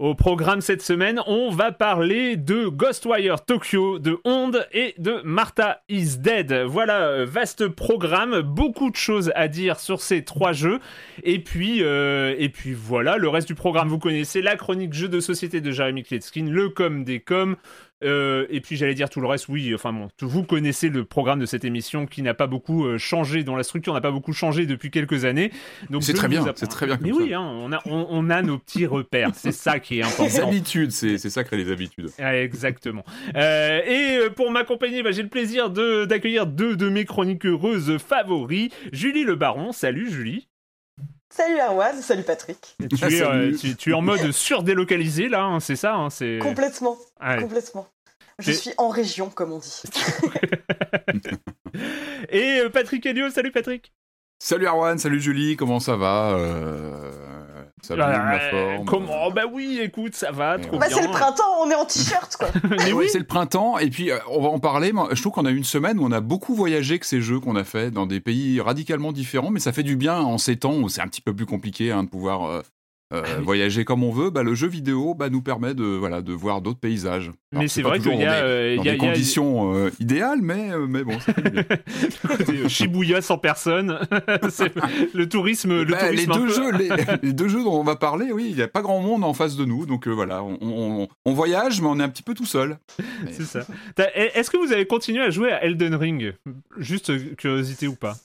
Au programme cette semaine, on va parler de Ghostwire Tokyo, de Honde et de Martha is Dead. Voilà, euh, vaste programme, beaucoup de choses à dire sur ces trois jeux. Et puis, euh, et puis voilà, le reste du programme, vous connaissez la chronique jeux de société de Jeremy Kletskin, le com des coms, euh, et puis j'allais dire tout le reste, oui, enfin bon, vous connaissez le programme de cette émission qui n'a pas beaucoup euh, changé, dont la structure n'a pas beaucoup changé depuis quelques années. Donc C'est très bien, c'est très bien Mais oui, hein, on, a, on, on a nos petits repères, c'est ça qui est Les important. habitudes, c'est c'est ça crée les habitudes. Ah, Exactement. Euh, et pour m'accompagner, bah, j'ai le plaisir de- d'accueillir deux de mes chroniques heureuses favoris. Julie Le Baron, salut Julie. Salut Erwan, salut Patrick. Tu, Ah, es, euh, tu, tu es en mode surdélocalisé là, hein, c'est ça hein, c'est... Complètement, Ouais. complètement. Je suis en région, comme on dit. Et euh, Patrick Helio, salut Patrick. Salut Arwan, salut Julie, comment ça va euh... Ça va, la Euh, forme Comment Bah oui, écoute, ça va, trop Bah, bien. c'est le printemps, on est en t-shirt, quoi. Mais oui, c'est le printemps et puis euh, on va en parler. Je trouve qu'on a eu une semaine où on a beaucoup voyagé que ces jeux qu'on a fait dans des pays radicalement différents, mais ça fait du bien en ces temps où c'est un petit peu plus compliqué hein, de pouvoir euh, euh, Ah oui. voyager comme on veut. Bah, le jeu vidéo bah, nous permet de voilà de voir d'autres paysages. mais c'est vrai qu'il y a, dans des- euh, dans il y a- des il y a- conditions euh, idéales, mais euh, mais bon. Shibuya sans personne. C'est le tourisme, le Bah, les, tourisme un deux peu- jeux, les, les deux jeux dont on va parler, oui, il n'y a pas grand monde en face de nous, donc euh, voilà, on, on- on voyage, mais on est un petit peu tout seul. Mais- C'est ça. Est-ce que vous avez continué à jouer à Elden Ring? Juste curiosité ou pas?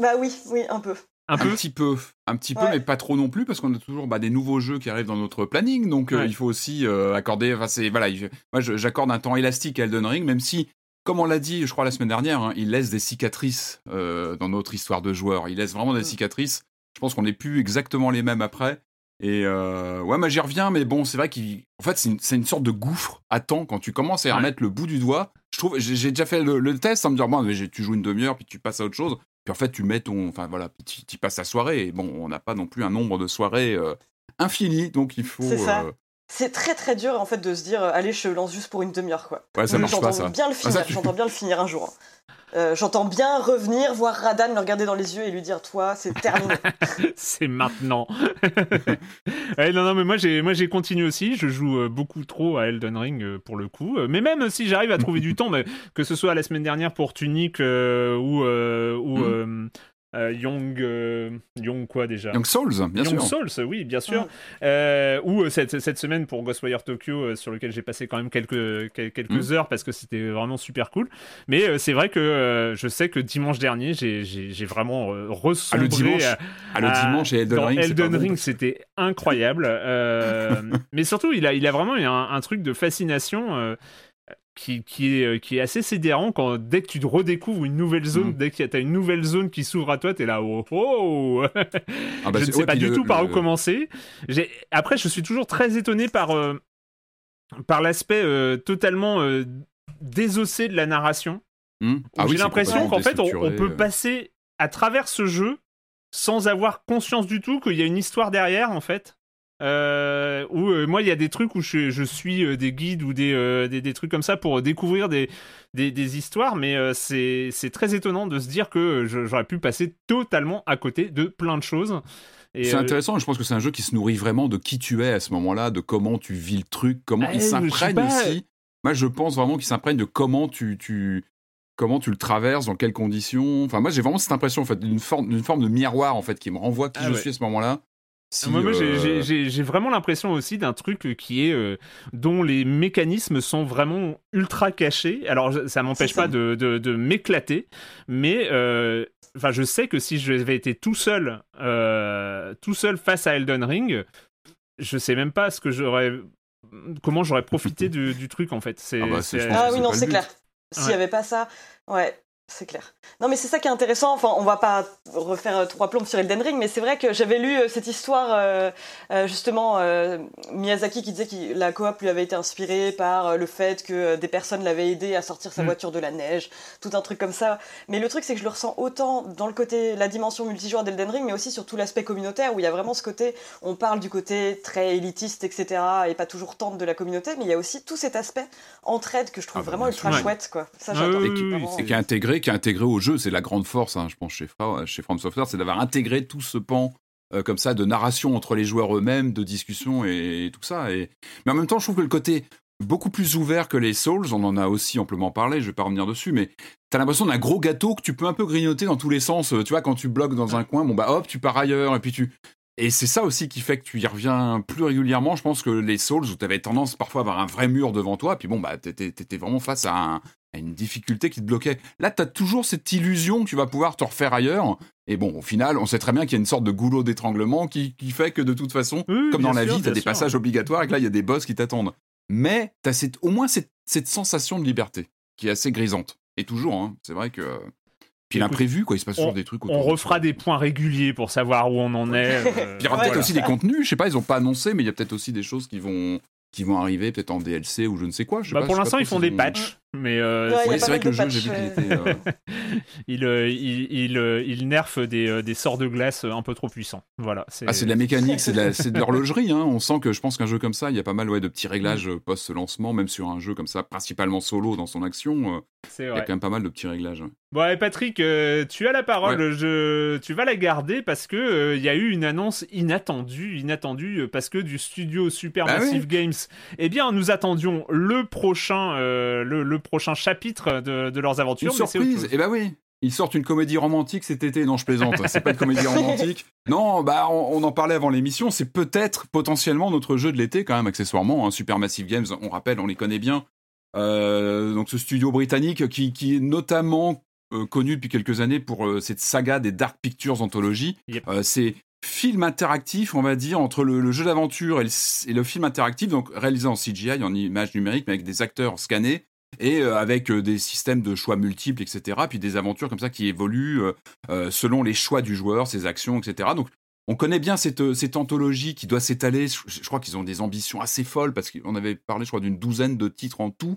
Bah oui, oui, un peu. Un petit peu, un petit peu, Ouais. mais pas trop non plus, parce qu'on a toujours bah, des nouveaux jeux qui arrivent dans notre planning, donc euh, il faut aussi euh, accorder. Enfin, c'est voilà, il- moi j'accorde un temps élastique à Elden Ring, même si, comme on l'a dit, je crois la semaine dernière, hein, il laisse des cicatrices euh, dans notre histoire de joueur. Il laisse vraiment des Mm. cicatrices. Je pense qu'on n'est plus exactement les mêmes après. Et euh, ouais, moi j'y reviens, mais bon, c'est vrai qu'en fait c'est une, sorte de gouffre à temps quand tu commences à y Ouais. remettre le bout du doigt. Je trouve, j'ai déjà fait le, le test en me disant, bon, mais j'ai- tu joues une demi-heure puis tu passes à autre chose. Puis en fait, tu mets ton. Enfin voilà, tu, passes ta soirée. Et bon, on n'a pas non plus un nombre de soirées euh, infini, donc il faut. C'est ça. C'est très très dur en fait de se dire, euh, allez, je lance juste pour une demi-heure, quoi. Ouais, ça marche pas J'entends ça. bien le Ah, finir, ça, tu- j'entends bien le finir un jour. Euh, J'entends bien revenir, voir Radan, le regarder dans les yeux et lui dire, toi, c'est terminé. C'est maintenant. Ouais, non, non, mais moi j'ai, moi j'ai continué aussi. Je joue euh, beaucoup trop à Elden Ring pour le coup. Mais même si j'arrive à trouver du temps, mais que ce soit la semaine dernière pour Tunic euh, ou euh, ou Mhm. Euh, Young euh, Young quoi déjà. Young Souls, bien Young sûr. Souls, oui, bien sûr. Euh, ou euh, cette, cette semaine pour Ghostwire Tokyo, euh, sur lequel j'ai passé quand même quelques, quel- quelques Mm. heures parce que c'était vraiment super cool. Mais euh, c'est vrai que euh, je sais que dimanche dernier, j'ai- vraiment euh, Ah, le dimanche, à- ah, le dimanche et Elden dans Ring. Elden. Ring, c'était incroyable. Euh, mais surtout, il a, il a vraiment eu un, un truc de fascination. Euh, qui, qui, est, qui est assez sidérant quand dès que tu redécouvres une nouvelle zone, Mm. dès que tu as une nouvelle zone qui s'ouvre à toi, tu es là, oh, oh Ah bah, Je ne sais ouais, pas du le- tout par où le- commencer. Après, je suis toujours très étonné par, euh, par l'aspect euh, totalement euh, désossé de la narration. Où Ah J'ai l'impression qu'en fait, on, peut passer à travers ce jeu sans avoir conscience du tout qu'il y a une histoire derrière, en fait. Euh, où euh, moi, il y a des trucs où je, je suis euh, des guides ou des, euh, des, des trucs comme ça pour découvrir des, des, des histoires, mais c'est c'est très étonnant de se dire que j'aurais pu passer totalement à côté de plein de choses. Et, C'est intéressant, je pense que c'est un jeu qui se nourrit vraiment de qui tu es à ce moment-là, de comment tu vis le truc, comment Ah, il s'imprègne pas. aussi. Moi, je pense vraiment qu'il s'imprègne de comment tu, tu, comment tu le traverses, dans quelles conditions. Enfin, moi, j'ai vraiment cette impression, en fait, d'une forme, d'une forme de miroir, en fait, qui me renvoie qui Ah je ouais. suis à ce moment-là. Si, moi, euh, j'ai- vraiment l'impression aussi d'un truc euh, qui est euh, dont les mécanismes sont vraiment ultra cachés. Alors ça m'empêche pas de, de, de m'éclater, mais euh, enfin je sais que si j'avais été tout seul, euh, tout seul face à Elden Ring, je sais même pas ce que j'aurais, comment j'aurais profité du, du truc en fait. C'est Ah bah, Ah oui, non, c'est clair. S'il n'y Ouais. avait pas ça, ouais, c'est clair. Non, mais c'est ça qui est intéressant. Enfin, on va pas refaire euh, trois plombes sur Elden Ring, mais c'est vrai que j'avais lu euh, cette histoire, euh, euh, justement, euh, Miyazaki qui disait que la coop lui avait été inspirée par le fait que des personnes l'avaient aidé à sortir sa Mm. voiture de la neige, tout un truc comme ça. Mais le truc, c'est que je le ressens autant dans le côté, la dimension multijoueur d'Elden Ring, mais aussi sur tout l'aspect communautaire, où il y a vraiment ce côté, on parle du côté très élitiste, etc., et pas toujours tendre de la communauté, mais il y a aussi tout cet aspect entraide que je trouve Ah bah, vraiment ultra chouette, quoi. Ça, Ah j'adore. oui, Et qui, oui, Vraiment. et qui est intégré, qui est intégré au jeu, c'est la grande force, hein, je pense, chez, Fra- chez From Software, c'est d'avoir intégré tout ce pan euh, comme ça de narration entre les joueurs eux-mêmes, de discussion et, tout ça. Et... Mais en même temps, je trouve que le côté beaucoup plus ouvert que les Souls, on en a aussi amplement parlé, je vais pas revenir dessus, mais t'as l'impression d'un gros gâteau que tu peux un peu grignoter dans tous les sens. Euh, Tu vois, quand tu bloques dans un coin, bon bah hop, tu pars ailleurs, et puis tu... Et c'est ça aussi qui fait que tu y reviens plus régulièrement. Je pense que les Souls, où tu avais tendance parfois à avoir un vrai mur devant toi, puis bon, bah, t'étais vraiment face à, un- à une difficulté qui te bloquait. Là, tu as toujours cette illusion que tu vas pouvoir te refaire ailleurs. Et bon, au final, on sait très bien qu'il y a une sorte de goulot d'étranglement qui, qui fait que de toute façon, Oui, comme dans la sûr, vie, tu as bien des sûr. passages obligatoires et que là, il y a des boss qui t'attendent. Mais tu as au moins cette, cette sensation de liberté qui est assez grisante. Et toujours, hein, c'est vrai que. Puis l'imprévu, quoi, il se passe toujours des trucs On refera des points réguliers pour savoir où on en est. euh, Il y aura Ouais, peut-être voilà. aussi des contenus, je sais pas, ils ont pas annoncé, mais il y a peut-être aussi des choses qui vont qui vont arriver, peut-être en DLC ou je ne sais quoi. Je sais bah, pas, pour l'instant, ils font des patchs, mais euh, Ouais, Oui, c'est vrai que le jeu, j'ai vu qu'il était. euh, il, euh, il, il, euh, il nerfe des, euh, des sorts de glace un peu trop puissants. Voilà. C'est Ah, c'est de la mécanique, c'est de l'horlogerie. Hein. On sent que je pense qu'un jeu comme ça, il y a pas mal ouais, de petits réglages euh, post-lancement, même sur un jeu comme ça, principalement solo dans son action. euh, Il y a quand même pas mal de petits réglages. Bon, et Patrick, euh, tu as la parole. Je, tu vas la garder parce que euh, il y a eu une annonce inattendue, inattendue parce que du studio Supermassive Games, eh bien, nous attendions le prochain, euh, le, le prochain chapitre de, de leurs Une aventures. mais c'est autre surprise. Eh ben oui ils sortent une comédie romantique cet été. Non, je plaisante. C'est pas une comédie romantique. Non, bah on, on en parlait avant l'émission. C'est peut-être potentiellement notre jeu de l'été quand même accessoirement. Hein. Supermassive Games, on rappelle, on les connaît bien. Euh, donc ce studio britannique qui, qui est notamment euh, connu depuis quelques années pour euh, cette saga des Dark Pictures Anthology. Yep. C'est film interactif, on va dire, entre le, le jeu d'aventure et, et le film interactif, donc réalisé en CGI, en images numériques, mais avec des acteurs scannés et euh, avec euh, des systèmes de choix multiples, etc. Puis des aventures comme ça qui évoluent euh, selon les choix du joueur, ses actions, etc. Donc on connaît bien cette, cette anthologie qui doit s'étaler. Je, crois qu'ils ont des ambitions assez folles parce qu'on avait parlé, je crois, d'une douzaine de titres en tout.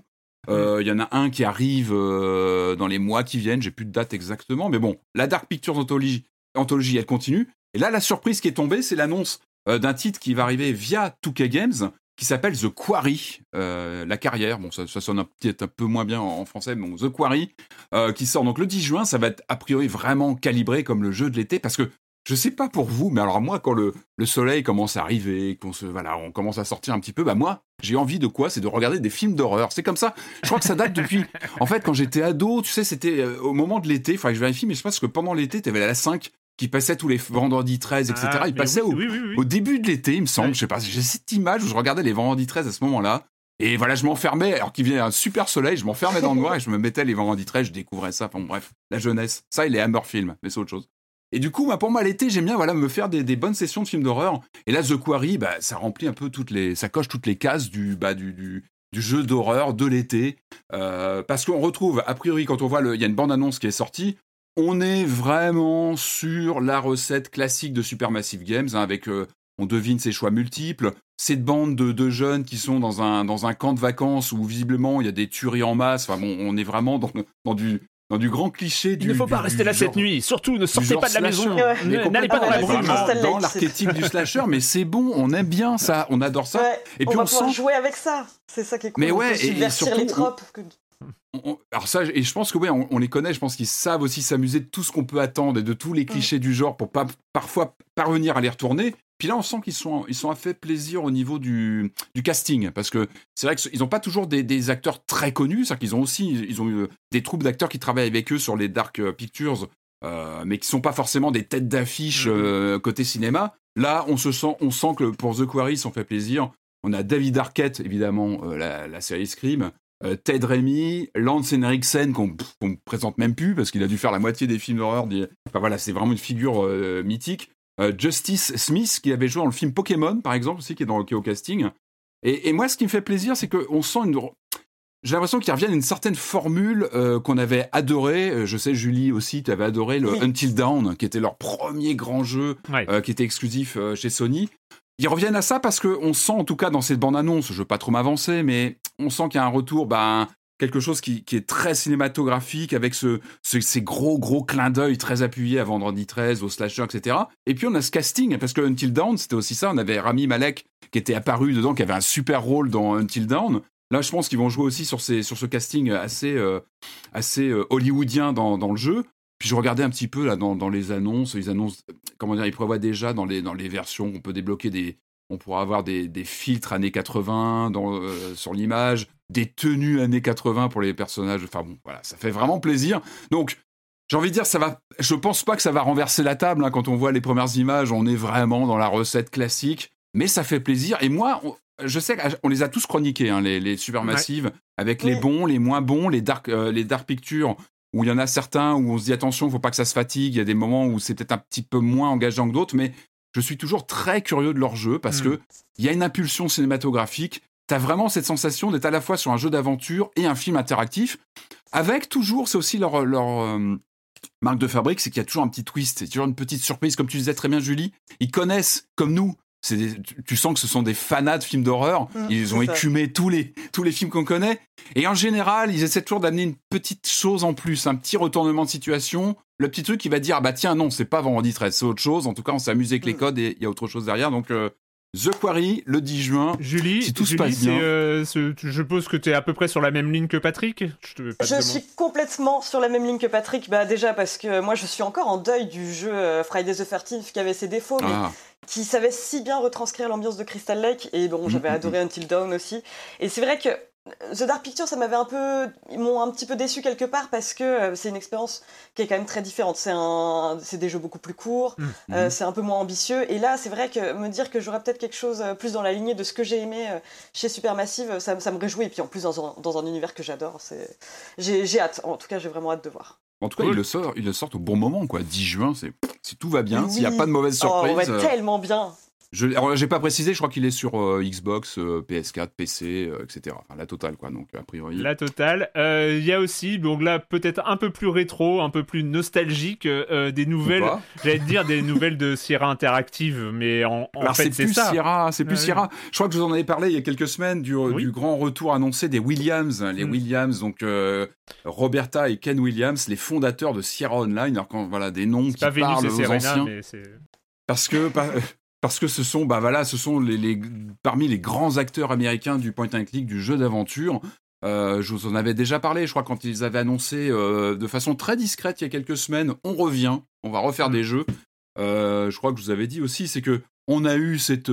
Euh, Il y en a un qui arrive euh, dans les mois qui viennent, j'ai plus de date exactement, mais bon, la Dark Pictures Anthology, Anthology elle continue. Et là, la surprise qui est tombée, c'est l'annonce euh, d'un titre qui va arriver via 2K Games, qui s'appelle The Quarry, euh, la carrière. Bon, ça, ça sonne peut-être un peu moins bien en, en français, mais bon, The Quarry, euh, qui sort donc le 10 juin. Ça va être a priori vraiment calibré comme le jeu de l'été, parce que je sais pas pour vous, mais alors moi, quand le, le soleil commence à arriver, qu'on se, voilà, on commence à sortir un petit peu, bah moi, j'ai envie de quoi? C'est de regarder des films d'horreur. C'est comme ça. Je crois que ça date depuis. En fait, quand j'étais ado, tu sais, c'était euh, au moment de l'été. Il faudrait que je vérifie, mais je pense que pendant l'été, tu avais la 5 qui passait tous les vendredis 13, etc. Ah, il passait oui, au, oui, oui, oui. au début de l'été, il me semble. Je sais pas, j'ai cette image où je regardais les vendredis 13 à ce moment-là. Et voilà, je m'enfermais, alors qu'il venait un super soleil, je m'enfermais dans le noir et je me mettais les vendredis 13, je découvrais ça. Enfin bref, la jeunesse. Ça et les Hammer Films, mais c'est autre chose. Et du coup, bah, pour moi, l'été, j'aime bien voilà, me faire des, des bonnes sessions de films d'horreur. Et là, The Quarry, bah, ça remplit un peu toutes les. Ça coche toutes les cases du, bah, du, du, du jeu d'horreur de l'été. Euh, parce qu'on retrouve, a priori, quand on voit, il y a une bande-annonce qui est sortie, on est vraiment sur la recette classique de Supermassive Games, hein, avec, euh, on devine ses choix multiples, cette bande de, jeunes qui sont dans un, dans un camp de vacances où visiblement il y a des tueries en masse, enfin bon, on est vraiment dans, dans du dans du grand cliché du. Il ne faut pas rester là cette nuit. Surtout, ne sortez pas de la maison. N'allez pas dans la brume. Dans l'archétype du slasher, mais c'est bon, on aime bien ça, on adore ça. et puis on, va pouvoir jouer avec ça. C'est ça qui est cool. Mais ouais, et, surtout, les tropes. Alors ça, et je pense que ouais, on, les connaît. Je pense qu'ils savent aussi s'amuser de tout ce qu'on peut attendre et de tous les mm. clichés du genre pour pas parfois parvenir à les retourner. Puis là, on sent qu'ils sont, ils sont à fait plaisir au niveau du, du casting, parce que c'est vrai qu'ils n'ont pas toujours des, des, acteurs très connus, c'est-à-dire qu'ils ont aussi, ils ont eu des troupes d'acteurs qui travaillent avec eux sur les Dark euh, Pictures, euh, mais qui sont pas forcément des têtes d'affiche mm-hmm. euh, côté cinéma. Là, on se sent, on sent que pour The Quarry, ça fait plaisir. On a David Arquette, évidemment, la, la, série Scream. Ted Remy, Lance Henriksen qu'on ne présente même plus parce qu'il a dû faire la moitié des films d'horreur. Enfin voilà, c'est vraiment une figure mythique. Euh, Justice Smith, qui avait joué dans le film Pokémon, par exemple, aussi, qui est, dans, qui au casting. Et, moi, ce qui me fait plaisir, c'est qu'on sent une. J'ai l'impression qu'il revient à une certaine formule euh, qu'on avait adorée. Euh, je sais, Julie aussi, tu avais adoré le Until Dawn, qui était leur premier grand jeu, qui était exclusif chez Sony. Ils reviennent à ça parce qu'on sent, en tout cas dans cette bande-annonce, je veux pas trop m'avancer, mais on sent qu'il y a un retour ben, quelque chose qui, est très cinématographique avec ce, ces gros gros clins d'œil très appuyés à Vendredi 13, au slasher, etc. Et puis on a ce casting parce que Until Dawn c'était aussi ça. On avait Rami Malek qui était apparu dedans, qui avait un super rôle dans Until Dawn. Là, je pense qu'ils vont jouer aussi sur, ce casting assez, euh, euh, hollywoodien dans, le jeu. Puis je regardais un petit peu là dans, les annonces, les annonces, comment dire, ils prévoient déjà dans les, dans les versions, on peut débloquer des, on pourra avoir des, des filtres années 80 dans, euh, sur l'image des tenues années 80 pour les personnages. Enfin bon, voilà, ça fait vraiment plaisir. Donc, j'ai envie de dire, ça va. Je pense pas que ça va renverser la table hein. quand on voit les premières images. On est vraiment dans la recette classique, mais ça fait plaisir. Et moi, je sais qu'on les a tous chroniqués, hein, les, les supermassives, avec les bons, les moins bons, les dark, euh, les dark pictures où il y en a certains où on se dit attention, faut pas que ça se fatigue. Il y a des moments où c'est peut-être un petit peu moins engageant que d'autres, mais je suis toujours très curieux de leur jeu parce mm. que il y a une impulsion cinématographique t'as vraiment cette sensation d'être à la fois sur un jeu d'aventure et un film interactif, avec toujours, c'est aussi leur, leur euh, marque de fabrique, c'est qu'il y a toujours un petit twist, c'est toujours une petite surprise, comme tu disais très bien Julie, ils connaissent, comme nous, tu sens que ce sont des fanats de films d'horreur. Mmh, ils ont écumé tous les, tous les films qu'on connaît. Et en général, ils essaient toujours d'amener une petite chose en plus, un petit retournement de situation. Le petit truc qui va dire, ah bah tiens, non, c'est pas Vendredi 13, c'est autre chose. En tout cas, on s'est amusé avec les mmh. codes et il y a autre chose derrière. Donc, euh, The Quarry, le 10 juin. Julie, si tout se passe bien. Euh, je suppose que tu es à peu près sur la même ligne que Patrick Je, suis complètement sur la même ligne que Patrick. Bah, déjà parce que moi, je suis encore en deuil du jeu euh, Friday the 13th qui avait ses défauts, mais ah. qui savait si bien retranscrire l'ambiance de Crystal Lake. Et bon, j'avais mm, mm, adoré mm. Until Dawn aussi. Et c'est vrai que The Dark Picture, ça m'avait un peu, ils m'ont un petit peu déçu quelque part parce que euh, c'est une expérience qui est quand même très différente. C'est un, c'est des jeux beaucoup plus courts, mmh. euh, c'est un peu moins ambitieux. Et là, c'est vrai que me dire que j'aurais peut-être quelque chose euh, plus dans la lignée de ce que j'ai aimé chez Supermassive, ça, ça me réjouit. Et puis en plus dans un, dans un univers que j'adore, c'est, j'ai, j'ai hâte. En tout cas, j'ai vraiment hâte de voir. En tout cas, il le sort, il le sort au bon moment, quoi. 10 juin, c'est si tout va bien, s'il n'y a pas de mauvaise surprise. Oh, va tellement bien. Je n'ai pas précisé, je crois qu'il est sur euh, Xbox, PS4, PC, etc. Enfin, la totale, quoi. Donc, a priori. La totale. Euh, il y a aussi, donc là, peut-être un peu plus rétro, un peu plus nostalgique, euh, des nouvelles. J'allais dire des nouvelles de Sierra Interactive, mais en, fait, c'est ça. Sierra, c'est plus Sierra. Je crois que je vous en avais parlé il y a quelques semaines du, du grand retour annoncé des Williams. Les mm. Williams, donc Roberta et Ken Williams, les fondateurs de Sierra Online. Alors, quand, voilà, des noms qui parlent aux anciens. Parce que, parce que ce sont, bah voilà, ce sont les, parmi les grands acteurs américains du point and click, du jeu d'aventure. Euh, je vous en avais déjà parlé, je crois, quand ils avaient annoncé euh, de façon très discrète il y a quelques semaines, on revient, on va refaire des jeux. Euh, je crois que je vous avais dit aussi, c'est que on a eu cette,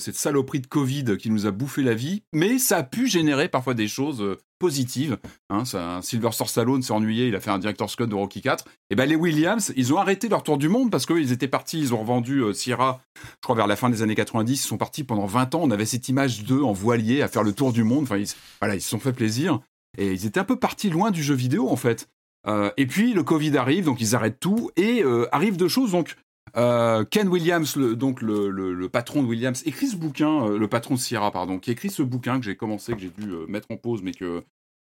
cette saloperie de Covid qui nous a bouffé la vie, mais ça a pu générer parfois des choses positive. Hein, ça, Sylvester Stallone s'est ennuyé, il a fait un director's cut de Rocky 4. Et ben les Williams, ils ont arrêté leur tour du monde parce qu'ils étaient partis, ils ont revendu euh, Sierra, je crois vers la fin des années 90, ils sont partis pendant 20 ans. On avait cette image d'eux en voilier à faire le tour du monde. Enfin, ils, voilà, ils se sont fait plaisir et ils étaient un peu partis loin du jeu vidéo en fait. Euh, et puis le Covid arrive, donc ils arrêtent tout et euh, arrivent deux choses. Donc Euh, Ken Williams, le, donc le, le, le, patron de Williams, écrit ce bouquin, euh, le patron de Sierra, pardon, qui écrit ce bouquin que j'ai commencé, que j'ai dû euh, mettre en pause, mais que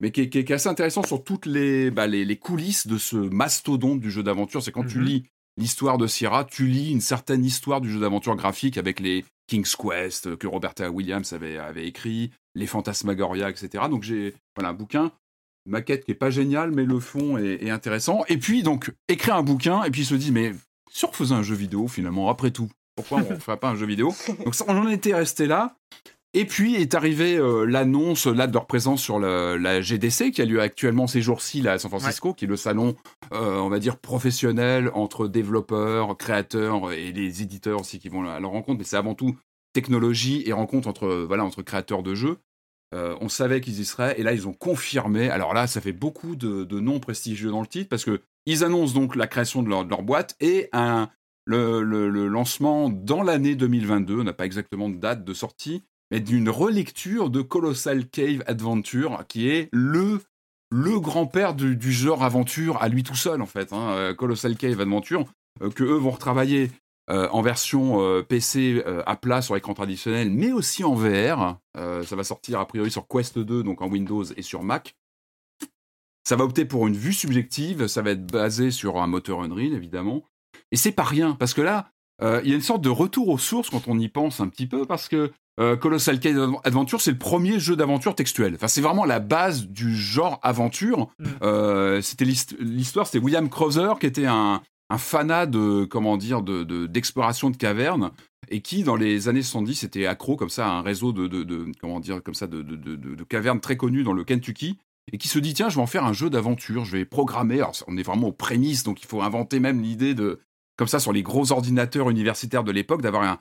mais qui est, qui est, assez intéressant sur toutes les, bah, les, les, coulisses de ce mastodonte du jeu d'aventure. C'est quand mm -hmm. tu lis l'histoire de Sierra, tu lis une certaine histoire du jeu d'aventure graphique avec les King's Quest que Roberta Williams avait, avait écrit, les Fantasmagoria, etc. Donc j'ai voilà un bouquin, maquette qui est pas géniale, mais le fond est, est, intéressant. Et puis donc écrire un bouquin et puis se dit mais si on refaisait un jeu vidéo finalement après tout, pourquoi on ne ferait pas un jeu vidéo? Donc ça, on en était resté là. Et puis est arrivée euh, l'annonce là de leur présence sur la GDC qui a lieu actuellement ces jours-ci là à San Francisco, ouais. qui est le salon, euh, on va dire professionnel entre développeurs, créateurs et les éditeurs aussi qui vont à leur rencontre. Mais c'est avant tout technologie et rencontre entre voilà entre créateurs de jeux. Euh, on savait qu'ils y seraient et là ils ont confirmé. Alors là, ça fait beaucoup de, de noms prestigieux dans le titre parce que ils annoncent donc la création de leur, boîte et le, lancement dans l'année 2022. On n'a pas exactement de date de sortie mais d'une relecture de Colossal Cave Adventure, qui est le, grand-père du, du, genre aventure à lui tout seul, en fait. Hein, Colossal Cave Adventure, euh, que eux vont retravailler euh, en version euh, PC à plat sur écran traditionnel, mais aussi en VR. ça va sortir a priori sur Quest 2, donc en Windows et sur Mac. Ça va opter pour une vue subjective, ça va être basé sur un moteur Unreal, évidemment. Et c'est pas rien, parce que là, il y a une sorte de retour aux sources quand on y pense un petit peu, parce que euh, Colossal Cave Adventure, c'est le premier jeu d'aventure textuel. Enfin, c'est vraiment la base du genre aventure. Mm. Euh, c'était l'histoire, c'était William Crowther qui était un, un fanat de comment dire de d'exploration de, de, cavernes et qui dans les années 70 était accro comme ça à un réseau de, de, de comment dire comme ça de, de, cavernes très connues dans le Kentucky et qui se dit tiens je vais en faire un jeu d'aventure je vais programmer alors on est vraiment aux prémices donc il faut inventer même l'idée de comme ça sur les gros ordinateurs universitaires de l'époque d'avoir un,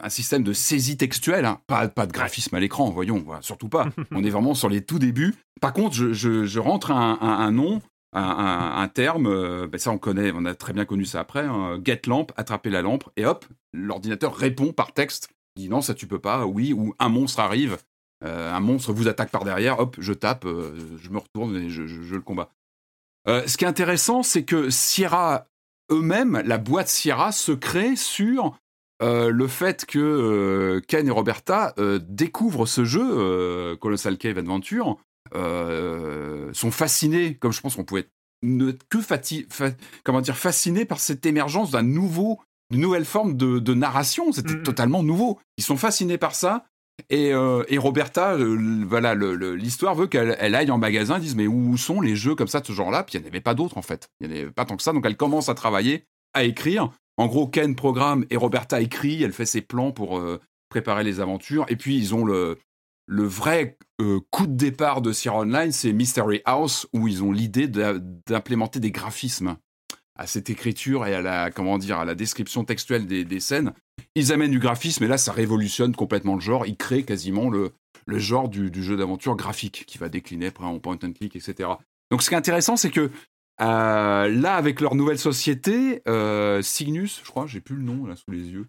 un système de saisie textuelle, hein. pas, pas de graphisme à l'écran, voyons, voilà, surtout pas. On est vraiment sur les tout débuts. Par contre, je, je, je rentre un, nom, un, terme, euh, ben ça on connaît, on a très bien connu ça après, hein, get lampe, attraper la lampe, et hop, l'ordinateur répond par texte, dit non, ça tu peux pas, oui, ou un monstre arrive, euh, un monstre vous attaque par derrière, hop, je tape, euh, je me retourne et je, je, je le combats. ce qui est intéressant, c'est que Sierra eux-mêmes, la boîte Sierra se crée sur euh, le fait que euh, Ken et Roberta euh, découvrent ce jeu, euh, Colossal Cave Adventure, euh, sont fascinés, comme je pense qu'on pouvait ne que fati fa comment dire fascinés par cette émergence d'un nouveau, d'une nouvelle forme de, de narration. C'était mm -hmm. totalement nouveau. Ils sont fascinés par ça. Et, et Roberta, voilà, l'histoire veut qu'elle aille en magasin, dise mais où sont les jeux comme ça ce genre-là? Puis il n'y en avait pas d'autres en fait. Il n'y en avait pas tant que ça. Donc elle commence à travailler, à écrire. En gros, Ken programme et Roberta écrit, elle fait ses plans pour euh, préparer les aventures. Et puis, ils ont le, le vrai euh, coup de départ de Sierra Online, c'est Mystery House, où ils ont l'idée d'implémenter des graphismes à cette écriture et à la, comment dire, à la description textuelle des scènes. Ils amènent du graphisme, et là, ça révolutionne complètement le genre. Ils créent quasiment le, le genre du, du jeu d'aventure graphique qui va décliner après en point and click, etc. Donc, ce qui est intéressant, c'est que euh, là, avec leur nouvelle société, euh, Cygnus, je crois, j'ai plus le nom là sous les yeux.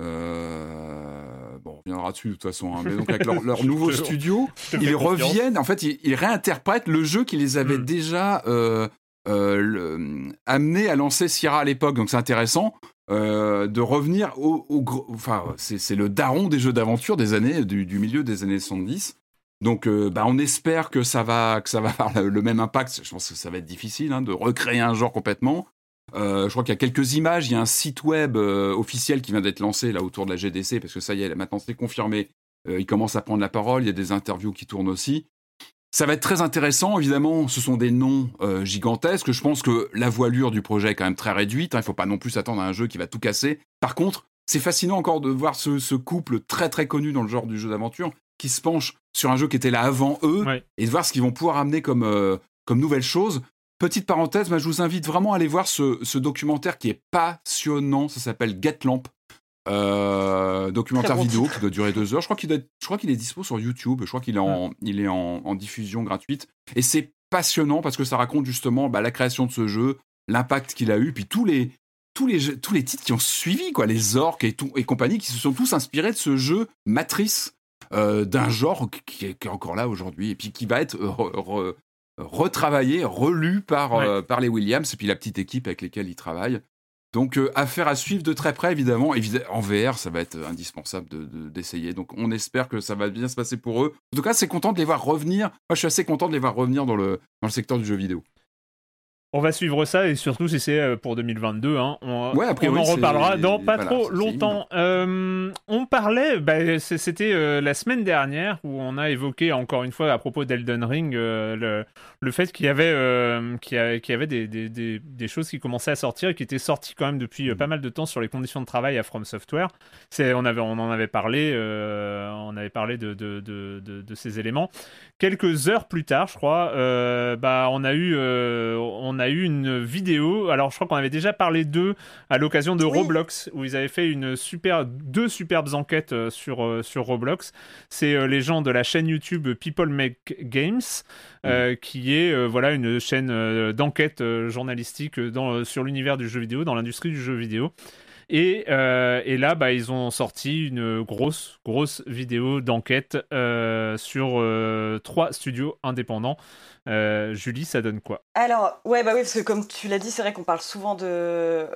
Euh, bon, on reviendra dessus de toute façon. Hein, mais donc avec leur, leur nouveau studio, ils reviennent. En fait, ils, ils, réinterprètent le jeu qui les avait mm. déjà euh, euh, le, amenés à lancer Sierra à l'époque. Donc c'est intéressant euh, de revenir au, au enfin, c'est le daron des jeux d'aventure des années du, milieu des années 70. Donc, euh, bah, on espère que ça va que ça va avoir le même impact. Je pense que ça va être difficile hein, de recréer un genre complètement. Euh, je crois qu'il y a quelques images. Il y a un site web officiel qui vient d'être lancé là autour de la GDC parce que ça y est, maintenant c'est confirmé. Il commence à prendre la parole. Il y a des interviews qui tournent aussi. Ça va être très intéressant. Évidemment, ce sont des noms euh, gigantesques. Je pense que la voilure du projet est quand même très réduite. Hein. Il ne faut pas non plus s'attendre à un jeu qui va tout casser. Par contre, c'est fascinant encore de voir ce, ce, couple très très connu dans le genre du jeu d'aventure qui se penchent sur un jeu qui était là avant eux ouais. et de voir ce qu'ils vont pouvoir amener comme, euh, comme nouvelle chose. Petite parenthèse, je vous invite vraiment à aller voir ce, ce documentaire qui est passionnant. Ça s'appelle Get Lamp. Euh, documentaire bon vidéo qui doit durer deux heures. Je crois qu'il qu'il est dispo sur YouTube. Je crois qu'il est en, ouais. il est en, en, diffusion gratuite. Et c'est passionnant parce que ça raconte justement bah, la création de ce jeu, l'impact qu'il a eu, puis tous les, tous les, tous les titres qui ont suivi, quoi, les orques et, tout, et compagnie, qui se sont tous inspirés de ce jeu Matrice euh, d'un genre qui est, qui est, encore là aujourd'hui et puis qui va être re, re, retravaillé, relu par, ouais. euh, par les Williams et puis la petite équipe avec lesquelles ils travaillent. Donc, euh, affaire à suivre de très près, évidemment. En VR, ça va être indispensable d'essayer. De, Donc, on espère que ça va bien se passer pour eux. En tout cas, c'est content de les voir revenir. Moi, je suis assez content de les voir revenir dans le secteur du jeu vidéo. On va suivre ça et surtout si c'est euh, pour 2022, hein, on, on en reparlera dans pas trop longtemps. Euh, on parlait, bah, c'était euh, la semaine dernière où on a évoqué encore une fois à propos d'Elden Ring le, le, fait qu'il y avait, qu'il y avait des, des, des, des, choses qui commençaient à sortir et qui étaient sorties quand même depuis mm. pas mal de temps sur les conditions de travail à From Software. On, avait, on en avait parlé, on avait parlé de, de, de, de, ces éléments. Quelques heures plus tard, je crois, bah, on a eu, on a eu une vidéo. Alors, je crois qu'on avait déjà parlé d'eux à l'occasion de Roblox, où ils avaient fait une super, deux superbes enquêtes euh, sur, euh, sur Roblox. C'est euh, les gens de la chaîne YouTube People Make Games, qui est voilà une chaîne d'enquête journalistique dans, sur l'univers du jeu vidéo, dans l'industrie du jeu vidéo. Et, et, là, bah, ils ont sorti une grosse, grosse vidéo d'enquête sur trois studios indépendants. Euh, Julie, ça donne quoi? Alors, ouais, bah oui, parce que comme tu l'as dit, c'est vrai qu'on parle souvent de,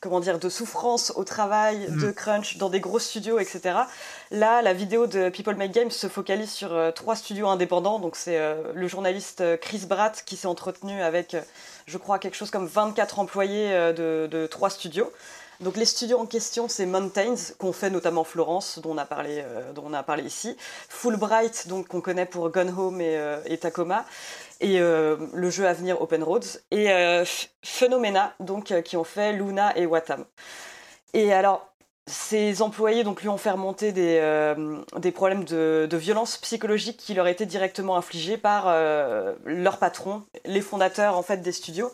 comment dire, de souffrance au travail, mm. de crunch dans des gros studios, etc. Là, la vidéo de People Make Games se focalise sur euh, trois studios indépendants. Donc, c'est euh, le journaliste Chris Bratt qui s'est entretenu avec, je crois, quelque chose comme 24 employés de, trois studios. Donc les studios en question, c'est Mountains, qu'on fait notamment Florence, dont on a parlé, parlé ici. Fulbright, donc qu'on connaît pour Gone Home et, et Tacoma et euh, le jeu à venir Open Roads, et euh, Phenomena, donc, euh, qui ont fait Luna et Watam. Et alors, ces employés donc, lui ont fait remonter des, problèmes de, violence psychologique qui leur étaient directement infligés par leur patron, les fondateurs en fait des studios.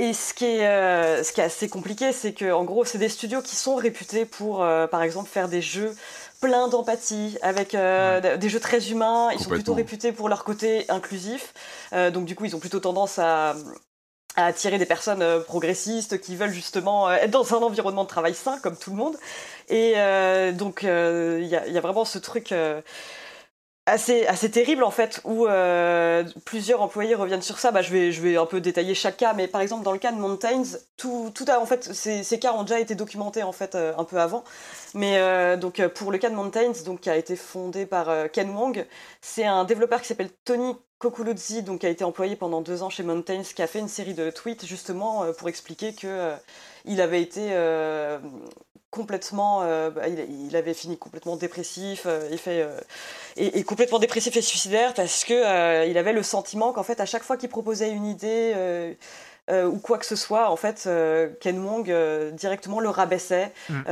Et ce qui est, ce qui est assez compliqué, c'est que en gros, c'est des studios qui sont réputés pour, par exemple, faire des jeux plein d'empathie, avec euh, des jeux très humains. Ils sont plutôt réputés pour leur côté inclusif. Euh, donc du coup, ils ont plutôt tendance à, attirer des personnes euh, progressistes qui veulent justement être dans un environnement de travail sain, comme tout le monde. Et donc, il y, a vraiment ce truc assez, assez terrible en fait où euh, plusieurs employés reviennent sur ça. Bah, je, vais, un peu détailler chaque cas, mais par exemple dans le cas de Mountains, tout, en fait, ces, ces, cas ont déjà été documentés en fait euh, un peu avant. Mais euh, donc pour le cas de Mountains, donc qui a été fondé par Ken Wong, c'est un développeur qui s'appelle Tony Kokuludzi, donc a été employé pendant deux ans chez Mountains, qui a fait une série de tweets justement pour expliquer que il avait été complètement, euh, bah, il, avait fini complètement dépressif, euh, fait, euh, et, complètement dépressif et suicidaire parce que il avait le sentiment qu'en fait à chaque fois qu'il proposait une idée ou quoi que ce soit, en fait Ken Wong directement le rabaissait, mm.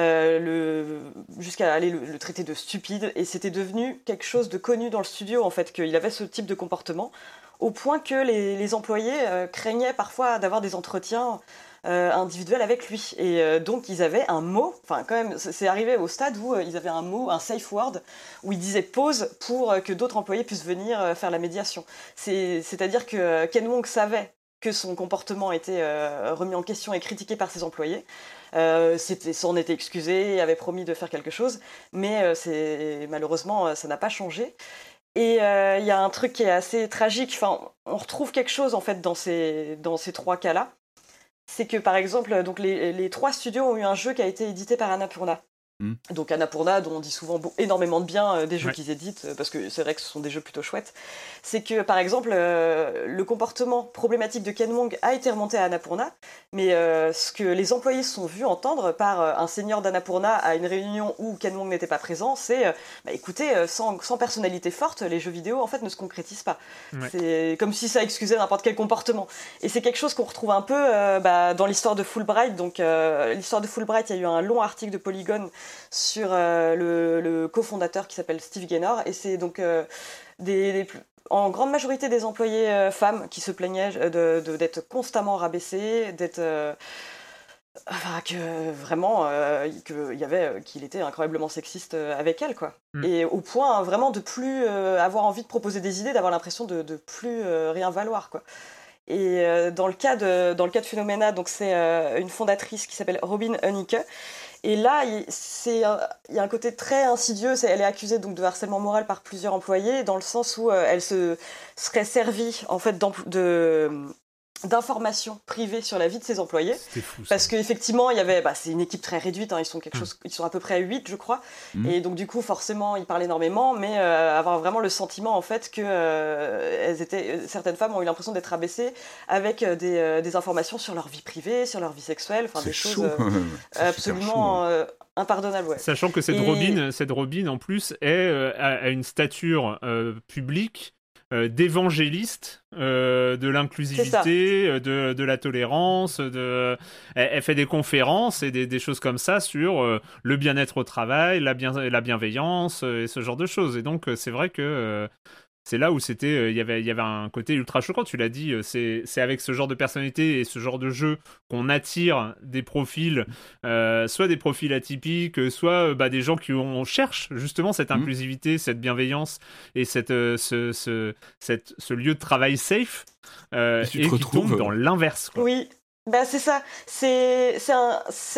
jusqu'à aller le, traiter de stupide, et c'était devenu quelque chose de connu dans le studio en fait qu'il avait ce type de comportement au point que les, les employés craignaient parfois d'avoir des entretiens euh, individuel avec lui. Et euh, donc ils avaient un mot, enfin quand même, c'est arrivé au stade où euh, ils avaient un mot, un safe word, où ils disaient pause pour que d'autres employés puissent venir faire la médiation. C'est-à-dire que Ken Wong savait que son comportement était remis en question et critiqué par ses employés. Euh, s'en était excusé, avait promis de faire quelque chose, mais c'est malheureusement ça n'a pas changé. Et il y a un truc qui est assez tragique. On retrouve quelque chose en fait dans ces, dans ces trois cas-là c'est que par exemple, donc les, les, trois studios ont eu un jeu qui a été édité par Annapurna. Hmm. Donc Annapurna, dont on dit souvent énormément de bien euh, des jeux qu'ils éditent, euh, parce que c'est vrai que ce sont des jeux plutôt chouettes, c'est que par exemple, euh, le comportement problématique de Ken Wong a été remonté à Annapurna, mais ce que les employés sont vus entendre par un seigneur d'Annapurna à une réunion où Ken Wong n'était pas présent, c'est bah, écoutez, sans, sans, personnalité forte, les jeux vidéo en fait ne se concrétisent pas. C'est comme si ça excusait n'importe quel comportement. Et c'est quelque chose qu'on retrouve un peu bah, dans l'histoire de Fulbright. Donc l'histoire de Fulbright, il y a eu un long article de Polygon sur euh, le, cofondateur qui s'appelle Steve Gaynor. Et c'est donc euh, des, en grande majorité des employés euh, femmes qui se plaignaient d'être de, constamment rabaissés, d'être. Enfin, que vraiment, qu'il y avait, qu'il était incroyablement sexiste avec elle, quoi. Mm. Et au point vraiment de plus avoir envie de proposer des idées, d'avoir l'impression de, de plus rien valoir, quoi. Et dans le cas de dans le cas de Phenomena, donc c'est une fondatrice qui s'appelle Robin Honeyke et là, il y a un côté très insidieux. elle est accusée donc de harcèlement moral par plusieurs employés, dans le sens où euh, elle se serait servie en fait de d'informations privées sur la vie de ses employés. Fou. ça. Parce qu'effectivement, il y avait, bah, c'est une équipe très réduite, hein, ils, sont quelque Mm. chose, ils sont à peu près à 8, je crois. Mm. Et donc, du coup, forcément, ils parlent énormément, mais euh, avoir vraiment le sentiment, en fait, que euh, elles étaient, euh, certaines femmes ont eu l'impression d'être abaissées avec euh, des, euh, des informations sur leur vie privée, sur leur vie sexuelle, enfin, des choses chaud. euh, absolument ouais. Sachant que cette Et- Robin, cette Robin en plus est euh, a, a une stature euh, publique euh, d'évangéliste euh, de l'inclusivité, euh, de, de la tolérance, de elle, elle fait des conférences et des, des choses comme ça sur euh, le bien-être au travail, la, bien, la bienveillance euh, et ce genre de choses. Et donc euh, c'est vrai que euh, c'est là où c'était euh, il y avait il y avait un côté ultra choquant tu l'as dit euh, c'est c'est avec ce genre de personnalité et ce genre de jeu qu'on attire des profils euh, soit des profils atypiques soit euh, bah, des gens qui ont, on cherche justement cette Mhm. inclusivité cette bienveillance et cette euh, ce, ce, cette- ce lieu de travail safe euh, Et tu et qui tombe dans l'inverse quoi. Oui, bah c'est ça. C'est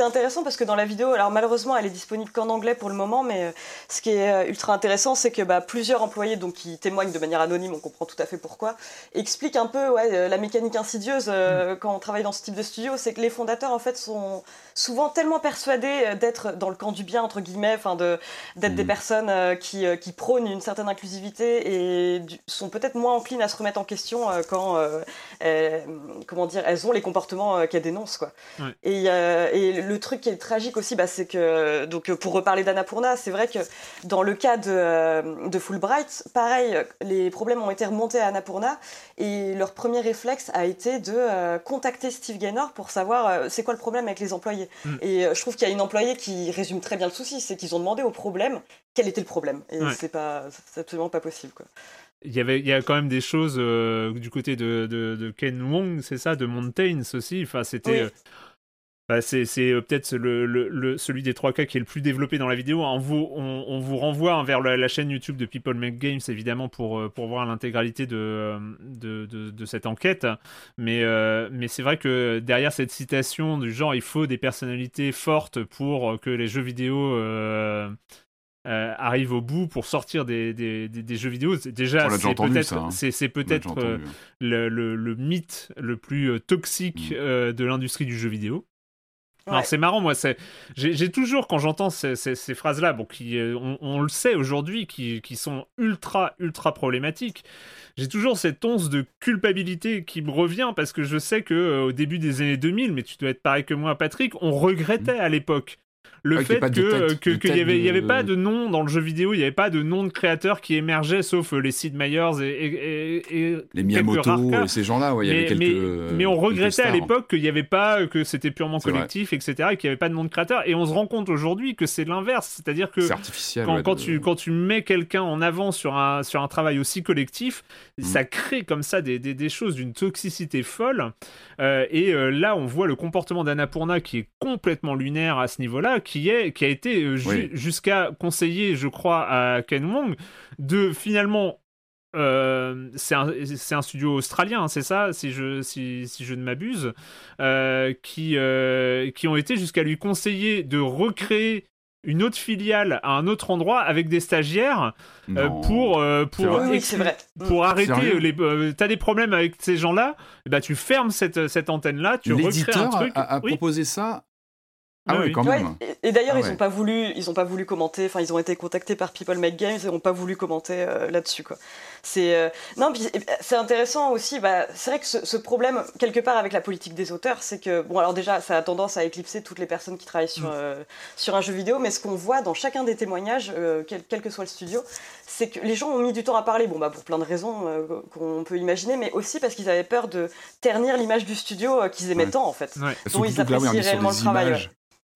intéressant parce que dans la vidéo, alors malheureusement, elle est disponible qu'en anglais pour le moment, mais euh, ce qui est euh, ultra intéressant, c'est que bah, plusieurs employés, donc qui témoignent de manière anonyme, on comprend tout à fait pourquoi, expliquent un peu ouais, euh, la mécanique insidieuse euh, quand on travaille dans ce type de studio, c'est que les fondateurs en fait sont souvent tellement persuadés d'être dans le camp du bien entre guillemets, enfin de d'être des Mhm. personnes euh, qui euh, qui prônent une certaine inclusivité et du- sont peut-être moins enclines à se remettre en question quand comment dire, elles ont les comportements euh, qu'elles dénoncent quoi. Et, euh, et le truc qui est tragique aussi, bah, c'est que donc euh, pour reparler d'Annapurna, c'est vrai que dans le cas de, de Fulbright, pareil, les problèmes ont été remontés à Annapurna et leur premier réflexe a été de contacter Steve Gaynor pour savoir c'est quoi le problème avec les employés. Mm. Et je trouve qu'il y a une employée qui résume très bien le souci, c'est qu'ils ont demandé au problème quel était le problème. Et Ouais. c'est pas, c'est absolument pas possible quoi. Il y avait, il y a quand même des choses euh, du côté de, de, de Ken Wong, c'est ça, de Mountains aussi. Enfin, c'était. Oui. euh, bah, c'est euh, peut-être le, le- le- celui des trois cas qui est le plus développé dans la vidéo. On vous, on, on vous renvoie hein, vers la, la chaîne YouTube de People Make Games, évidemment, pour, pour voir l'intégralité de, de, de, de cette enquête. Mais, euh, mais c'est vrai que derrière cette citation du genre, il faut des personnalités fortes pour que les jeux vidéo euh, euh, arrivent au bout, pour sortir des, des, des- des jeux vidéo. C'est- Déjà, c'est peut-être hein. c'est- peut-être euh, entendu. le, le- le mythe le plus euh, toxique Mm. euh, de l'industrie du jeu vidéo. Alors c'est marrant, moi, c'est j'ai toujours quand j'entends ces, ces- ces phrases-là, bon, qui euh, on, on le sait aujourd'hui, qui, qui sont ultra ultra problématiques. J'ai toujours cette once de culpabilité qui me revient parce que je sais que euh, au début des années 2000, mais tu dois être pareil que moi, Patrick, on regrettait à l'époque le Ouais, qu'il ait fait pas que euh, que- qu'il y avait y pas de nom dans le jeu vidéo, il y avait pas de nom de créateur qui émergeait, sauf euh, les Sid Meier's et, et, et- et Les Miyamoto et ces gens-là, ouais, mais, quelques. mais- euh, mais on regrettait à stars. l'époque qu'il n'y avait pas, que c'était purement collectif, etc., et qu'il n'y avait pas de nom de créateur. Et on se rend compte aujourd'hui que c'est l'inverse. C'est-à-dire que quand, ouais, quand de- tu, quand tu mets quelqu'un en avant sur un, sur un travail aussi collectif, Mm. ça crée comme ça des, des, des choses d'une toxicité folle. Euh, et euh, là, on voit le comportement d'Annapurna qui est complètement lunaire à ce niveau-là, qui, est, qui a été euh, ju- Oui. jusqu'à conseiller, je crois, à Ken Wong de finalement euh, c'est un, c'est un studio australien, hein, c'est ça, si je, si, si je ne m'abuse, euh, qui, euh, qui ont été jusqu'à lui conseiller de recréer une autre filiale à un autre endroit avec des stagiaires euh, pour, euh, pour, vrai Oui, oui, exclu- c'est vrai. Pour arrêter les. euh, T'as des problèmes avec ces gens-là, ben, tu fermes cette, cette antenne-là, tu recrées un L'éditeur truc. a, a Oui, proposé ça. Ah Oui, ouais, oui. quand Ouais, même. et, et d'ailleurs, Ah ils ouais. ont pas voulu, ils ont pas voulu commenter. Enfin, ils ont été contactés par People Make Games et ont pas voulu commenter euh, là-dessus, quoi. C'est euh, non, puis et- c'est intéressant aussi. Bah, c'est vrai que ce, ce problème quelque part avec la politique des auteurs, c'est que bon, alors déjà, ça a tendance à éclipser toutes les personnes qui travaillent sur Mm. euh, sur un jeu vidéo, mais ce qu'on voit dans chacun des témoignages, euh, quel, quel que soit le studio, c'est que les gens ont mis du temps à parler. Bon, bah pour plein de raisons euh, qu'on peut imaginer, mais aussi parce qu'ils avaient peur de ternir l'image du studio euh, qu'ils aimaient Ouais. tant en fait. Ouais. dont ils apprécient réellement le travail.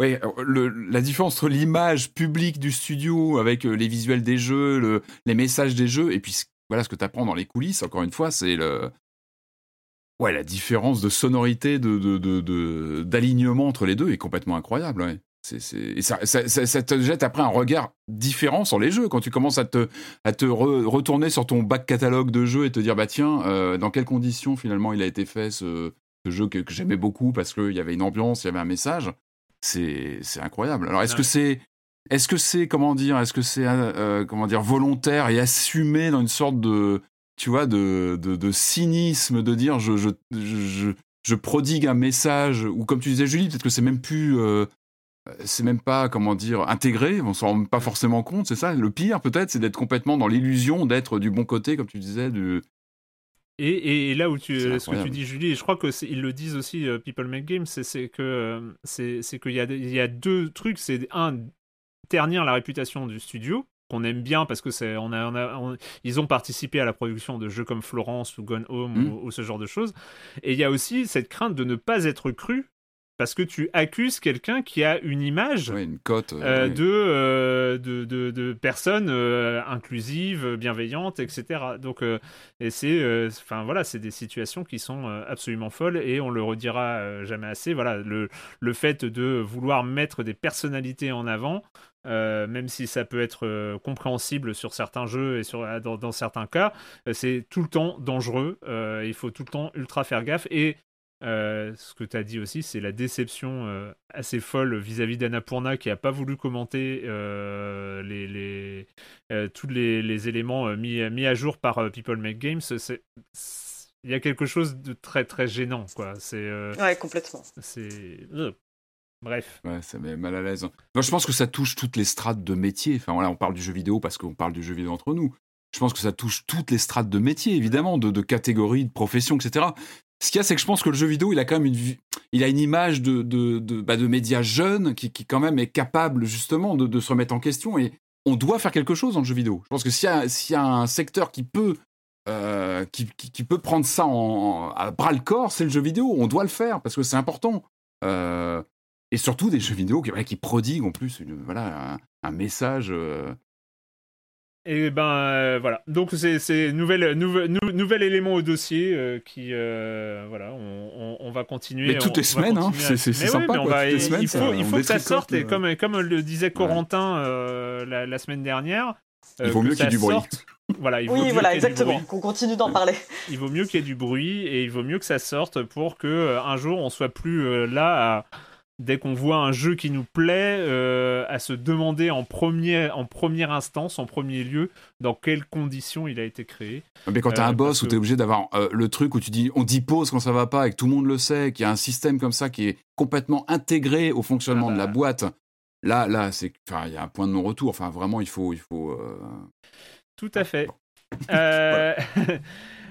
Ouais, alors, le- la différence entre l'image publique du studio avec euh, les visuels des jeux, le- les messages des jeux, et puis voilà ce que tu apprends dans les coulisses, encore une fois, c'est le. Ouais, la différence de sonorité, d'alignement entre les deux est complètement incroyable. Ouais. Ça, te jette après un regard différent sur les jeux. Quand tu commences à te, à te re- retourner sur ton bac catalogue de jeux et te dire, bah tiens, euh, dans quelles conditions finalement il a été fait ce, ce jeu que, que j'aimais beaucoup parce qu'il y avait une ambiance, il y avait un message, c'est, incroyable. Alors est-ce que c'est. Est-ce que c'est comment dire Est-ce que c'est euh, comment dire volontaire et assumé dans une sorte de tu vois, de, de, de cynisme, de dire je, je, je, je, prodigue un message, ou comme tu disais Julie, peut-être que c'est même plus... Euh, c'est même pas, comment dire, intégré, on s'en rend pas forcément compte, c'est ça. Le pire, peut-être, c'est d'être complètement dans l'illusion d'être du bon côté, comme tu disais, du, et, et, là où tu, ce que tu dis, Julie, et je crois qu'ils le disent aussi, uh, People Make Games, c'est que c'est qu'il y a, il y a deux trucs. C'est un, ternir la réputation du studio, qu'on aime bien parce que c'est on a, on a ils ont participé à la production de jeux comme Florence ou Gone Home mmh. ou, ou, ce genre de choses et il y a aussi cette crainte de ne pas être cru parce que tu accuses quelqu'un qui a une image une cote, euh, euh, de, de, de, personnes euh, inclusives, bienveillantes, etc. Donc, et c'est, enfin voilà, c'est des situations qui sont absolument folles et on le redira jamais assez. Voilà, le, le fait de vouloir mettre des personnalités en avant. même si ça peut être compréhensible sur certains jeux et sur, dans, dans certains cas, c'est tout le temps dangereux. il faut tout le temps ultra faire gaffe. Et euh, ce que tu as dit aussi, c'est la déception euh, assez folle vis-à-vis d'Annapurna qui n'a pas voulu commenter euh, les, les tous les, éléments mis, mis, à jour par People Make Games. Il y a quelque chose de très très gênant, quoi. C'est. ouais, complètement. C'est. Bref. Ouais, ça met mal à l'aise. Moi, je pense que ça touche toutes les strates de métier. Enfin, voilà, on parle du jeu vidéo parce qu'on parle du jeu vidéo entre nous. Je pense que ça touche toutes les strates de métier, évidemment, de, de catégories, de professions, etc. Ce qu'il y a, c'est que je pense que le jeu vidéo, il a quand même une, il a une image de, de, bah, de médias jeunes qui, qui, quand même est capable justement de, de, se remettre en question. Et on doit faire quelque chose dans le jeu vidéo. Je pense que s'il y, y, a un secteur qui peut, euh, qui, qui, peut prendre ça à bras le corps, c'est le jeu vidéo. On doit le faire parce que c'est important. Euh, et surtout des jeux vidéo qui, qui prodiguent en plus une, voilà, un, message euh, et ben euh, voilà, donc c'est nouvel, nouvel, nouvel élément au dossier euh, qui euh, voilà, on, on, va continuer. Mais toutes les semaines, hein, c'est sympa. il, faut, il faut que ça sorte et comme comme le disait Corentin la, la, semaine dernière, il vaut mieux qu'il y ait du bruit. Voilà, il oui, voilà, exactement. Qu'on continue d'en parler. Il vaut mieux qu'il y ait du bruit et il vaut mieux que ça sorte pour que un jour on soit plus là à dès qu'on voit un jeu qui nous plaît, euh, à se demander en, premier, en première instance, en premier lieu, dans quelles conditions il a été créé. Mais quand tu as un euh, boss où tu es obligé d'avoir euh, le truc où tu dis on dit pause quand ça va pas et que tout le monde le sait, qu'il y a un système comme ça qui est complètement intégré au fonctionnement de la ah bah. boîte, là, là, c'est, il y a un point de non-retour. Enfin, vraiment, il faut, il faut. Tout à fait.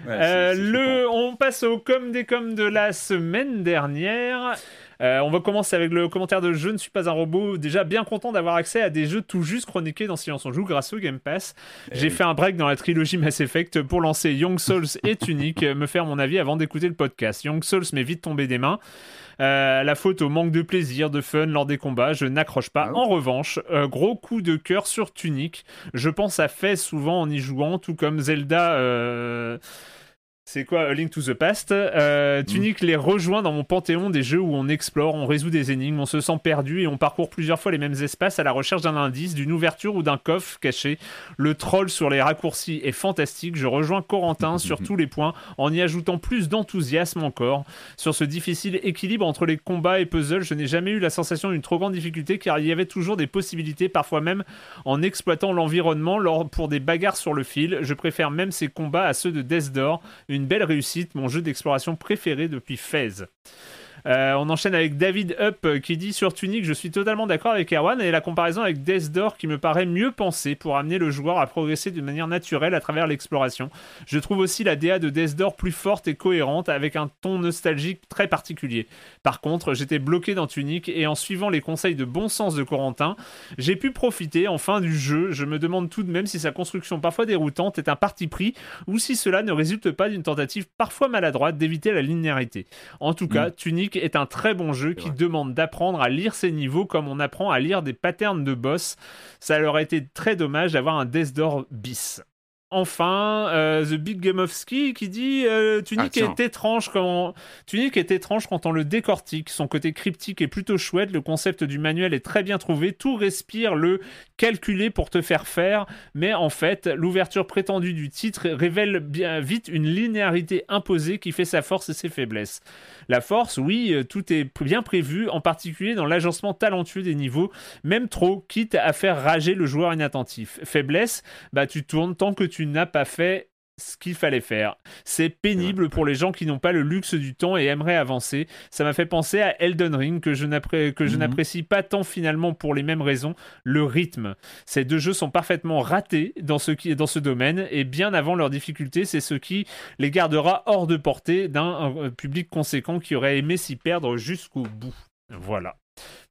le, on passe au com des coms de la semaine dernière. Euh, on va commencer avec le commentaire de Je ne suis pas un robot. Déjà bien content d'avoir accès à des jeux tout juste chroniqués dans Silence on joue grâce au Game Pass. Eh J'ai fait un break dans la trilogie Mass Effect pour lancer Young Souls et Tunic, me faire mon avis avant d'écouter le podcast. Young Souls m'est vite tombé des mains. Euh, la faute au manque de plaisir, de fun lors des combats, je n'accroche pas. Ah en revanche, euh, gros coup de cœur sur Tunic. Je pense à fait souvent en y jouant, tout comme Zelda. C'est quoi A Link to the Past? Euh, Tunic les rejoint dans mon panthéon des jeux où on explore, on résout des énigmes, on se sent perdu et on parcourt plusieurs fois les mêmes espaces à la recherche d'un indice, d'une ouverture ou d'un coffre caché. Le troll sur les raccourcis est fantastique. Je rejoins Corentin sur tous les points en y ajoutant plus d'enthousiasme encore. Sur ce difficile équilibre entre les combats et puzzles, je n'ai jamais eu la sensation d'une trop grande difficulté car il y avait toujours des possibilités, parfois même en exploitant l'environnement lors pour des bagarres sur le fil. Je préfère même ces combats à ceux de Death Door une belle réussite, mon jeu d'exploration préféré depuis Fez. Euh, on enchaîne avec David Up euh, qui dit sur Tunic Je suis totalement d'accord avec Erwan et la comparaison avec Death Door qui me paraît mieux pensée pour amener le joueur à progresser d'une manière naturelle à travers l'exploration. Je trouve aussi la DA de Death Door plus forte et cohérente avec un ton nostalgique très particulier. Par contre, j'étais bloqué dans Tunic et en suivant les conseils de bon sens de Corentin, j'ai pu profiter enfin du jeu. Je me demande tout de même si sa construction parfois déroutante est un parti pris ou si cela ne résulte pas d'une tentative parfois maladroite d'éviter la linéarité. En tout cas, mm. Tunic est un très bon jeu qui demande d'apprendre à lire ses niveaux comme on apprend à lire des patterns de boss. Ça leur a été très dommage d'avoir un Death Door bis. Enfin, euh, The Big Game of Ski qui dit euh, Tunic ah, est étrange quand Tunic est étrange quand on le décortique. Son côté cryptique est plutôt chouette. Le concept du manuel est très bien trouvé. Tout respire le calculer pour te faire faire. Mais en fait, l'ouverture prétendue du titre révèle bien vite une linéarité imposée qui fait sa force et ses faiblesses. La force, oui, euh, tout est bien prévu, en particulier dans l'agencement talentueux des niveaux, même trop, quitte à faire rager le joueur inattentif. Faiblesse, bah tu tournes tant que tu n'as pas fait ce qu'il fallait faire. C'est pénible pour les gens qui n'ont pas le luxe du temps et aimeraient avancer. Ça m'a fait penser à Elden Ring, que je Mhm. n'apprécie pas tant finalement pour les mêmes raisons, le rythme. Ces deux jeux sont parfaitement ratés dans ce, qui, dans ce domaine, et bien avant leur difficulté, c'est ce qui les gardera hors de portée d'un euh, public conséquent qui aurait aimé s'y perdre jusqu'au bout. Voilà.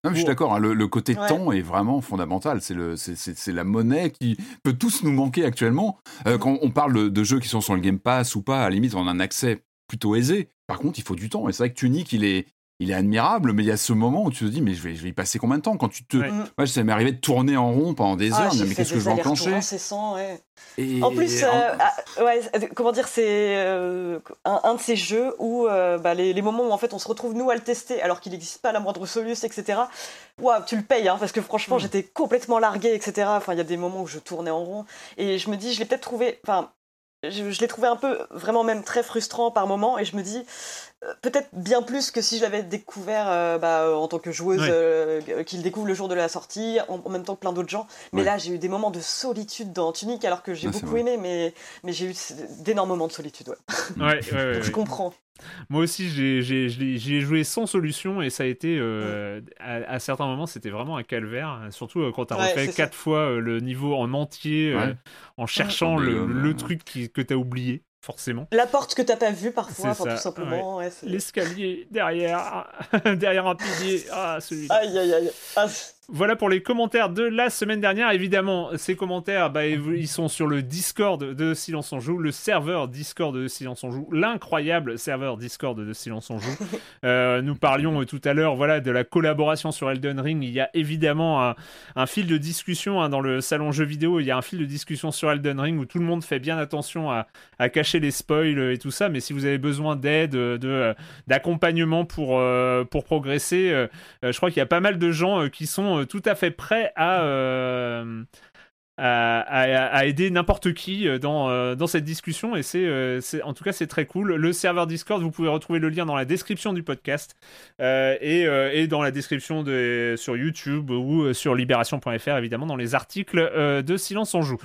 Non, mais je suis d'accord, hein, le, le côté Ouais. temps est vraiment fondamental. C'est la monnaie qui peut tous nous manquer actuellement. Euh, quand on parle de, de jeux qui sont sur le Game Pass ou pas, à la limite, on a un accès plutôt aisé. Par contre, il faut du temps. Et c'est vrai que Tunic, il est, il est admirable, mais il y a ce moment où tu te dis, mais je vais, je vais y passer combien de temps Quand tu te. Ouais. Moi, ça m'est arrivé de tourner en rond pendant des Ah, heures. mais fait qu'est-ce que je vais enclencher ouais. Et- En plus, et- euh, ah, ouais, comment dire, c'est euh, un, un de ces jeux où euh, bah, les, les moments où en fait on se retrouve nous à le tester alors qu'il n'existe pas la moindre solution, etc. Waouh, tu le payes, hein, parce que franchement Mm. j'étais complètement largué, etc. Enfin, il y a des moments où je tournais en rond et je me dis, je l'ai peut-être trouvé, enfin, je, je l'ai trouvé un peu vraiment même très frustrant par moment et je me dis peut-être bien plus que si je l'avais découvert euh, bah, euh, en tant que joueuse Ouais. euh, qu'il découvre le jour de la sortie en, en même temps que plein d'autres gens. Mais là, j'ai eu des moments de solitude dans Tunic alors que j'ai beaucoup aimé, mais, mais j'ai eu d'énormes moments de solitude. Ouais. Ouais, ouais, ouais, Donc je ouais. comprends. Moi aussi, j'ai- joué sans solution et ça a été, euh, à, à certains moments, c'était vraiment un calvaire. Surtout euh, quand tu as Ouais, refait ça. quatre fois euh, le niveau en entier euh, en cherchant Oh, mais, le, euh, le truc qui- que tu as oublié, forcément. La porte que t'as pas vue parfois, enfin, tout simplement. ouais, L'escalier derrière, derrière un pilier. Ah, celui-là. Aïe aïe aïe. Ah, Voilà pour les commentaires de la semaine dernière. Évidemment, ces commentaires, bah, ils sont sur le Discord de Silence on Joue, le serveur Discord de Silence on Joue, l'incroyable serveur Discord de Silence on Joue. Euh, nous parlions euh, tout à l'heure, voilà, de la collaboration sur Elden Ring. Il y a évidemment un, un fil de discussion hein, dans le salon jeux vidéo. Il y a un fil de discussion sur Elden Ring où tout le monde fait bien attention à, à cacher les spoils et tout ça. Mais si vous avez besoin d'aide, de, de- d'accompagnement pour euh, pour progresser, euh, euh, je crois qu'il y a pas mal de gens euh, qui sont euh, tout à fait prêts à, euh, à, à- aider n'importe qui euh, dans, dans cette discussion. Et c'est, en tout cas, c'est très cool. Le serveur Discord, vous pouvez retrouver le lien dans la description du podcast et, et dans la description de, sur YouTube ou sur libération.fr, évidemment, dans les articles de Silence on Joue.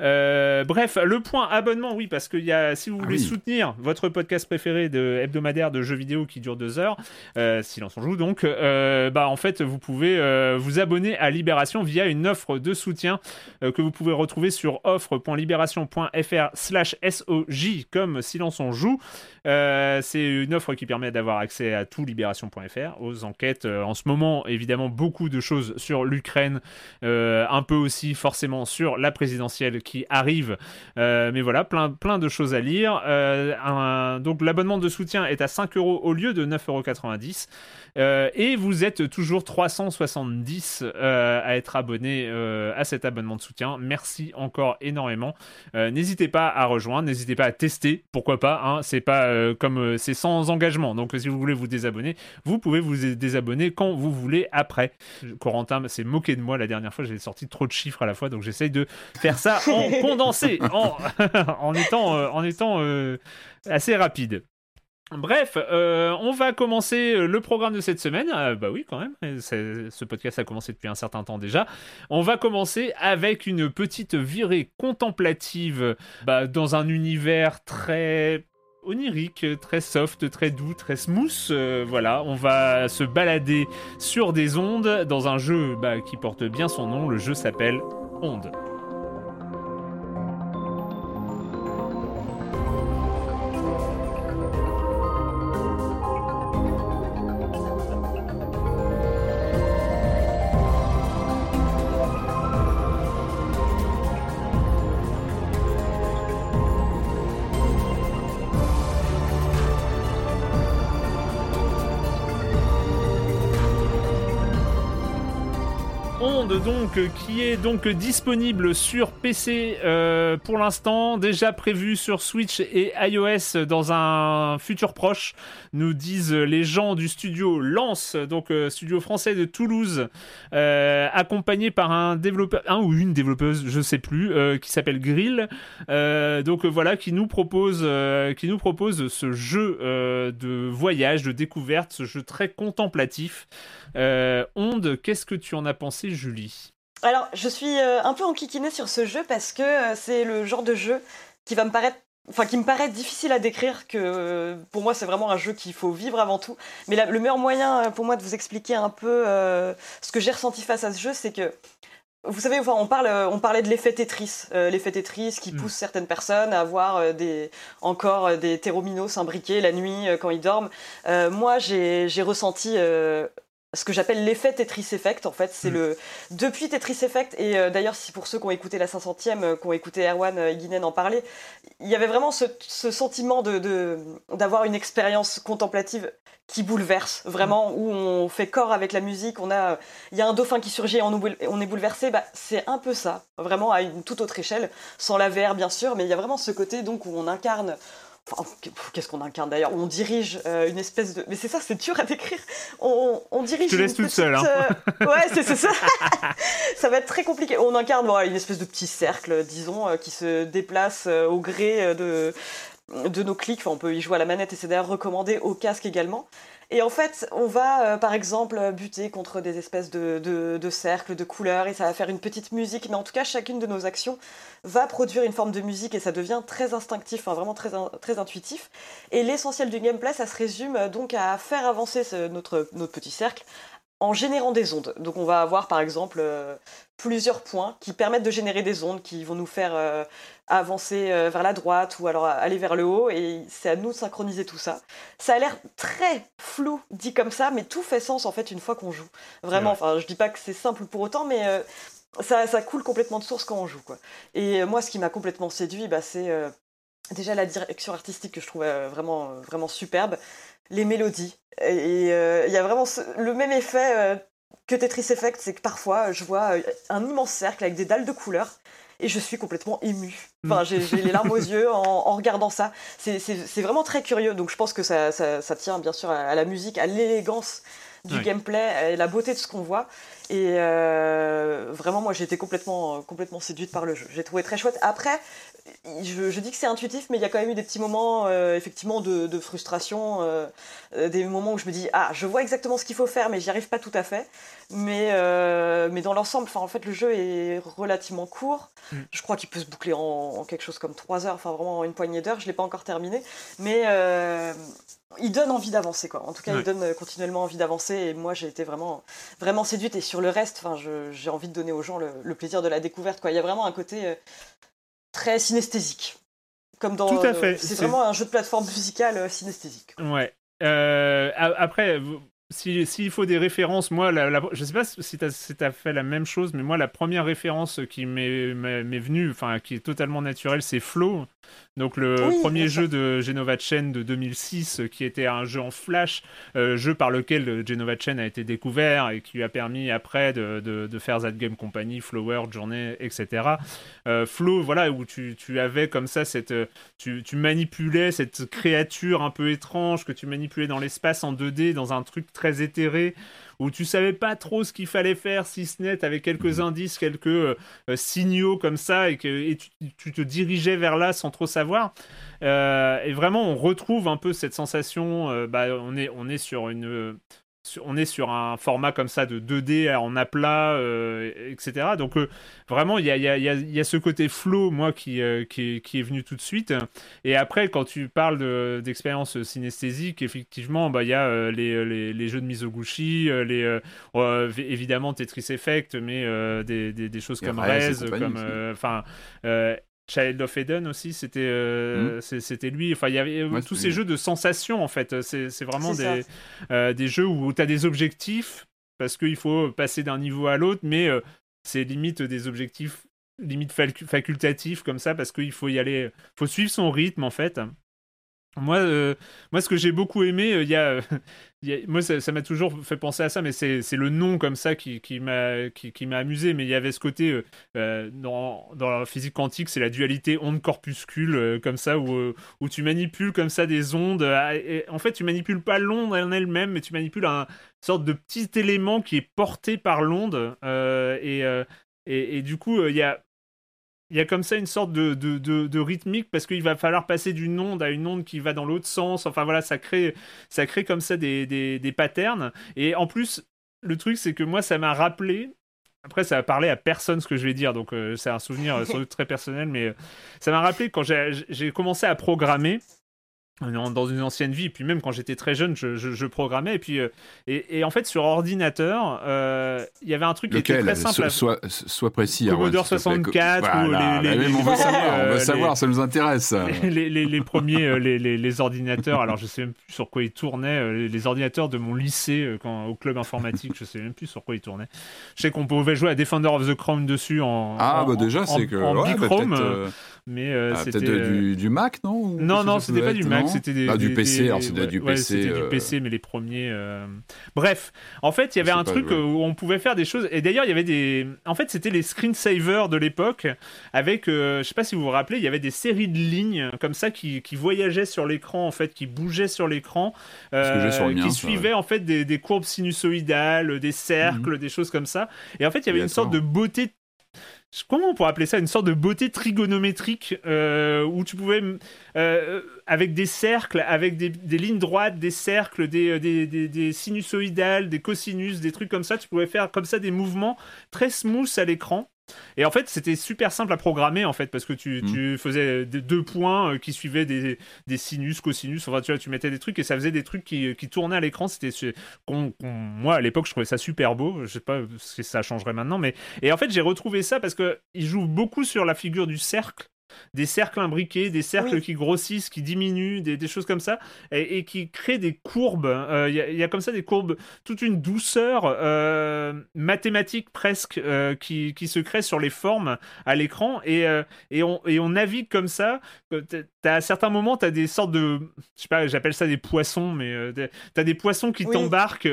Euh, bref, le point abonnement, oui, parce que y a, si vous Ah voulez oui. soutenir votre podcast préféré de hebdomadaire de jeux vidéo qui dure deux heures, euh, Silence on joue donc, euh, bah en fait vous pouvez vous abonner à Libération via une offre de soutien que vous pouvez retrouver sur offre.libération.fr slash SOJ comme Silence on joue. Euh, c'est une offre qui permet d'avoir accès à tout libération.fr, aux enquêtes. euh, en ce moment, évidemment, beaucoup de choses sur l'Ukraine, euh, un peu aussi forcément sur la présidentielle qui arrive. Mais voilà, plein, de choses à lire. Donc l'abonnement de soutien est à 5 euros au lieu de 9,90 euros. Et vous êtes toujours 370 euh, à être abonné à cet abonnement de soutien. Merci encore énormément. N'hésitez pas à rejoindre, n'hésitez pas à tester, pourquoi pas. Hein, c'est pas euh, comme euh, c'est sans engagement. Donc si vous voulez vous désabonner, vous pouvez vous désabonner quand vous voulez après. Corentin s'est moqué de moi la dernière fois. J'ai sorti trop de chiffres à la fois, donc j'essaye de faire ça en condensé, en, en étant, euh, en étant assez rapide. Bref, euh, on va commencer le programme de cette semaine. Euh, bah oui, quand même. Ce podcast a commencé depuis un certain temps déjà. On va commencer avec une petite virée contemplative bah, dans un univers très onirique, très soft, très doux, très smooth. Euh, voilà, on va se balader sur des ondes dans un jeu bah, qui porte bien son nom. Le jeu s'appelle Onde. Qui est donc disponible sur PC euh, pour l'instant, déjà prévu sur Switch et iOS dans un futur proche, nous disent les gens du studio Lance, donc euh, studio français de Toulouse, euh, accompagné par un développeur, un ou une développeuse, je sais plus, qui s'appelle Grill, donc voilà, qui nous propose, qui nous propose ce jeu de voyage, de découverte, ce jeu très contemplatif. Onde, qu'est-ce que tu en as pensé, Julie? Alors, je suis euh, un peu enquiquinée sur ce jeu parce que euh, c'est le genre de jeu qui va me paraître enfin qui me paraît difficile à décrire que pour moi c'est vraiment un jeu qu'il faut vivre avant tout mais le meilleur moyen pour moi de vous expliquer un peu ce que j'ai ressenti face à ce jeu c'est que vous savez, enfin, on, parle, on parlait de l'effet Tetris, l'effet Tetris qui mm. pousse certaines personnes à avoir des, encore des terrominos imbriqués la nuit quand ils dorment. moi, j'ai ressenti ce que j'appelle l'effet Tetris Effect en fait c'est mm. le depuis Tetris Effect et euh, d'ailleurs si pour ceux qui ont écouté la 500e euh, qui ont écouté Erwan euh, Guinen en parler il y avait vraiment ce, sentiment de d'avoir une expérience contemplative qui bouleverse vraiment où on fait corps avec la musique on a il y a un dauphin qui surgit et on, on est bouleversé bah, c'est un peu ça vraiment à une toute autre échelle sans la VR bien sûr mais il y a vraiment ce côté donc où on incarne Qu'est-ce qu'on incarne d'ailleurs? On dirige euh, une espèce de. Mais c'est ça, c'est dur à décrire. On, on dirige. Je te laisse toute seule. Hein. Euh, ouais, c'est ça. ça va être très compliqué. On incarne une espèce de petit cercle, disons, euh, qui se déplace au gré de, de nos clics. Enfin, on peut y jouer à la manette et c'est d'ailleurs recommandé au casque également. Et en fait, on va euh, par exemple buter contre des espèces de, cercles, de couleurs, et ça va faire une petite musique. Mais en tout cas, chacune de nos actions va produire une forme de musique et ça devient très instinctif, vraiment très, intuitif. Et l'essentiel du gameplay, ça se résume euh, donc à faire avancer notre, petit cercle en générant des ondes. Donc on va avoir par exemple euh, plusieurs points qui permettent de générer des ondes qui vont nous faire avancer euh, vers la droite ou alors aller vers le haut et c'est à nous de synchroniser tout ça. Ça a l'air très flou dit comme ça mais tout fait sens en fait une fois qu'on joue. Vraiment, enfin je dis pas que c'est simple pour autant mais ça, ça, coule complètement de source quand on joue quoi. Et moi ce qui m'a complètement séduit bah, c'est déjà la direction artistique que je trouvais vraiment, vraiment superbe les mélodies. Et euh, il y a vraiment le même effet euh, que Tetris Effect, c'est que parfois je vois euh, un immense cercle avec des dalles de couleurs et je suis complètement émue. Enfin, mm. j'ai les larmes aux yeux en, regardant ça. C'est vraiment très curieux. Donc je pense que ça, ça, tient bien sûr à, la musique, à l'élégance du gameplay et la beauté de ce qu'on voit. Et vraiment, moi, j'ai été complètement, complètement séduite par le jeu. J'ai trouvé très chouette. Après, je, dis que c'est intuitif, mais il y a quand même eu des petits moments euh, effectivement de, frustration, euh, euh, des moments où je me dis ah je vois exactement ce qu'il faut faire, mais j'y arrive pas tout à fait. Mais mais dans l'ensemble, en fait le jeu est relativement court. Mm. Je crois qu'il peut se boucler en, quelque chose comme 3 heures, enfin vraiment une poignée d'heures. Je l'ai pas encore terminé, mais il donne envie d'avancer quoi. En tout cas, il donne continuellement envie d'avancer et moi j'ai été vraiment vraiment séduite et sur le reste, enfin j'ai envie de donner aux gens le, le, plaisir de la découverte quoi. Il y a vraiment un côté très synesthésique. Comme dans. Tout à fait. c'est vraiment un jeu de plateforme musicale euh, synesthésique. Ouais. Euh, après, s'il si, faut des références, moi, la, je sais pas si tu as, fait la même chose, mais moi, la première référence qui m'est venue, enfin, qui est totalement naturelle, c'est Flow. Donc le premier jeu de Genova Chen de 2006, euh, qui était un jeu en flash, euh, jeu par lequel euh, Genova Chen a été découvert et qui lui a permis après de, de, faire That Game Company, Flower, Journée, etc. Flow, voilà, où tu, tu, avais comme ça cette... Tu, tu, manipulais cette créature un peu étrange que tu manipulais dans l'espace en 2D, dans un truc très éthéré où tu savais pas trop ce qu'il fallait faire, si ce n'est, avec quelques mhm. indices, quelques euh, euh, signaux comme ça, et que tu, te dirigeais vers là sans trop savoir. Euh, et vraiment, on retrouve un peu cette sensation, bah, on, est, on est sur une on est sur un format comme ça de 2D en aplat, euh, etc. Donc euh, vraiment, il y a, y, a, y a, ce côté flow, moi, qui, euh, qui, est, venu tout de suite. Et après, quand tu parles d'expérience synesthésique, effectivement, bah, il y a les, les, jeux de Mizoguchi, les, évidemment Tetris Effect, mais des, des, choses comme Rez, comme... Enfin... Child of Eden aussi, c'était euh, hmm. c'était lui. Enfin, il y avait euh, tous ces jeux de sensations en fait. C'est vraiment des, euh, des jeux où tu as des objectifs parce qu'il faut passer d'un niveau à l'autre, mais c'est limite des objectifs limite facultatifs comme ça parce qu'il faut y aller, faut suivre son rythme en fait. Moi, euh, moi, ce que j'ai beaucoup aimé, il euh, y, a, moi, ça m'a toujours fait penser à ça, mais c'est le nom comme ça qui, qui m'a qui, m'a amusé. Mais il y avait ce côté euh, dans, dans la physique quantique, c'est la dualité onde-corpuscule comme ça, où, où tu manipules comme ça des ondes. En fait, tu manipules pas l'onde en elle-même, mais tu manipules un sorte de petit élément qui est porté par l'onde. et, et, et, du coup, il y a il y a comme ça une sorte de, de, de, rythmique parce qu'il va falloir passer d'une onde à une onde qui va dans l'autre sens. Enfin voilà, ça crée, ça crée comme ça des, des, des patterns. Et en plus, le truc, c'est que moi, ça m'a rappelé après, ça a parlé à personne ce que je vais dire, donc euh, c'est un souvenir euh, sans doute très personnel, mais euh, ça m'a rappelé quand j'ai commencé à programmer dans une ancienne vie, puis même quand j'étais très jeune, je, je- je programmais, et puis euh, et, et en fait sur ordinateur, euh, il y avait un truc qui était très simple. Sois, sois précis. Commodore plaît. 64 ou Voilà, les- les- on veut savoir, on euh, veut savoir, ça nous intéresse. les, premiers les, ordinateurs alors je sais même plus sur quoi ils tournaient les, ordinateurs de mon lycée quand, au club informatique je sais même plus sur quoi ils tournaient je sais qu'on pouvait jouer à Defender of the Crown dessus en Ah, en- bah déjà, c'est que. en ouais, bah, bichrome mais euh, ah, c'était euh, du, du Mac, non Ou non, non, c'était pas être, du Mac, c'était. Ah, du des- PC, des- alors ouais, du ouais, PC. c'était du euh, PC, mais les premiers. euh, Bref, en fait, il y avait Je sais un truc où on pouvait faire des choses. Et d'ailleurs, il y avait des. En fait, c'était les screensavers de l'époque, avec. euh, Je sais pas si vous vous rappelez, il y avait des séries de lignes comme ça qui, qui voyageaient sur l'écran, en fait, qui bougeaient sur l'écran, qui suivaient en fait des, des courbes sinusoïdales, des cercles, des choses comme ça. Et en fait, il y avait une sorte de beauté comment on pourrait appeler ça une sorte de beauté trigonométrique euh, où tu pouvais euh, avec des cercles avec des, lignes droites des cercles des, des, des, des sinusoïdales des cosinus des trucs comme ça tu pouvais faire comme ça des mouvements très smooth à l'écran et en fait, c'était super simple à programmer en fait parce que tu, Mm. tu faisais des- deux points euh, qui suivaient des, des sinus, cosinus. Enfin, tu vois, tu mettais des trucs et ça faisait des trucs qui, qui tournaient à l'écran. C'était moi à l'époque, je trouvais ça super beau. Je sais pas si ça changerait maintenant, mais et en fait, j'ai retrouvé ça parce que il joue beaucoup sur la figure du cercle. Des cercles imbriqués, des cercles Oui. qui grossissent, qui diminuent, des, des choses comme ça, et, et qui créent des courbes. Euh, Il y, a- il y a comme ça des courbes, toute une douceur euh, mathématique presque euh, qui, qui se crée sur les formes à l'écran, et, et, on, et on navigue comme ça. T'as- à certains moments, tu as des sortes de. Je sais pas, j'appelle ça des poissons, mais des- t'as des poissons qui Oui. t'embarquent,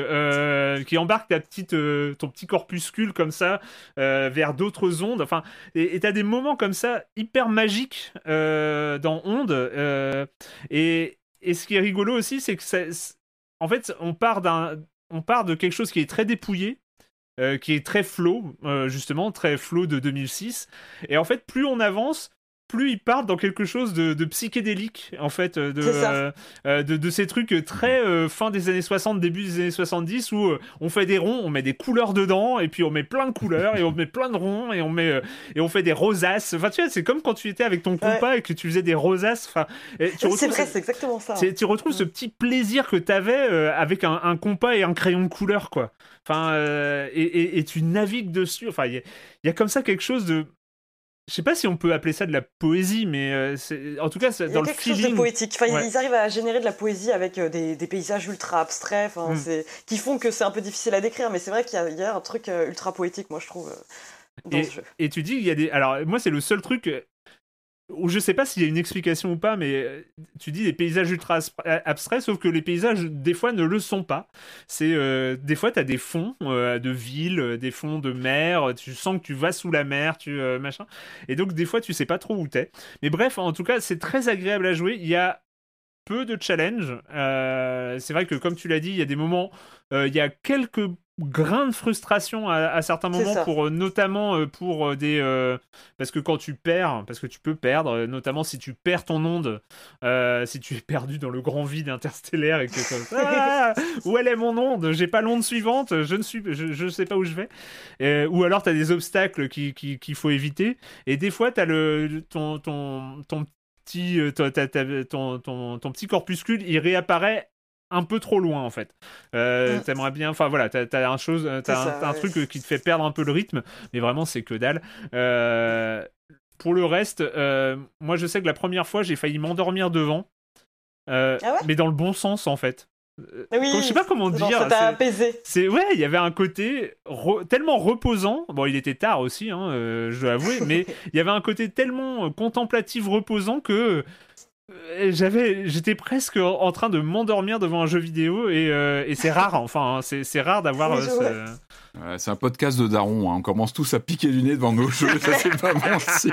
qui embarquent ta petite, ton petit corpuscule comme ça vers d'autres ondes. Enfin, et tu as des moments comme ça hyper magiques euh, dans Onde. euh, et, et ce qui est rigolo aussi, c'est que ça- en fait, on part d'un, on part de quelque chose qui est très dépouillé. euh, qui est très flow, justement, très flow de 2006. Et en fait, plus on avance, plus ils partent dans quelque chose de, de psychédélique, en fait, euh, de, euh, euh, de, de ces trucs très euh, fin des années 60, début des années 70, où euh, on fait des ronds, on met des couleurs dedans, et puis on met plein de couleurs, et on met plein de ronds, et on, met, et on fait des rosaces. Enfin, tu vois, c'est comme quand tu étais avec ton compas et que tu faisais des rosaces. Enfin, C'est vrai, ce- c'est exactement ça. tu retrouves ce petit plaisir que tu avais avec un, un compas et un crayon de couleur, quoi. Enfin, et, et- et tu navigues dessus. Enfin, il y, a- il y a comme ça quelque chose de. Je sais pas si on peut appeler ça de la poésie, mais euh, c'est- en tout cas, c'est Il y dans a le quelque chose de feeling. poétique. Enfin, Ouais. Ils arrivent à générer de la poésie avec euh, des, des paysages ultra abstraits, enfin, Mm. c'est- qui font que c'est un peu difficile à décrire. Mais c'est vrai qu'il y, a- il y a un truc euh, ultra poétique, moi je trouve, dans Et, ce jeu. et tu dis, il y a des. Alors, moi, c'est le seul truc je sais pas s'il y a une explication ou pas, mais euh, tu dis des paysages ultra as- abstraits, sauf que les paysages, des fois, ne le sont pas. C'est euh, Des fois, tu as des fonds euh, de villes, euh, des fonds de mer, tu sens que tu vas sous la mer, tu euh, machin. Et donc, des fois, tu sais pas trop où t'es. Mais bref, en tout cas, c'est très agréable à jouer. Il y a peu de challenges. Euh, c'est vrai que, comme tu l'as dit, il y a des moments, euh, il y a quelques grains de frustration à, à certains moments, ça. pour, euh, notamment euh, pour euh, des. euh, parce que quand tu perds, parce que tu peux perdre, notamment si tu perds ton onde, euh, si tu es perdu dans le grand vide interstellaire et que t'es comme Ah, où elle est mon onde? J'ai pas l'onde suivante, je ne suis, je, je sais pas où je vais. Ou alors t'as des obstacles qui- qui- qu'il faut éviter. Et des fois t'as le ton ton ton petit t'as- ton, ton, ton petit corpuscule, il réapparaît un peu trop loin en fait. Euh. T'aimerais bien, enfin voilà, t'as as un chose, t'as C'est un, ça, un ouais. truc euh, qui te fait perdre un peu le rythme, mais vraiment c'est que dalle. Euh, pour le reste, euh, moi je sais que la première fois j'ai failli m'endormir devant, Euh, Ah ouais? mais dans le bon sens en fait. Euh, oui, je sais pas comment dire. ça t'a c'est- apaisé. c'est ouais, il y avait un côté re- tellement reposant. Bon, il était tard aussi, hein, euh, je dois avouer, mais il y avait un côté tellement euh, contemplatif, reposant que euh, j'avais, j'étais presque en train de m'endormir devant un jeu vidéo et, euh, et c'est rare. Enfin, hein, c'est rare d'avoir euh, ce-. Ouais, c'est un podcast de daron. hein. On commence tous à piquer du nez devant nos jeux. Ça, c'est pas bon signe.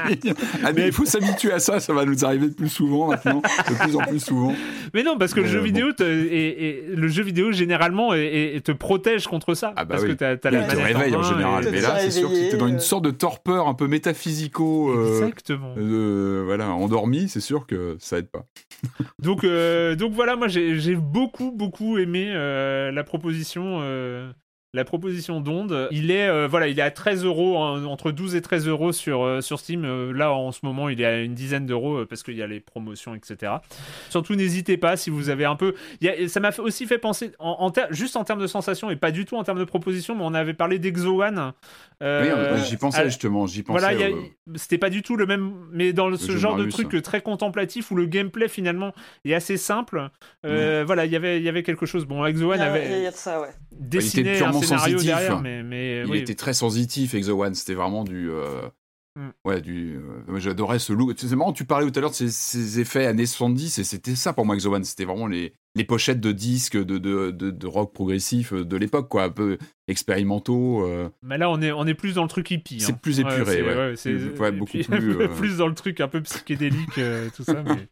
Ah, mais il faut s'habituer à ça. Ça va nous arriver de plus souvent maintenant. De plus en plus souvent. Mais non, parce que le jeu euh, vidéo, te- et, et- le jeu vidéo généralement et, te protège contre ça, Ah bah parce oui. que t'as as Il la te manette réveille en main général. Mais là, c'est sûr que t'es dans une euh. sorte de torpeur un peu métaphysico. euh, Exactement. euh, voilà, endormi, c'est sûr que ça aide pas. Donc, euh, donc voilà, moi j'ai j'ai beaucoup, beaucoup aimé la proposition la proposition d'onde. Il est euh, voilà, il est à 13 euros hein, entre 12 et 13 euros sur euh, sur Steam. Euh, là en ce moment, il est à une dizaine d'euros parce qu'il y a les promotions, etc. Surtout, n'hésitez pas si vous avez un peu. il y a- ça m'a aussi fait penser en, en ter- juste en termes de sensations et pas du tout en termes de propositions, mais on avait parlé d'Exo One. euh, Oui, j'y pensais à- justement, j'y pensais. voilà, a- euh, c'était pas du tout le même, mais dans ce genre de truc hein. très contemplatif où le gameplay finalement est assez simple. euh, Voilà, il y avait, il y avait quelque chose. Bon, Exo Il One y, a, il y avait a de ça, ouais. dessiné sensitif. derrière, mais, mais il oui. était très sensitif, Exo One. C'était vraiment du. euh, Mm. Ouais, du. euh, J'adorais ce look. C'est marrant, tu parlais tout à l'heure de ces, ces effets années 70, et c'était ça pour moi, Exo One. C'était vraiment les, les pochettes de disques de, de, de, de rock progressif de l'époque, quoi, un peu expérimentaux. euh. Mais là, on est, on est plus dans le truc hippie. C'est hein. plus épuré, ouais. c'est- Plus- ouais, et beaucoup puis, plus, euh, plus dans le truc un peu psychédélique, euh, tout ça. mais-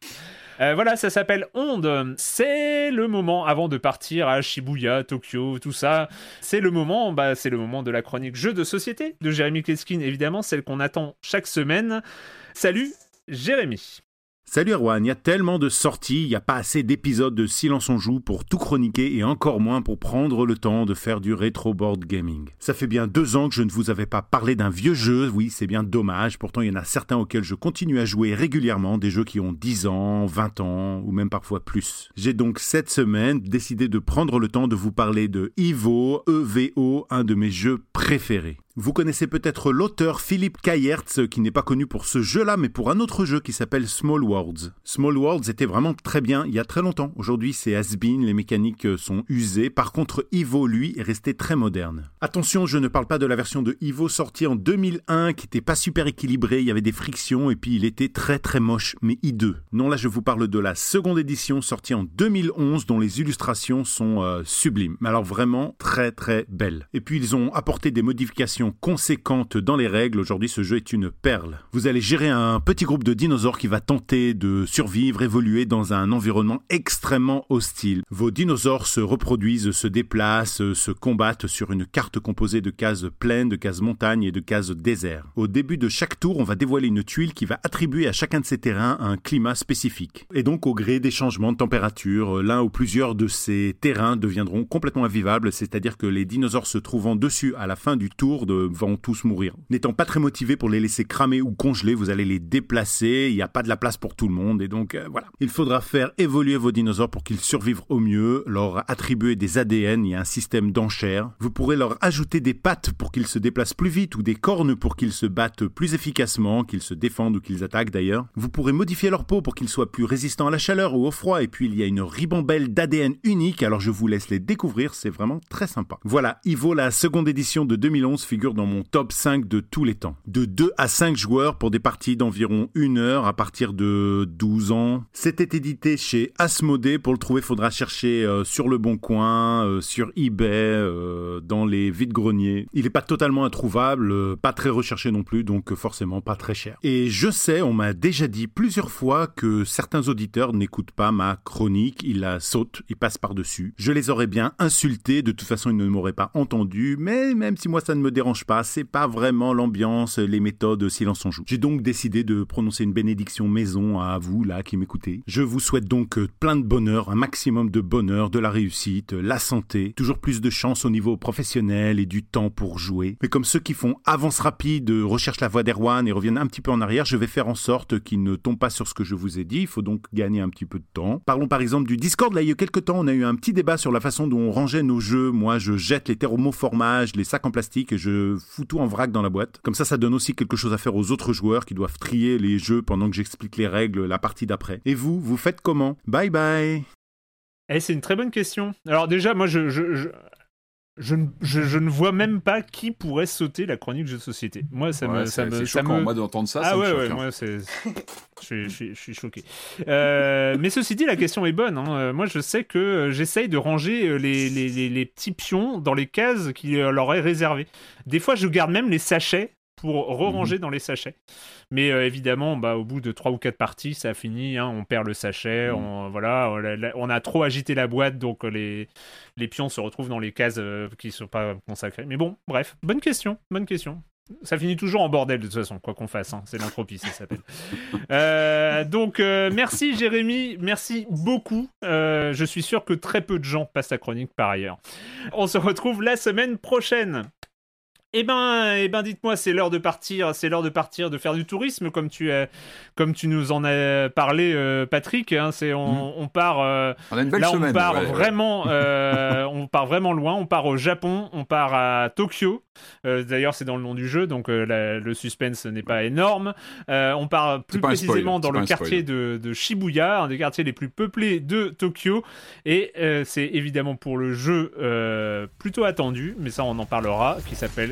Euh, voilà, ça s'appelle Onde. C'est le moment avant de partir à Shibuya, Tokyo, tout ça. C'est le moment, bah, c'est le moment de la chronique jeu de société de Jérémy Kletskin, évidemment, celle qu'on attend chaque semaine. Salut, Jérémy. Salut Erwan, il y a tellement de sorties, il n'y a pas assez d'épisodes de Silence on joue pour tout chroniquer et encore moins pour prendre le temps de faire du rétro board gaming. Ça fait bien deux ans que je ne vous avais pas parlé d'un vieux jeu, oui c'est bien dommage, pourtant il y en a certains auxquels je continue à jouer régulièrement, des jeux qui ont 10 ans, 20 ans ou même parfois plus. J'ai donc cette semaine décidé de prendre le temps de vous parler de Evo, EVO, un de mes jeux préférés. Vous connaissez peut-être l'auteur Philippe Kayertz, qui n'est pas connu pour ce jeu-là, mais pour un autre jeu qui s'appelle Small Worlds. Small Worlds était vraiment très bien il y a très longtemps. Aujourd'hui, c'est has-been, les mécaniques sont usées. Par contre, Evo, lui, est resté très moderne. Attention, je ne parle pas de la version de Evo sortie en 2001, qui était pas super équilibrée, il y avait des frictions, et puis il était très très moche, mais hideux. Non, là, je vous parle de la seconde édition sortie en 2011, dont les illustrations sont euh, sublimes. Mais alors vraiment très très belles. Et puis, ils ont apporté des modifications conséquentes dans les règles. Aujourd'hui, ce jeu est une perle. Vous allez gérer un petit groupe de dinosaures qui va tenter de survivre, évoluer dans un environnement extrêmement hostile. Vos dinosaures se reproduisent, se déplacent, se combattent sur une carte composée de cases plaines, de cases montagnes et de cases désert. Au début de chaque tour, on va dévoiler une tuile qui va attribuer à chacun de ces terrains un climat spécifique. Et donc, au gré des changements de température, l'un ou plusieurs de ces terrains deviendront complètement invivables, c'est-à-dire que les dinosaures se trouvant dessus à la fin du tour de- vont tous mourir. N'étant pas très motivés pour les laisser cramer ou congeler, vous allez les déplacer, il n'y a pas de la place pour tout le monde, et donc euh, voilà. Il faudra faire évoluer vos dinosaures pour qu'ils survivent au mieux, leur attribuer des ADN, il y a un système d'enchères. Vous pourrez leur ajouter des pattes pour qu'ils se déplacent plus vite, ou des cornes pour qu'ils se battent plus efficacement, qu'ils se défendent ou qu'ils attaquent d'ailleurs. Vous pourrez modifier leur peau pour qu'ils soient plus résistants à la chaleur ou au froid, et puis il y a une ribambelle d'ADN unique, alors je vous laisse les découvrir, c'est vraiment très sympa. Voilà, Ivo, la seconde édition de 2011, figure dans mon top 5 de tous les temps. De 2 à 5 joueurs pour des parties d'environ 1 heure à partir de 12 ans. C'était édité chez Asmodée, pour le trouver faudra chercher euh, sur le bon coin, euh, sur eBay, euh, dans les vides-greniers. Il n'est pas totalement introuvable, pas très recherché non plus, donc forcément pas très cher. Et je sais, on m'a déjà dit plusieurs fois que certains auditeurs n'écoutent pas ma chronique, ils la sautent, ils passent par-dessus. Je les aurais bien insultés, de toute façon ils ne m'auraient pas entendu, mais même si moi ça ne me dérange pas, c'est pas vraiment l'ambiance, les méthodes silence on joue. J'ai donc décidé de prononcer une bénédiction maison à vous là qui m'écoutez. Je vous souhaite donc euh, plein de bonheur, un maximum de bonheur, de la réussite, la santé, toujours plus de chance au niveau professionnel et du temps pour jouer. Mais comme ceux qui font avance rapide, euh, recherchent la voix d'Erwan et reviennent un petit peu en arrière, je vais faire en sorte qu'ils ne tombent pas sur ce que je vous ai dit. Il faut donc gagner un petit peu de temps. Parlons par exemple du Discord. Là, il y a quelques temps, on a eu un petit débat sur la façon dont on rangeait nos jeux. Moi, je jette les thermoformages, les sacs en plastique et je fous tout en vrac dans la boîte. Comme ça, ça donne aussi quelque chose à faire aux autres joueurs qui doivent trier les jeux pendant que j'explique les règles la partie d'après. Et vous, vous faites comment? Bye bye Eh, c'est une très bonne question. Alors déjà, moi, je, je, je, je, ne- je- je ne vois même pas qui pourrait sauter la chronique jeu de société. Moi, ça Ouais, me... Ça me, choquant, me- moi, d'entendre ça. ah ça me ouais, choque, ouais, hein. moi, c'est... je, suis- je choqué. Euh, mais ceci dit, la question est bonne. hein. Euh, Moi, je sais que euh, j'essaye de ranger les, les, les, les petits pions dans les cases qui leur est réservées. Des fois, je garde même les sachets pour re-ranger Mhm. dans les sachets. Mais euh, évidemment, bah, au bout de trois ou quatre parties, ça finit. hein, on perd le sachet. Mhm. On, voilà, on, a trop agité la boîte, donc euh, les, les pions se retrouvent dans les cases euh, qui ne sont pas consacrées. Mais bon, bref, bonne question. Bonne question. Ça finit toujours en bordel de toute façon, quoi qu'on fasse. hein. C'est l'entropie, ça s'appelle. Euh, donc, euh, merci Jérémy, merci beaucoup. Euh, je suis sûr que très peu de gens passent la chronique par ailleurs. On se retrouve la semaine prochaine. Eh ben, eh ben, dites-moi, c'est l'heure de partir, c'est l'heure de partir, de faire du tourisme, comme tu, as, comme tu nous en as parlé, euh, Patrick. hein. c'est, on, on part. euh, On a une belle Là, semaine. on part ouais, ouais. vraiment, euh, on part vraiment loin. On part au Japon, on part à Tokyo. Euh, D'ailleurs, c'est dans le nom du jeu, donc euh, la- le suspense n'est pas énorme. Euh, on part plus précisément spoil, dans le quartier de, de Shibuya, un des quartiers les plus peuplés de Tokyo. Et euh, c'est évidemment pour le jeu euh, plutôt attendu, mais ça, on en parlera, qui s'appelle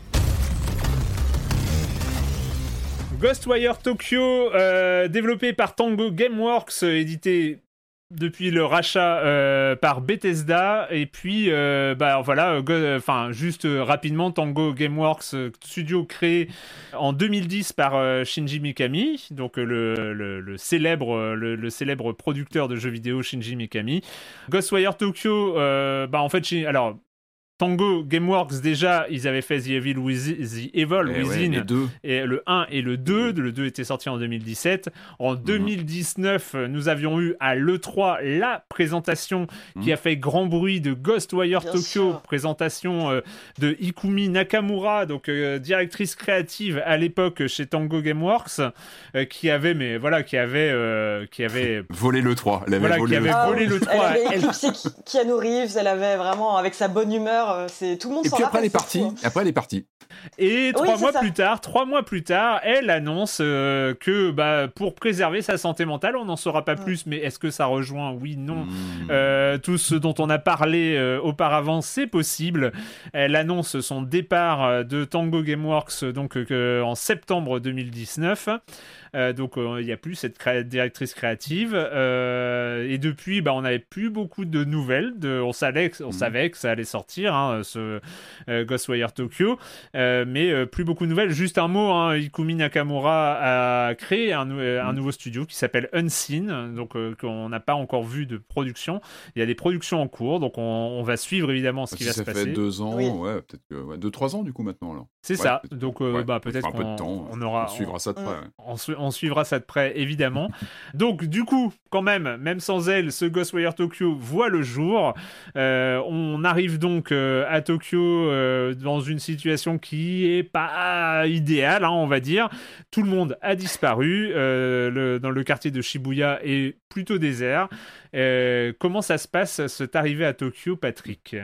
Ghostwire Tokyo, euh, développé par Tango Gameworks, édité depuis le rachat euh, par Bethesda. Et puis euh, bah voilà juste rapidement Tango Gameworks studio créé en 2010 par Shinji Mikami. Donc le, célèbre le, célèbre producteur de jeux vidéo Shinji Mikami. Ghostwire Tokyo bah en fait alors Tango Gameworks déjà ils avaient fait The Evil Within, The Evil Eh ouais, Within deux. et le 1 et le 2. Le 2 était sorti en 2017. En 2019, euh, nous avions eu à l'E3 la présentation qui a fait grand bruit de Ghostwire Bien Tokyo, sûr. présentation euh, de Ikumi Nakamura, donc euh, directrice créative à l'époque chez Tango Gameworks, euh, qui avait, mais voilà, qui avait, euh, qui avait, Volé le 3. Elle avait Voilà, volé qui le avait Ah volé le 3. Elle avait Elle- éclipsé Ki- Keanu Reeves, elle avait vraiment, avec sa bonne humeur, euh, c'est tout le monde Et puis après, elle est partie. hein. Après, elle est partie. Et trois mois ça. plus tard, trois mois plus tard, elle annonce euh, que bah, pour préserver sa santé mentale, on n'en saura pas plus, mais est-ce que ça rejoint Oui, non. Mmh. Euh, tout ce dont on a parlé euh, auparavant, c'est possible. Elle annonce son départ de Tango Gameworks donc euh, en septembre 2019. Euh, donc euh, il n'y a plus cette cré- directrice créative. Euh, et depuis, bah, on n'avait plus beaucoup de nouvelles. De, on, savait, que- on Mhm. savait que ça allait sortir, hein, ce euh, Ghostwire Tokyo. Euh, mais euh, plus beaucoup de nouvelles. Juste un mot, hein, Ikumi Nakamura a créé un, nou- euh, un nouveau studio qui s'appelle Unseen, donc euh, qu'on n'a pas encore vu de production. Il y a des productions en cours, donc on, on va suivre évidemment ce qui Si va ça se fait passer. deux ans, Oui. ouais, peut-être que ouais, deux, trois ans du coup maintenant. alors. C'est Ouais, ça. peut-être- Donc euh, ouais, bah, peut-être faudra un peu qu'on de temps. on aura, On suivra ça de près. ouais. on, on suivra ça de près, évidemment. Donc, du coup, quand même, même sans elle, ce Ghostwire Tokyo voit le jour. Euh, on arrive donc euh, à Tokyo euh, dans une situation qui est pas idéale, hein, on va dire. Tout le monde a disparu. le- dans le quartier de Shibuya est plutôt désert. Comment ça se passe, cette arrivée à Tokyo, Patrick?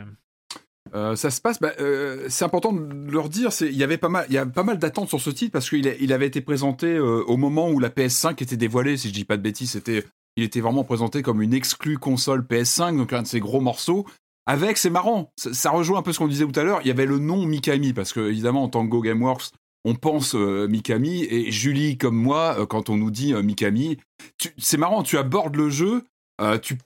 Euh, ça se passe. bah, euh, c'est important de leur dire. Il y avait pas mal, il y a pas mal d'attentes sur ce titre parce qu'il avait été présenté euh, au moment où la PS5 était dévoilée. Si je dis pas de bêtises, c'était, il était vraiment présenté comme une exclue console PS5, donc un de ses gros morceaux. Avec, c'est marrant, ça, rejoint un peu ce qu'on disait tout à l'heure. Il y avait le nom Mikami parce que évidemment en Tango Gameworks, on pense Mikami et Julie comme moi quand on nous dit Mikami, c'est marrant. Tu abordes le jeu, tu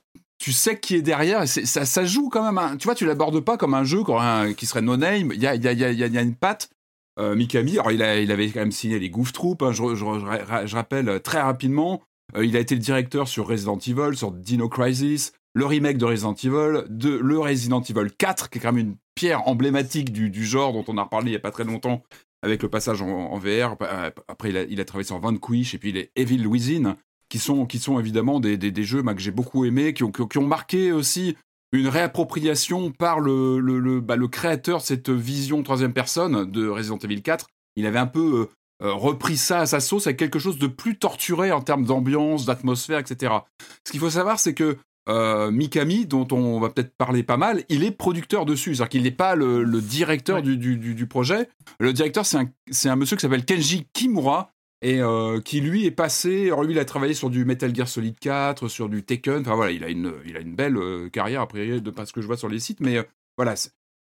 tu sais qui est derrière, ça, joue quand même. tu vois, tu l'abordes pas comme un jeu un- qui serait y a, il y, a, une patte. Euh, Mikami, alors il, avait quand même signé les Goof Troop, hein, je, rappelle euh, très rapidement. Euh, il a été le directeur sur Resident Evil, sur Dino Crisis, le remake de Resident Evil, de, le Resident Evil 4, qui est quand même une pierre emblématique du, genre dont on a reparlé il y a pas très longtemps avec le passage en, VR. Après, il a, il a travaillé sur Vanquish et puis les Evil Within qui sont, qui sont évidemment des, des, des jeux bah, que j'ai beaucoup aimés, qui ont, qui ont- marqué aussi une réappropriation par le, le, le, bah, le créateur de cette vision troisième personne de Resident Evil 4. Il avait un peu euh, euh, repris ça à sa sauce avec quelque chose de plus torturé en termes d'ambiance, d'atmosphère, etc. Ce qu'il faut savoir, c'est que euh, Mikami, dont on va peut-être parler pas mal, il est producteur dessus. C'est-à-dire qu'il n'est pas le, le directeur Ouais. du, du, du, projet. Le directeur, c'est un, c'est un monsieur qui s'appelle Kenji Kimura, et euh, qui lui est passé. Alors lui, il a travaillé sur du Metal Gear Solid 4, sur du Tekken. Enfin voilà, il a une, il a une belle euh, carrière après de pas ce que je vois sur les sites. Mais euh, voilà,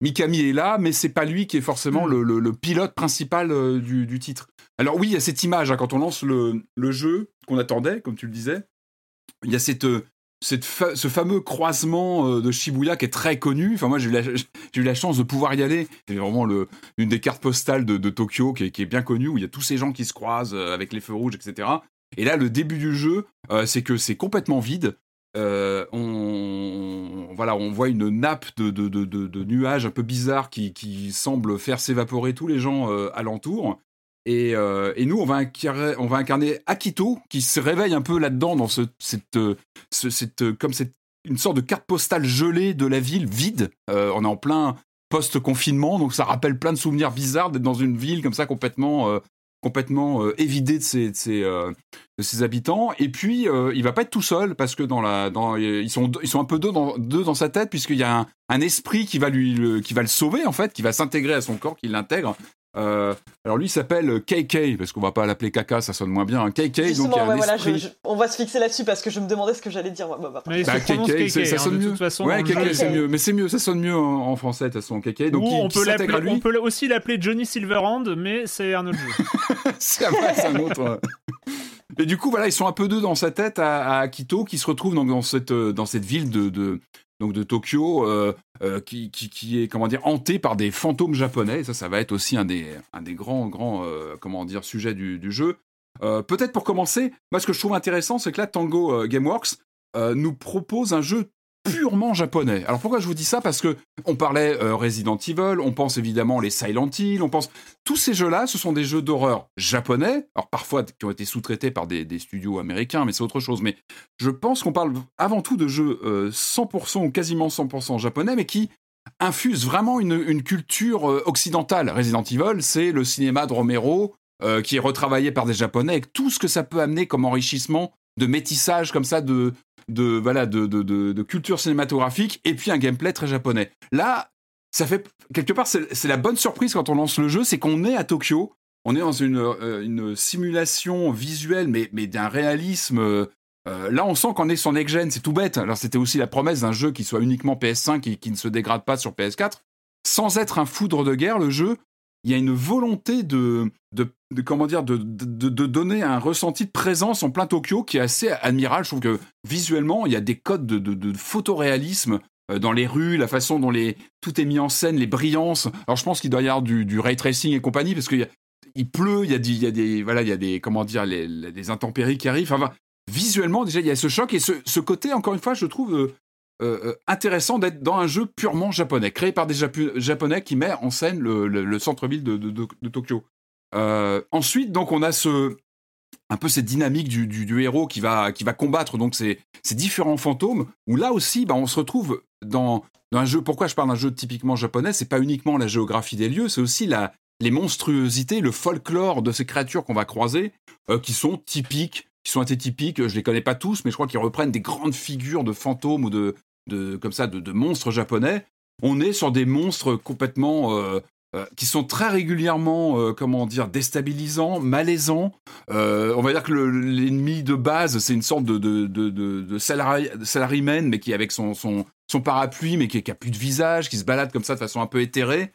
Mikami est là, mais c'est pas lui qui est forcément Mm. le, le- le pilote principal du, du titre. Alors oui, il y a cette image hein, quand on lance le, le jeu qu'on attendait, comme tu le disais. Il y a cette cette ce fameux croisement euh, de Shibuya qui est très connu. Enfin, moi, j'ai eu, la... chance de pouvoir y aller. C'est vraiment le... une des cartes postales de, Tokyo qui est... bien connue, où il y a tous ces gens qui se croisent euh, avec les feux rouges, etc. Et là, le début du jeu, euh, c'est que c'est complètement vide. On, voilà, on voit une nappe de, nuages un peu bizarres qui, semble faire s'évaporer tous les gens alentour. Et, euh, et, nous, on va, incarner, on Akito, qui se réveille un peu là-dedans, dans ce, cette, ce, cette, comme cette, une sorte de carte postale gelée de la ville, vide. Euh, on est en plein post-confinement, donc ça rappelle plein de souvenirs bizarres d'être dans une ville comme ça, complètement euh, complètement euh, évidé de ses, euh, habitants. Et puis, euh, il va pas être tout seul parce que ils sont, un peu deux dans, sa tête puisqu'il y a un, esprit qui va le, qui va le sauver en fait, qui va s'intégrer à son corps, qui l'intègre. Euh, alors lui il s'appelle KK parce qu'on va pas l'appeler Kaka, ça sonne moins bien. Hein. KK Justement, donc il y a un ouais, esprit... voilà, je, je, on va se fixer là-dessus parce que je me demandais ce que j'allais dire. Bah, bah, mais bah, KK, ça, hein, sonne mieux. Façon, ouais, KK c'est mieux, mais c'est mieux, ça sonne mieux en, en français de toute façon. KK donc Ou qui, on, peut à lui. on peut aussi l'appeler Johnny Silverhand, mais c'est un autre jeu. c'est un autre. Et du coup, voilà, ils sont un peu deux dans sa tête à, à Akito, qui se retrouve donc dans cette dans cette ville de, de donc de Tokyo, euh, euh, qui, qui, qui, est comment dire hanté par des fantômes japonais. Et ça, ça va être aussi un des un des grands grands euh, comment dire sujets du, du jeu. Peut-être pour commencer, moi ce que je trouve intéressant, c'est que là Tango Gameworks nous propose un jeu purement japonais. Alors pourquoi je vous dis ça? Parce que on parlait euh, Resident Evil, on pense évidemment les Silent Hill, on pense tous ces jeux-là, ce sont des jeux d'horreur japonais, alors parfois qui ont été sous-traités par des, studios américains, mais c'est autre chose. Mais je pense qu'on parle avant tout de jeux euh, 100% ou quasiment 100% japonais, mais qui infusent vraiment une, culture euh, occidentale. Resident Evil, c'est le cinéma de Romero euh, qui est retravaillé par des japonais, avec tout ce que ça peut amener comme enrichissement de métissage comme ça de de voilà de, de, de, culture cinématographique et puis un gameplay très japonais. Là, ça fait quelque part c'est la bonne surprise quand on lance le jeu, c'est qu'on est à Tokyo, on est dans une, euh, une simulation visuelle mais mais d'un réalisme. Euh, là, on sent qu'on est sur next gen, c'est tout bête. Alors c'était aussi la promesse d'un jeu qui soit uniquement PS5 et qui ne se dégrade pas sur PS4, sans être un foudre de guerre. Le jeu il y a une volonté de, de, de comment dire, de, de, donner un ressenti de présence en plein Tokyo qui est assez admirable. Je trouve que visuellement, il y a des codes de, photoréalisme dans les rues, la façon dont les, tout est mis en scène, les brillances. Alors je pense qu'il doit y avoir du, du ray tracing et compagnie parce qu'il il pleut, il y a des, il y a des, voilà, il y a des, comment dire, les, intempéries qui arrivent. Enfin, visuellement déjà, il y a ce choc et ce, ce côté, encore une fois, je trouve. Euh, euh, intéressant d'être dans un jeu purement japonais, créé par des japonais qui met en scène le, le, le centre-ville de, Tokyo. Euh, ensuite, donc, on a ce un peu cette dynamique du, héros qui va qui va combattre donc ces, ces différents fantômes. Où là aussi, bah, on se retrouve dans, un jeu. Pourquoi je parle d'un jeu typiquement japonais? C'est pas uniquement la géographie des lieux, c'est aussi la les monstruosités, le folklore de ces créatures qu'on va croiser, qui sont typiques qui sont assez typiques, je les connais pas tous, mais je crois qu'ils reprennent des grandes figures de fantômes ou de, de comme ça de, de, monstres japonais. On est sur des monstres complètement euh, euh, qui sont très régulièrement euh, comment dire déstabilisants, malaisants. On va dire que l'ennemi de base c'est une sorte de de de, de, salari, salaryman mais qui avec son son son parapluie mais qui, qui a plus de visage, qui se balade comme ça de façon un peu éthérée.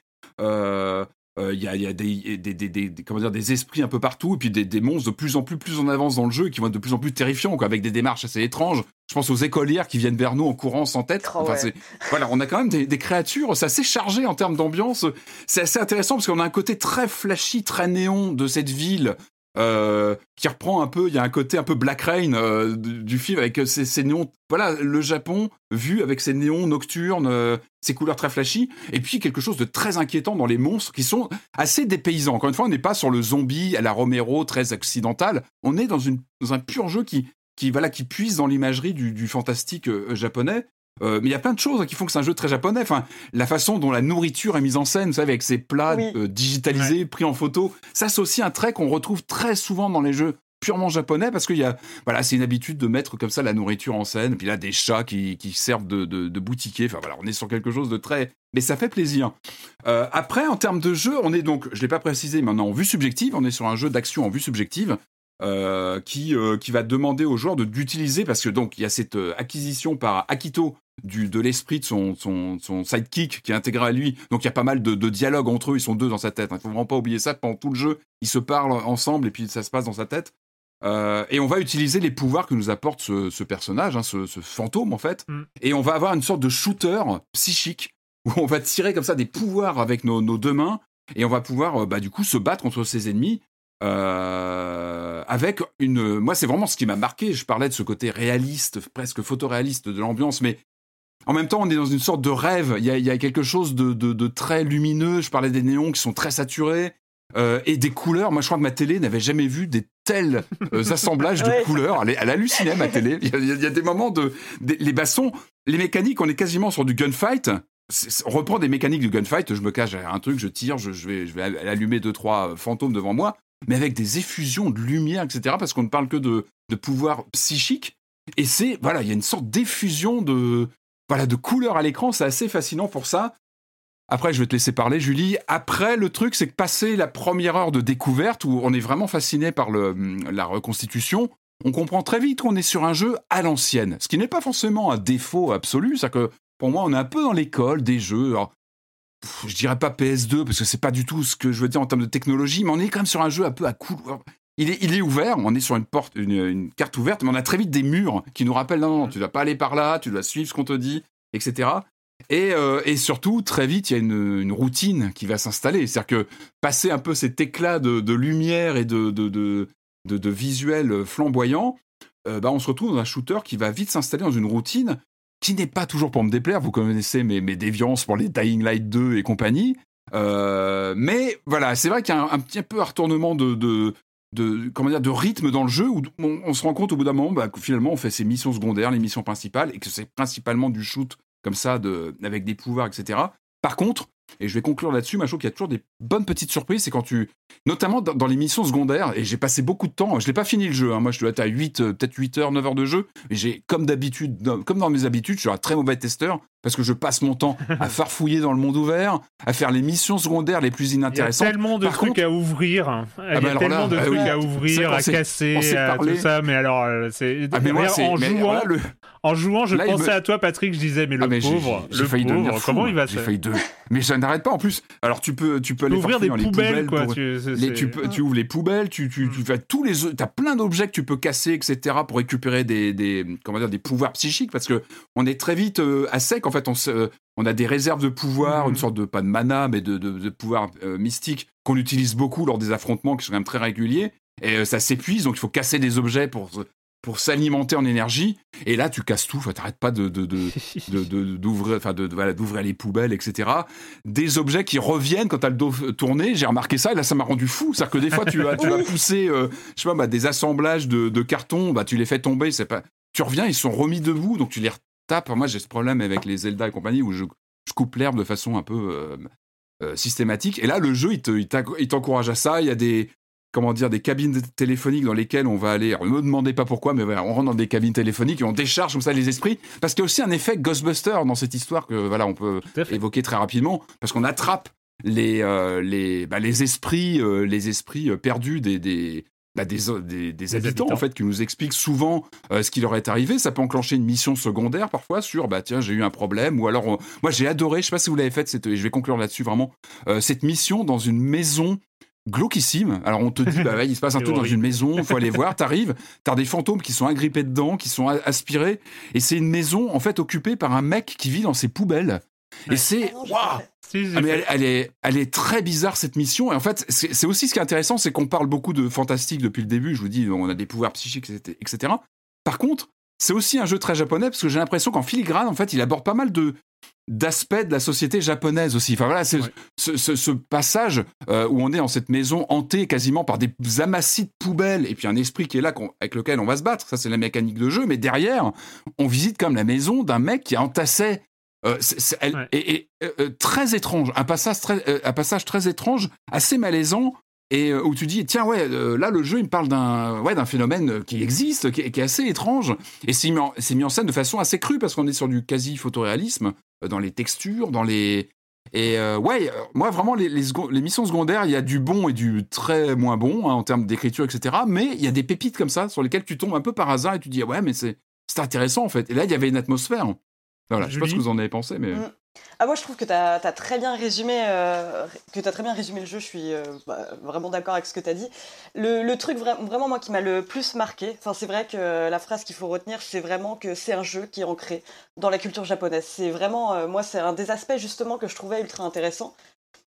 Il y, a, y a des, des, des, des, comment dire, des esprits un peu partout, et puis des, des monstres de plus en plus, plus en avance dans le jeu, qui vont être de plus en plus terrifiants, quoi, avec des démarches assez étranges. Je pense aux écolières qui viennent vers nous en courant sans tête. Oh, enfin, ouais. voilà, on a quand même des, des créatures, c'est assez chargé en termes d'ambiance. C'est assez intéressant parce qu'on a un côté très flashy, très néon de cette ville. Euh, qui reprend un peu, il y a un côté un peu Black Rain euh, du, film avec ces, ces, néons, voilà, le Japon vu avec ses néons nocturnes, euh, ses couleurs très flashy, et puis quelque chose de très inquiétant dans les monstres qui sont assez dépaysants. Encore une fois, on n'est pas sur le zombie à la Romero très occidental, on est dans, un pur jeu qui, qui, voilà, qui puise dans l'imagerie du, du, fantastique euh, japonais. Euh, mais il y a plein de choses qui font que c'est un jeu très japonais. Enfin, la façon dont la nourriture est mise en scène, vous savez, avec ces plats Oui. euh, digitalisés, Ouais. pris en photo, ça c'est aussi un trait qu'on retrouve très souvent dans les jeux purement japonais parce qu'il y a, voilà, c'est une habitude de mettre comme ça la nourriture en scène. Puis là, des chats qui, qui servent de, de, de boutiquier. Enfin voilà, on est sur quelque chose de très, mais ça fait plaisir. Euh, après, en termes de jeu, on est donc, je l'ai pas précisé, mais on est en vue subjective. On est sur un jeu d'action en vue subjective. Euh, qui, euh, qui va demander aux joueurs de d'utiliser parce que donc il y a cette euh, acquisition par Akito du de l'esprit de son, son, son sidekick qui est intégré à lui donc il y a pas mal de, de dialogues entre eux ils sont deux dans sa tête il faut vraiment pas oublier ça pendant tout le jeu ils se parlent ensemble et puis ça se passe dans sa tête Euh, et on va utiliser les pouvoirs que nous apporte ce, ce personnage, hein, ce, ce fantôme en fait. Mm. Et on va avoir une sorte de shooter psychique où on va tirer comme ça des pouvoirs avec nos, nos deux mains et on va pouvoir bah, du coup se battre contre ses ennemis. Euh, avec une. Moi, c'est vraiment ce qui m'a marqué. Je parlais de ce côté réaliste, presque photoréaliste de l'ambiance, mais en même temps, on est dans une sorte de rêve. Il y a, il y a quelque chose de, de, de très lumineux. Je parlais des néons qui sont très saturés. euh, et des couleurs. Moi, je crois que ma télé n'avait jamais vu des tels euh, assemblages de Ouais. couleurs. Elle, elle hallucinait, ma télé. Il y, a, il y a des moments de. les bastons, les mécaniques, on est quasiment sur du gunfight. On reprend des mécaniques du gunfight. Je me cache derrière un truc, je tire, je, je vais, je vais allumer deux, trois fantômes devant moi, mais avec des effusions de lumière, etc. Parce qu'on ne parle que de, de pouvoir psychique. Et c'est, voilà, il y a une sorte d'effusion de, voilà, de couleurs à l'écran. C'est assez fascinant pour ça. Après, je vais te laisser parler, Julie. Après, le truc, c'est que passer la première heure de découverte, où on est vraiment fasciné par le, la reconstitution, on comprend très vite qu'on est sur un jeu à l'ancienne. Ce qui n'est pas forcément un défaut absolu. C'est-à-dire que, pour moi, on est un peu dans l'école des jeux. Je dirais pas PS2, parce que c'est pas du tout ce que je veux dire en termes de technologie, mais on est quand même sur un jeu un peu à couleur. Il est, il est ouvert, on est sur une porte, une, carte ouverte, mais on a très vite des murs qui nous rappellent non, non, tu dois pas aller par là, tu dois suivre ce qu'on te dit, etc. Et, euh, et surtout, très vite, il y a une, routine qui va s'installer. C'est-à-dire que passer un peu cet éclat de, lumière et de, de, de visuel flamboyant, euh, bah, on se retrouve dans un shooter qui va vite s'installer dans une routine qui n'est pas toujours pour me déplaire. Vous connaissez mes, mes déviances pour les Dying Light 2 et compagnie. Euh, mais voilà, c'est vrai qu'il y a un, petit peu un retournement de, de, comment dire, de rythme dans le jeu où on, se rend compte au bout d'un moment bah, que finalement on fait ses missions secondaires, les missions principales, et que c'est principalement du shoot comme ça, de, avec des pouvoirs, etc. Par contre, et je vais conclure là-dessus, trouve qu'il y a toujours des bonnes petites surprises, c'est quand tu, notamment dans, les missions secondaires, et j'ai passé beaucoup de temps, je l'ai pas fini le jeu, hein, moi je être à 8, euh, peut-être 8 heures, 9 heures de jeu, et j'ai, comme d'habitude, comme dans mes habitudes, je suis un très mauvais testeur, parce que je passe mon temps à farfouiller dans le monde ouvert, à faire les missions secondaires les plus Il y a inintéressantes. tellement de Par trucs contre- à ouvrir. hein. Il y a bah tellement là, de bah trucs oui. à ouvrir, à casser, à tout ça. Mais alors, euh, c'est. Ah, en mais jouant, voilà, le, en jouant, je Là, pensais me- à toi, Patrick. Je disais, mais le Ah, mais pauvre, le failli devenir pauvre, fou, comment il va J'ai se failli de... Mais ça n'arrête pas en plus. Alors tu peux, tu peux aller ouvrir des poubelles, les poubelles quoi. pour- tu- c'est- Les- c'est- tu, peux, tu ouvres les poubelles, tu, tu, tu fais tous les, t'as plein d'objets que tu peux casser, etc. pour récupérer des, des, comment dire, des pouvoirs psychiques parce que on est très vite euh, à sec. En fait, on, se, euh, on a des réserves de pouvoirs, Mhm. une sorte de pas de mana, mais de, de, de pouvoirs euh, mystiques qu'on utilise beaucoup lors des affrontements qui sont quand même très réguliers. Et euh, ça s'épuise, donc il faut casser des objets pour pour s'alimenter en énergie. Et là, tu casses tout. T'arrêtes pas de, de, de, de- de- d'ouvrir enfin de, de- voilà, d'ouvrir les poubelles etc des objets qui reviennent quand t'as le dos tourné j'ai remarqué ça et là ça m'a rendu fou c'est à dire que des fois tu vas tu vas pousser euh, je sais pas bah, des assemblages de, de cartons bah tu les fais tomber c'est pas tu reviens ils sont remis debout donc tu les retapes moi j'ai ce problème avec les Zelda et compagnie où je, je coupe l'herbe de façon un peu euh, euh, systématique et là le jeu il te- il t'enc- il t'encourage à ça il y a des comment dire, des cabines téléphoniques dans lesquelles on va aller. Alors, ne me demandez pas pourquoi, mais voilà, on rentre dans des cabines téléphoniques et on décharge comme ça les esprits. Parce qu'il y a aussi un effet Ghostbuster dans cette histoire que voilà, on peut évoquer très rapidement. Parce qu'on attrape les, euh, les, bah, les esprits, euh, les esprits perdus des, des, bah, des, des, des habitants, habitants. en fait, qui nous expliquent souvent euh, ce qui leur est arrivé. Ça peut enclencher une mission secondaire parfois sur bah tiens j'ai eu un problème ou alors on- moi j'ai adoré. Je sais pas si vous l'avez faite. cette- et Je vais conclure là-dessus vraiment. euh, cette mission dans une maison glauquissime. Alors on te dit bah ouais, il se passe un truc dans une maison, il faut aller voir. T'arrives, t'as des fantômes qui sont agrippés dedans, qui sont aspirés, et c'est une maison en fait occupée par un mec qui vit dans ses poubelles. Et c'est Ah waouh. Ah, mais elle, elle est, elle est très bizarre cette mission. Et en fait, c'est aussi ce qui est intéressant, c'est qu'on parle beaucoup de fantastique depuis le début. Je vous dis, on a des pouvoirs psychiques, etc. Par contre, c'est aussi un jeu très japonais parce que j'ai l'impression qu'en filigrane, en fait, il aborde pas mal de d'aspects de la société japonaise aussi. Enfin voilà, c'est Ouais. ce, ce- ce passage euh, où on est dans cette maison hantée quasiment par des amassis de poubelles et puis un esprit qui est là avec lequel on va se battre. Ça c'est la mécanique de jeu. Mais derrière, on visite comme la maison d'un mec qui euh, elle- Ouais. et, euh, euh, très étrange, un passage très, un passage très étrange, assez malaisant, et où tu dis tiens ouais là le jeu il me parle d'un ouais d'un phénomène qui existe, qui, est- qui est assez étrange, et c'est mis, en- c'est mis en scène de façon assez crue parce qu'on est sur du quasi photoréalisme dans les textures, dans les et euh, ouais, moi vraiment les, les, secondes- les missions secondaires, il y a du bon et du très moins bon hein, en termes d'écriture, etc. Mais il y a des pépites comme ça sur lesquelles tu tombes un peu par hasard et tu dis ouais mais c'est c'est intéressant en fait. Et là il y avait une atmosphère. Voilà, je sais pas ce que Julie vous en avez pensé, mais Mm. Ah moi je trouve que tu as, très bien résumé euh, que tu très bien résumé le jeu, je suis euh, bah, vraiment d'accord avec ce que tu as dit. Le, truc vraiment moi qui m'a le plus marqué, enfin c'est vrai que la phrase qu'il faut retenir c'est vraiment que c'est un jeu qui est ancré dans la culture japonaise. C'est vraiment euh, moi c'est un des aspects justement que je trouvais ultra intéressant.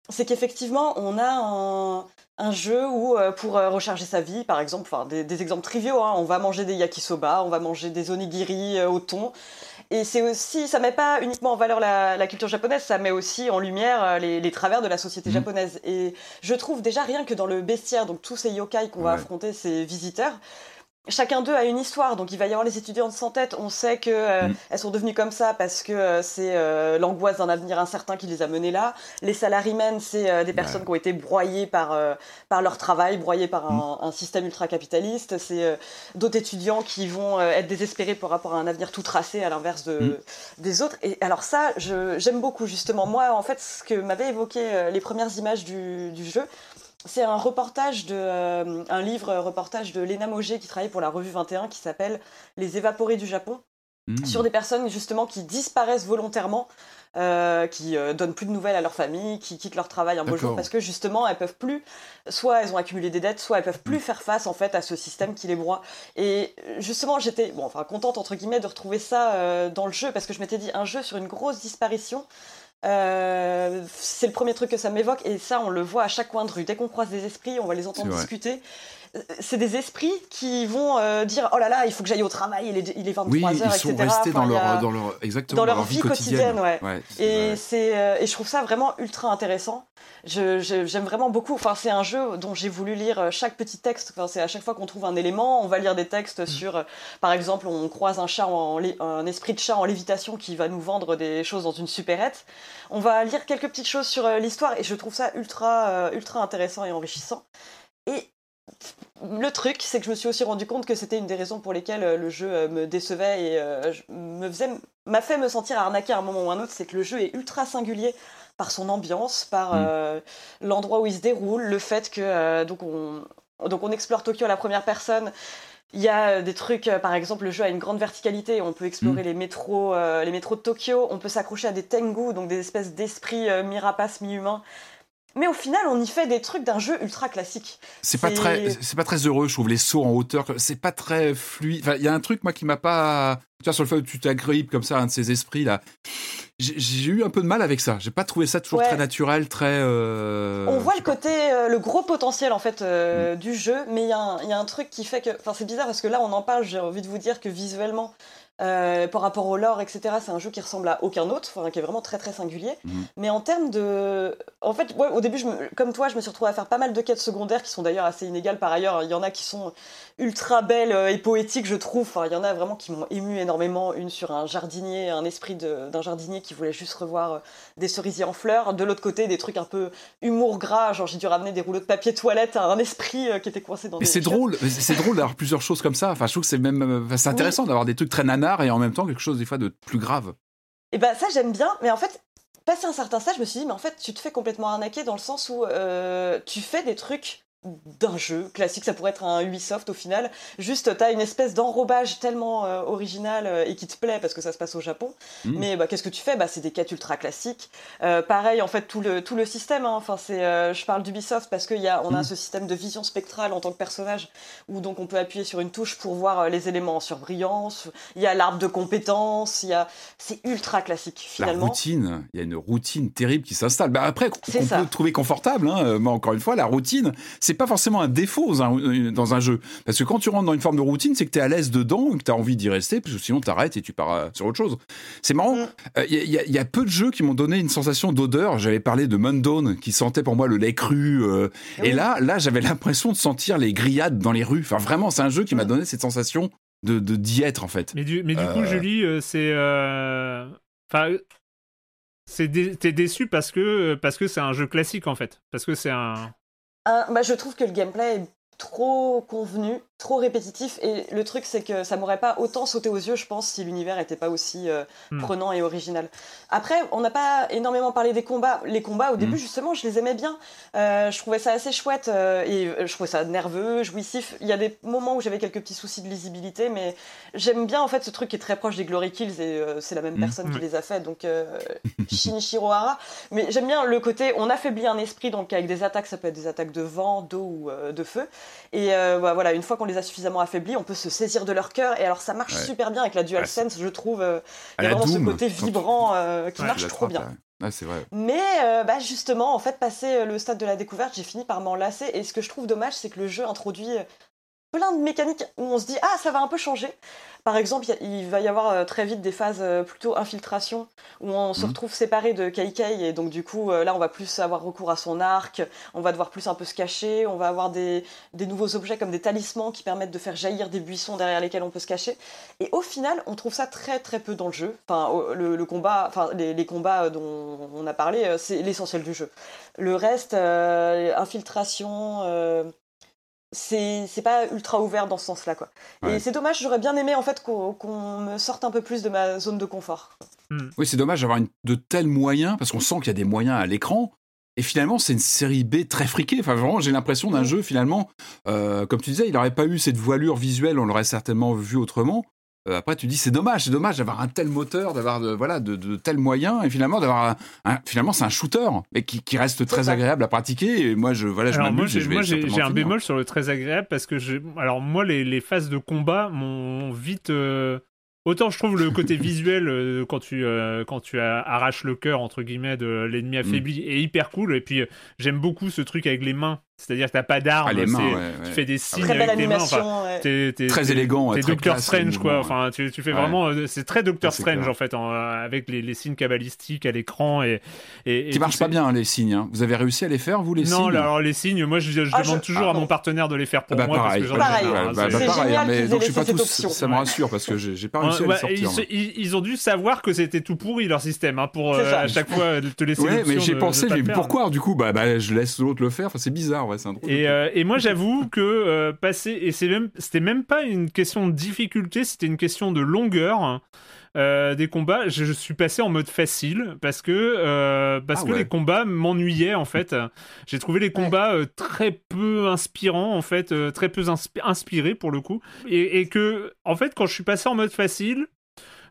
C'est qu'effectivement on a un, un jeu où pour recharger sa vie par exemple, enfin des, exemples triviaux, hein, on va manger des yakisoba, on va manger des onigiri au thon et c'est aussi, ça met pas uniquement en valeur la, culture japonaise, ça met aussi en lumière euh, les, travers de la société mhm. japonaise. Et je trouve déjà rien que dans le bestiaire, donc tous ces yokai qu'on va affronter, ces visiteurs, Chacun d'eux a une histoire, donc il va y avoir les étudiantes sans tête. On sait que euh, mm. elles sont devenues comme ça parce que euh, c'est euh, l'angoisse d'un avenir incertain qui les a menées là. Les salarymen, c'est des personnes qui ont été broyées par par leur travail, broyées par un, mm. système ultra capitaliste. C'est d'autres étudiants qui vont être désespérés par rapport à un avenir tout tracé, à l'inverse de mm. des autres. Et alors ça, j'aime beaucoup justement. Moi, en fait, ce que m'avaient évoqué les premières images du, du jeu, c'est un reportage de euh, un livre reportage de Léna Moget qui travaille pour la revue 21 qui s'appelle Les évaporés du Japon mmh. sur des personnes justement qui disparaissent volontairement euh, qui euh, donnent plus de nouvelles à leur famille, qui quittent leur travail un beau jour parce que justement elles peuvent plus, soit elles ont accumulé des dettes, soit elles peuvent plus mmh. faire face en fait à ce système qui les broie. Et justement j'étais bon enfin contente entre guillemets de retrouver ça dans le jeu parce que je m'étais dit un jeu sur une grosse disparition. Euh, c'est le premier truc que ça m'évoque, et ça, on le voit à chaque coin de rue. Dès qu'on croise des esprits, on va les entendre discuter. Euh, c'est des esprits qui vont euh, dire Oh là là, il faut que j'aille au travail, il est, il est 23 oui, heures, ils sont restés dans, leur, dans, leur, exactement, dans, leur, vie, quotidienne. ouais. et, c'est, et je trouve ça vraiment ultra intéressant. j'aime vraiment beaucoup. Enfin, c'est un jeu dont j'ai voulu lire chaque petit texte. Enfin, c'est à chaque fois qu'on trouve un élément, on va lire des textes mm. sur, par exemple, on croise un chat, en, un esprit de chat en lévitation qui va nous vendre des choses dans une supérette. On va lire quelques petites choses sur euh, l'histoire et je trouve ça ultra, euh, ultra intéressant et enrichissant. Et le truc, c'est que je me suis aussi rendu compte que c'était une des raisons pour lesquelles euh, le jeu me décevait et me faisait, m'a fait me sentir arnaqué à un moment ou à un autre, c'est que le jeu est ultra singulier par son ambiance, par mm. l'endroit où il se déroule, le fait que donc on donc on explore Tokyo à la première personne, il y a euh, des trucs, euh, par exemple, le jeu a une grande verticalité. On peut explorer mm. les métros, euh, les métros de Tokyo. On peut s'accrocher à des tengu, donc des espèces d'esprits mi-rapaces, mi-humains. Mais au final, on y fait des trucs d'un jeu ultra classique. C'est pas très, c'est pas très heureux, je trouve les sauts en hauteur. C'est pas très fluide. il y a un truc moi qui m'a pas, tu vois, sur le fait où tu t'agrippes comme ça, un de ces esprits là. J'ai eu un peu de mal avec ça. J'ai pas trouvé ça toujours très naturel, très. Euh, on voit le côté, euh, le gros potentiel en fait euh, mm. du jeu, mais il y, y, a un truc qui fait que, enfin, c'est bizarre parce que là, on en parle. J'ai envie de vous dire que visuellement, euh, par rapport au lore, etc., c'est un jeu qui ressemble à aucun autre, enfin, qui est vraiment très très singulier. Mhm. Mais en termes de. En fait, au début, je comme toi, je me suis retrouvée à faire pas mal de quêtes secondaires qui sont d'ailleurs assez inégales par ailleurs. Il y en a qui sont ultra belles euh, et poétiques, je trouve. Enfin, il y en a vraiment qui m'ont ému énormément. Une sur un jardinier, un esprit d'un jardinier qui voulait juste revoir euh, des cerisiers en fleurs. De l'autre côté, des trucs un peu humour gras, genre j'ai dû ramener des rouleaux de papier toilette à un esprit qui était coincé dans Mais c'est drôle, c'est drôle d'avoir plusieurs choses comme ça. Enfin, je trouve que c'est même. c'est intéressant d'avoir des trucs très nanas et en même temps quelque chose des fois de plus grave. Et eh ben ça j'aime bien, mais en fait, passé un certain stade, je me suis dit, mais en fait, tu te fais complètement arnaquer dans le sens où euh, tu fais des trucs d'un jeu classique, ça pourrait être un Ubisoft au final. Juste, t'as une espèce d'enrobage tellement euh, original euh, et qui te plaît parce que ça se passe au Japon. Mmh. Mais bah, qu'est-ce que tu fais? Bah, C'est des quêtes ultra classiques. Euh, pareil, en fait, tout le, tout le système. Hein. Enfin, c'est, je parle d'Ubisoft parce qu'on a, on a mmh. ce système de vision spectrale en tant que personnage où donc on peut appuyer sur une touche pour voir les éléments en surbrillance. Il y a l'arbre de compétences. Il y a... C'est ultra classique finalement. La routine, il y a une routine terrible qui s'installe. Bah, après, on peut trouver confortable. Hein. Mais encore une fois, la routine, c'est pas forcément un défaut dans un, jeu. Parce que quand tu rentres dans une forme de routine, c'est que tu es à l'aise dedans et que tu as envie d'y rester, parce que sinon tu arrêtes et tu pars euh, sur autre chose. C'est marrant. Il mm. euh, y, a peu de jeux qui m'ont donné une sensation d'odeur. J'avais parlé de Mundawn, qui sentait pour moi le lait cru. Euh, et là, là j'avais l'impression de sentir les grillades dans les rues. Enfin, vraiment, c'est un jeu qui m'a mm. donné cette sensation de d'y être, en fait. Mais du, mais du coup, Julie, c'est. Enfin. T'es déçu parce que parce que c'est un jeu classique en fait, parce que c'est un bah, je trouve que le gameplay est trop convenu. Trop répétitif. Et le truc, c'est que ça m'aurait pas autant sauté aux yeux, je pense, si l'univers était pas aussi euh, Hmm. prenant et original. Après, on n'a pas énormément parlé des combats. Les combats, au début, justement, je les aimais bien. Euh, je trouvais ça assez chouette euh, et je trouvais ça nerveux, jouissif. Il y a des moments où j'avais quelques petits soucis de lisibilité, mais j'aime bien en fait ce truc qui est très proche des Glory Kills et c'est la même Mm. personne qui les a fait, donc Shinichiro Hara. Mais j'aime bien le côté, on affaiblit un esprit, donc avec des attaques, ça peut être des attaques de vent, d'eau ou de feu. Et bah, voilà, une fois qu'on les a suffisamment affaiblis, on peut se saisir de leur cœur. Et alors ça marche Ouais. super bien avec la DualSense, je trouve. euh, il y a vraiment Doom, ce côté tu- vibrant euh, qui Ouais, marche trop bien. l'attrapes, ouais. Ouais, c'est vrai. Mais euh, bah, justement, en fait, passé le stade de la découverte, j'ai fini par m'en lasser. Et ce que je trouve dommage, c'est que le jeu introduit plein de mécaniques où on se dit ah ça va un peu changer. Par exemple, il va y avoir euh, très vite des phases euh, plutôt infiltration où on se Mhm. retrouve séparé de Kaikei et donc du coup euh, là on va plus avoir recours à son arc, on va devoir plus un peu se cacher, on va avoir des, des nouveaux objets comme des talismans qui permettent de faire jaillir des buissons derrière lesquels on peut se cacher. Et au final, on trouve ça très très peu dans le jeu. Enfin, le, le combat, enfin les, les combats dont on a parlé, c'est l'essentiel du jeu. Le reste, euh, infiltration, euh, c'est c'est pas ultra ouvert dans ce sens-là, quoi. Ouais. Et c'est dommage, j'aurais bien aimé en fait qu'on me sorte un peu plus de ma zone de confort. Oui, c'est dommage d'avoir une- de tels moyens, parce qu'on sent qu'il y a des moyens à l'écran. Et finalement, c'est une série B très friquée. Enfin, vraiment, j'ai l'impression d'un Mm. jeu, finalement, euh, comme tu disais, il n'aurait pas eu cette voilure visuelle, on l'aurait certainement vu autrement. Euh, après, tu dis, c'est dommage, c'est dommage d'avoir un tel moteur, d'avoir de, voilà, de, de tels moyens, et finalement, d'avoir un, un- finalement, c'est un shooter, mais qui, qui reste très agréable à pratiquer. Et moi, je, voilà, Alors moi, j'ai je moi, un bémol sur le très agréable parce que je, alors moi les, les phases de combat m'ont vite euh, autant je trouve le côté visuel euh, quand tu quand tu arraches le cœur entre guillemets de Mm. l'ennemi affaibli est hyper cool et puis j'aime beaucoup ce truc avec les mains c'est-à-dire que t'as pas d'arme Ah, les mains, c'est- ouais, tu fais des signes Très belle avec tes mains enfin, t'es- t'es- Très élégant, très Doctor Strange, quoi. Enfin, tu, tu fais vraiment. euh, C'est très Doctor Strange, clair. en fait, en, euh, avec les, les signes cabalistiques à l'écran. Et, et, et Qui marchent pas bien, les signes. hein. Vous avez réussi à les faire, vous, les Non, signes? là, alors les signes, moi je, je Ah, demande je- toujours ah, à mon non. partenaire de les faire pour Ah bah, moi pareil, parce que j'en ai pareil. hein, bah, bah, mais donc je suis pas ça me rassure parce que j'ai pas réussi à les sortir. ils, ont dû savoir que c'était tout pourri leur système hein, pour euh, à chaque fois te laisser Ouais, mais j'ai pensé, pourquoi du coup? Bah, bah je laisse l'autre le faire. Enfin, c'est bizarre, ouais, c'est un drôle de Et, truc. euh, et moi j'avoue que euh, passer et c'est même c'était même pas une question de difficulté, c'était une question de longueur. euh, des combats, je, je suis passé en mode facile parce que euh, parce Ah que ouais. les combats m'ennuyaient en fait. J'ai trouvé les combats euh, très peu inspirants en fait, euh, très peu inspi- inspirés pour le coup, et, et que en fait quand je suis passé en mode facile,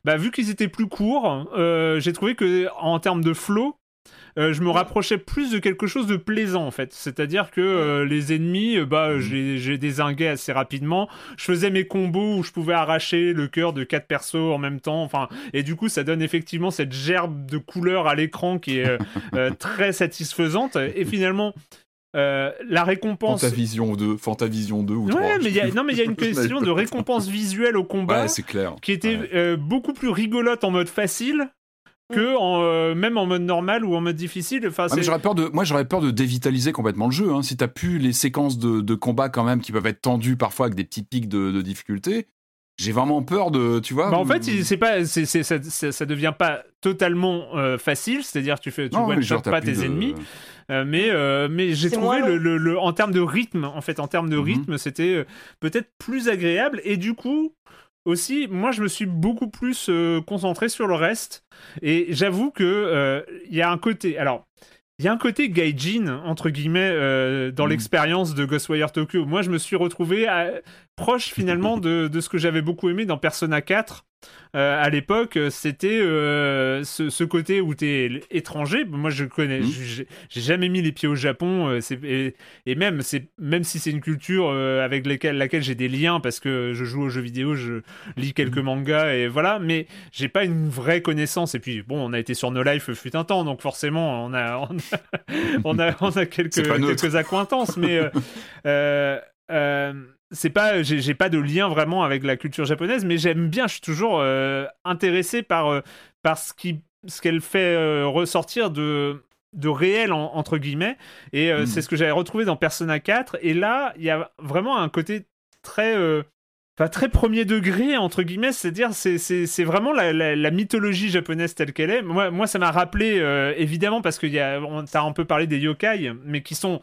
bah vu qu'ils étaient plus courts, euh, j'ai trouvé que en termes de flow, euh, je me rapprochais plus de quelque chose de plaisant en fait. C'est-à-dire que euh, les ennemis, euh, bah, je les, je les désinguais assez rapidement. Je faisais mes combos où je pouvais arracher le cœur de quatre persos en même temps. Enfin, et du coup, ça donne effectivement cette gerbe de couleurs à l'écran qui est euh, très satisfaisante. Et finalement, euh, la récompense. Fantavision 2, Fantavision 2 ou 3. Ouais, mais il y a, non, mais il y a une question de récompense visuelle au combat Ouais, clair. qui était Ouais. euh, beaucoup plus rigolote en mode facile que en, euh, même en mode normal ou en mode difficile. Enfin, Ah, mais c'est- j'aurais peur de, moi j'aurais peur de dévitaliser complètement le jeu. Hein. Si t'as pu les séquences de, de combat quand même qui peuvent être tendues parfois avec des petits pics de, de difficulté, j'ai vraiment peur de, tu vois. Bah, en fait, c'est pas, ça, ça, ça devient pas totalement euh, facile, c'est-à-dire tu fais, tu Non, one genre, pas plus tes de- ennemis, euh, mais euh, mais j'ai trouvé le, le- le- en termes de rythme, en fait, en termes de Mhm. rythme, c'était peut-être plus agréable et du coup. Aussi, moi, je me suis beaucoup plus euh, concentré sur le reste. Et j'avoue que euh, il y a un côté. Alors, il y a un côté gaijin, entre guillemets, euh, dans Mhm. l'expérience de Ghostwire Tokyo. Moi, je me suis retrouvé à- proche, finalement, de, de ce que j'avais beaucoup aimé dans Persona 4. Euh, à l'époque, c'était euh, ce, ce côté où t'es étranger. Moi, je connais, Mhm. j'ai jamais mis les pieds au Japon. euh, et, et même, même si c'est une culture avec laquelle, laquelle j'ai des liens parce que je joue aux jeux vidéo, je lis quelques Mhm. mangas et voilà. Mais j'ai pas une vraie connaissance. Et puis, bon, on a été sur No Life fut un temps, donc forcément, on a, on a, on a, on a quelques, quelques accointances, mais c'est pas, j'ai pas de lien vraiment avec la culture japonaise, mais j'aime bien. Je suis toujours euh, intéressé par euh, par ce qui, ce qu'elle fait euh, ressortir de de réel en- entre guillemets et c'est ce que j'avais retrouvé dans Persona 4 et là il y a vraiment un côté très Enfin, très premier degré, entre guillemets, c'est-à-dire, c'est, c'est, c'est vraiment la, la, la mythologie japonaise telle qu'elle est. Moi, moi ça m'a rappelé, euh, évidemment, parce que y a, on t'a un peu parlé des yokai, mais qui sont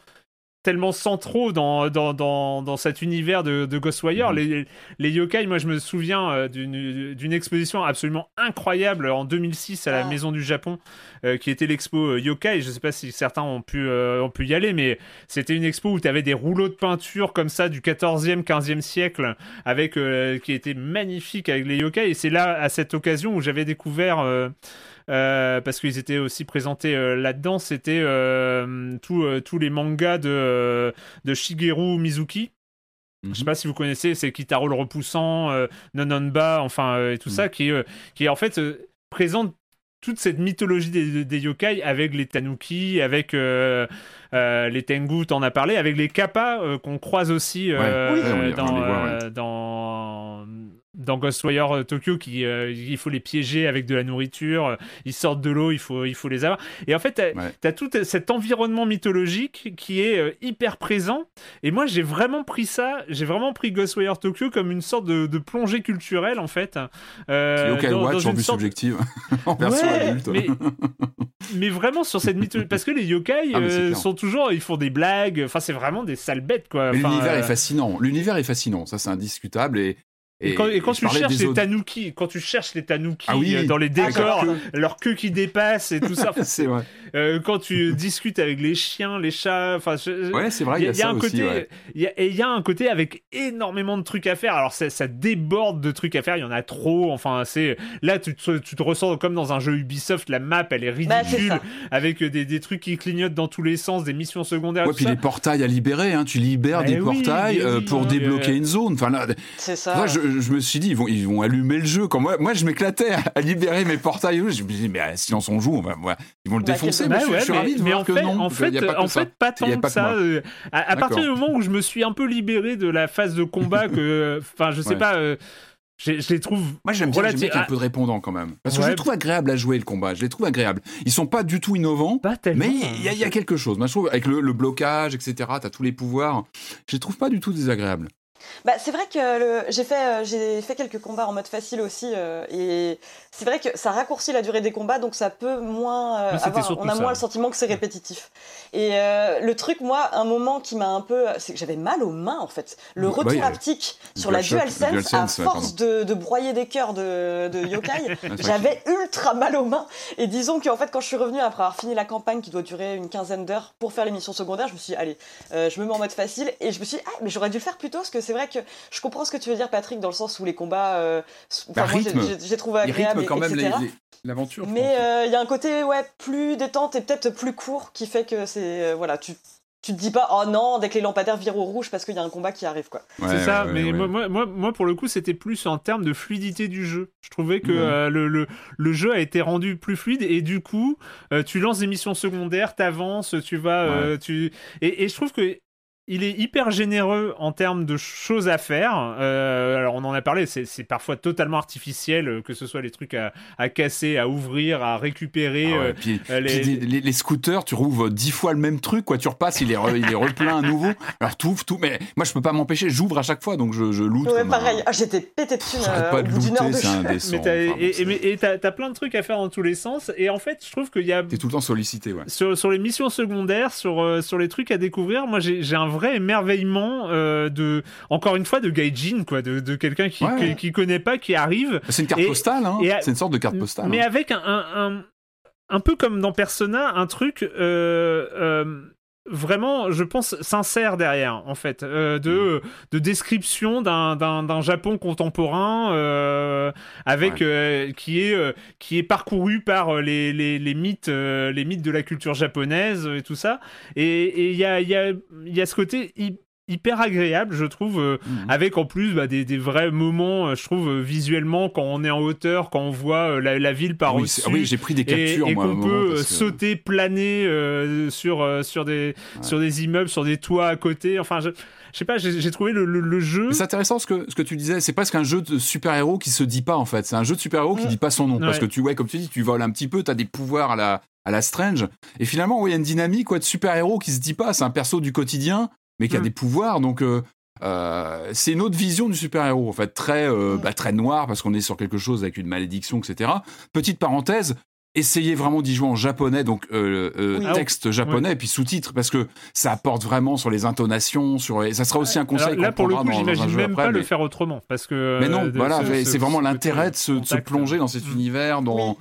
tellement centraux dans, dans, dans, dans cet univers de, de Ghostwire. Mhm. Les, les yokai, moi je me souviens euh, d'une d'une exposition absolument incroyable en 2006 à la Ah. Maison du Japon, euh, qui était l'expo euh, yokai. Je sais pas si certains ont pu, euh, ont pu y aller, mais c'était une expo où tu avais des rouleaux de peinture comme ça du 14e, 15e siècle, avec, euh, qui était magnifique avec les yokai. Et c'est là, à cette occasion, où j'avais découvert... euh, parce qu'ils étaient aussi présentés euh, là-dedans, c'était euh, tous euh, les mangas de, euh, de Shigeru Mizuki. Je sais pas si vous connaissez, c'est Kitaro le repoussant, euh, Nononba, enfin, euh, et tout Mhm. ça, qui, euh, qui en fait euh, présente toute cette mythologie des, des yokai avec les tanuki, avec euh, euh, les tengu, t'en as parlé, avec les kappa euh, qu'on croise aussi euh, ouais, dans, les voit, ouais. dans dans Ghostwire euh, Tokyo, qui, euh, il faut les piéger avec de la nourriture, euh, ils sortent de l'eau, il faut, il faut les avoir. Et en fait, t'as Ouais. as tout cet environnement mythologique qui est euh, hyper présent. Et moi, j'ai vraiment pris ça, j'ai vraiment pris Ghostwire Tokyo comme une sorte de, de plongée culturelle, en fait. Euh, Yokai dans- dans Watch en vue sorte- subjective, en version Ouais, adulte. mais, mais vraiment sur cette mythologie. Parce que les yokai Ah, sont toujours. Ils font des blagues. Enfin, c'est vraiment des sales bêtes, quoi. L'univers est fascinant. L'univers est fascinant, ça c'est indiscutable. Et, Et quand, et quand tu cherches les tanuki, quand tu cherches les tanuki Ah oui. euh, dans les Ah, décors, j'adore leur queue qui dépasse et tout ça. c'est vrai. Euh, quand tu discutes avec les chiens, les chats, enfin, je- Ouais, c'est vrai, il y a, ça un aussi. côté, ouais. y a, et il y a un côté avec énormément de trucs à faire. Alors ça, ça déborde de trucs à faire. Il y en a trop. Enfin, c'est là tu te, tu te ressens comme dans un jeu Ubisoft. La map, elle est Bah, ridicule avec des, des trucs qui clignotent dans tous les sens, des missions secondaires. Ouais, tout puis ça. les portails à libérer, hein, tu libères Bah des oui, portails mais euh, oui, pour euh, débloquer une zone. Enfin là, C'est ça. moi, je, je me suis dit, ils vont, ils vont allumer le jeu. Quand moi, moi je m'éclatais à, libérer mes portails. Je me suis dit, mais euh, silence on joue, on va, ouais, ils vont le Bah, défoncer. Quel mais Bah je, ouais, je suis mais, ravi de mais voir en que fait, non. en fait, a pas en fait, pas tant que ça. euh, à, à partir du moment où je me suis un peu libéré de la phase de combat, que, enfin, je sais Ouais. pas, euh, je, je les trouve. Moi, j'aime bien, bien qu'il y ait un peu de répondant quand même. Parce que Ouais. je les trouve agréables à jouer le combat. Je les trouve agréables. Ils sont pas du tout innovants. Pas. Mais il y, a- il y a quelque chose. Moi, je trouve, avec le, le blocage, etc., t'as tous les pouvoirs. Je les trouve pas du tout désagréables. Bah, c'est vrai que j'ai fait, euh, fait quelques combats en mode facile aussi, euh, et c'est vrai que ça raccourcit la durée des combats, donc ça peut moins euh, avoir, on a ça. moins le sentiment que c'est répétitif. Et le truc, moi, un moment qui m'a un peu, c'est que j'avais mal aux mains en fait. Le Bah, retour euh, haptique sur la DualShock, DualSense, DualSense, à ouais, force de, de broyer des cœurs de, de yokai, j'avais ultra mal aux mains. Et disons qu'en fait, quand je suis revenue après avoir fini la campagne qui doit durer une quinzaine d'heures pour faire les missions secondaires, je me suis dit, allez, je me mets en mode facile. Et je me suis dit, ah, mais j'aurais dû le faire plus tôt, parce que c'est vrai que je comprends ce que tu veux dire, Patrick, dans le sens où les combats, euh, Bah, enfin, moi, j'ai- rythme. j'ai- j'ai trouvé agréable, même etc. l'aventure. Mais euh, il y a un côté ouais plus détente et peut-être plus court qui fait que c'est euh, voilà tu tu te dis pas oh non dès que les lampadaires virent au rouge parce qu'il y a un combat qui arrive quoi. Ouais, c'est ça, ouais, mais ouais, Moi, moi, moi, pour le coup, c'était plus en termes de fluidité du jeu. Je trouvais que euh, le, le, le jeu a été rendu plus fluide et du coup, euh, tu lances des missions secondaires, t'avances, tu vas, euh, tu et, et je trouve que il est hyper généreux en termes de choses à faire. Euh, alors on en a parlé, c'est parfois totalement artificiel, euh, que ce soit les trucs à, à casser, à ouvrir, à récupérer. Ah ouais, euh, puis, euh, puis les- les, les- les scooters, tu rouvres dix fois le même truc, quoi. Tu repasses, il est, re- il est replein à nouveau. Alors tout, tout. Mais moi, je peux pas m'empêcher. J'ouvre à chaque fois, donc je, je loot. Ouais comme un- pareil Ah, j'étais pété de thunes euh, pas de looter, c'est indécent. mais t'as Enfin, plein de trucs à faire dans tous les sens. Et en fait, je trouve qu'il y a T'es tout le temps sollicité, ouais. sur, sur les missions secondaires, sur, sur les trucs à découvrir, moi j'ai j'ai un vrai émerveillement euh, de, encore une fois, de gaijin, quoi, de, de quelqu'un qui, Ouais, qui, ouais. qui connaît pas, qui arrive, C'est une carte Et- postale, hein. C'est une sorte de carte postale. mais hein. avec un, un, un, un peu comme dans Persona, un truc euh, euh, vraiment, je pense, sincère derrière, en fait, euh, de, de description d'un- Japon contemporain euh, avec Ouais. euh, qui est qui est parcouru par les, les, les mythes les mythes de la culture japonaise et tout ça et il y a y a y a ce côté hyper agréable je trouve euh, Mhm. avec en plus bah, des, des vrais moments euh, je trouve euh, visuellement quand on est en hauteur quand on voit la, la ville par oui, au-dessus ah oui, j'ai pris des et, captures, et un qu'on peut que- sauter planer sur sur des Ouais. sur des immeubles sur des toits à côté enfin je, je sais pas j'ai trouvé le, le, le jeu c'est intéressant ce que, ce que tu disais, c'est presque un jeu de super-héros qui se dit pas en fait. C'est un jeu de super-héros qui Mm. dit pas son nom. Parce que tu, ouais, comme tu dis, tu voles un petit peu, t'as des pouvoirs à la, à la Strange. Et finalement, ouais, il y a une dynamique ouais, de super-héros qui se dit pas. C'est un perso du quotidien, mais qui a Mm. des pouvoirs. Donc, euh, euh, c'est une autre vision du super-héros, en fait, très, euh, Mm. bah, très noir, parce qu'on est sur quelque chose avec une malédiction, etc. Petite parenthèse. essayez vraiment d'y jouer en japonais, donc euh, Oui. texte japonais et puis sous-titres, parce que ça apporte vraiment sur les intonations, sur ça sera aussi un conseil Alors là, pour le coup, j'imagine même après, pas le faire autrement. Parce que, Mais non, voilà, ce- c'est ce- vraiment l'intérêt de se, de se contact. plonger dans cet Mm. univers, dans. Oui.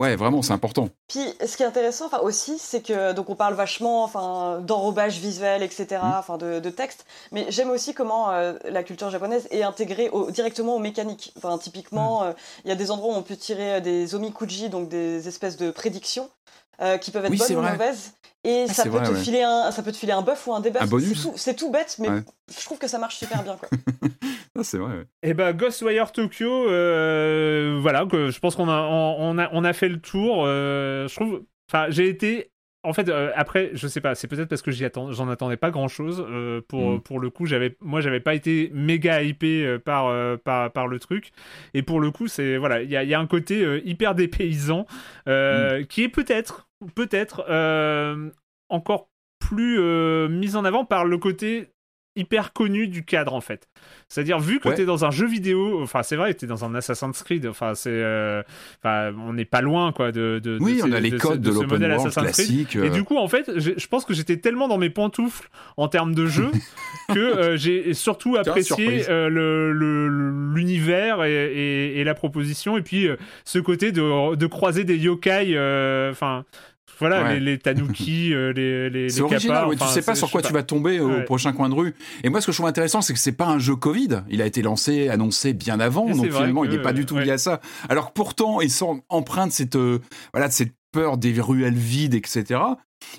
Ouais, vraiment, c'est important. Puis, ce qui est intéressant, enfin aussi, c'est que donc on parle vachement, enfin, d'enrobage visuel, etc., Mm. enfin, de, de texte. Mais j'aime aussi comment euh, la culture japonaise est intégrée au- directement aux mécaniques. Enfin, Mm. typiquement, euh, il y a des endroits où on peut tirer euh, des omikuji, donc des espèces de prédictions. Euh, qui peuvent être Oui, bonnes ou vrai. mauvaises et Ah, ça peut vrai, te ouais. filer un ça peut te filer un buff ou un debuff Un bonus. c'est tout, bête mais Ouais. je trouve que ça marche super bien quoi. Ah, c'est vrai. ouais. Et bah Ghostwire Tokyo, euh, voilà, que je pense qu'on a, on, on a, on a fait le tour. euh, je trouve, enfin, j'ai été, en fait, euh, après, je sais pas, c'est peut-être parce que j'y attends, j'en attendais pas grand chose. pour, Mm. pour le coup, j'avais, moi, j'avais pas été méga hypé par, euh, par, par le truc. Et pour le coup, c'est voilà, il y a, il y a un côté euh, hyper dépaysant euh, qui est peut-être, peut-être euh, encore plus euh, mis en avant par le côté hyper connu du cadre en fait. C'est-à-dire vu que Ouais. t'es dans un jeu vidéo, enfin c'est vrai, t'es dans un Assassin's Creed, enfin c'est, euh, enfin on n'est pas loin quoi de. de Oui, on a les codes de, l'open world Assassin's Creed. classique. Et euh, du coup, en fait, je pense que j'étais tellement dans mes pantoufles en termes de jeu que euh, j'ai surtout apprécié euh, le- l'univers et, et- et la proposition, et puis ce côté de, croiser des yokai, enfin. Voilà, Ouais. les, les tanuki, euh, les, les, C'est original, ouais, enfin, tu sais pas sur quoi tu vas tomber au Ouais. prochain coin de rue. Et moi, ce que je trouve intéressant, c'est que c'est pas un jeu Covid. Il a été lancé, annoncé bien avant, Et donc finalement, il n'est pas du tout lié à ça. Alors que pourtant, il sont empreint de cette, euh, voilà, cette peur des ruelles vides, etc.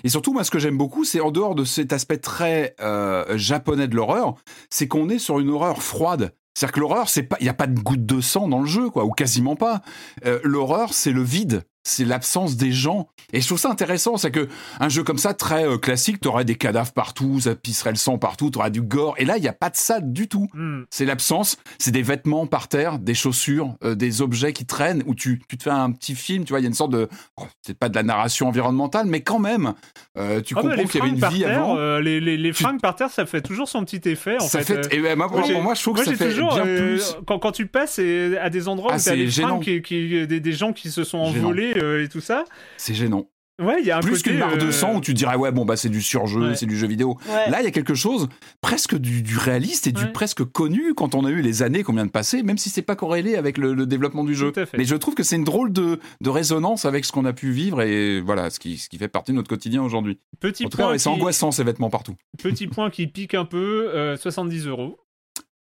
Et surtout, moi, ce que j'aime beaucoup, c'est en dehors de cet aspect très euh, japonais de l'horreur, c'est qu'on est sur une horreur froide. C'est-à-dire que l'horreur, c'est pas, il y a pas de goutte de sang dans le jeu, quoi, ou quasiment pas. Euh, l'horreur, c'est le vide, c'est l'absence des gens. Et je trouve ça intéressant, c'est que un jeu comme ça, très euh, classique, t'aurais des cadavres partout, ça pisserait le sang partout, t'aurais du gore. Et là, il y a pas de ça du tout. Hmm. C'est l'absence, c'est des vêtements par terre, des chaussures, euh, des objets qui traînent, où tu, tu te fais un petit film, tu vois, il y a une sorte de, oh, c'est pas de la narration environnementale, mais quand même, euh, tu Ah bah, comprends qu'il y avait une vie terre, avant. euh, les, les, les Tu- fringues par terre, ça fait toujours son petit effet. En ça fait, fait, et ben, moi, pour moi, je trouve que ça fait toujours, bien plus. quand, quand tu passes à des endroits Ah, où t'as des qui, qui- des, des gens qui se sont envolés euh, et tout ça. C'est gênant. Ouais, il y a un Plus qu'une barre de euh, sang où tu dirais, ouais, bon, bah, c'est du surjeu, Ouais. c'est du jeu vidéo. Ouais. Là, il y a quelque chose presque du, du réaliste et du Ouais. presque connu quand on a eu les années qu'on vient de passer, même si c'est pas corrélé avec le, le développement du jeu. Mais je trouve que c'est une drôle de, de résonance avec ce qu'on a pu vivre et voilà, ce qui, ce qui fait partie de notre quotidien aujourd'hui. Petit En tout cas, point, c'est qui, angoissant ces vêtements partout. petit point qui pique un peu, euh, 70 euros.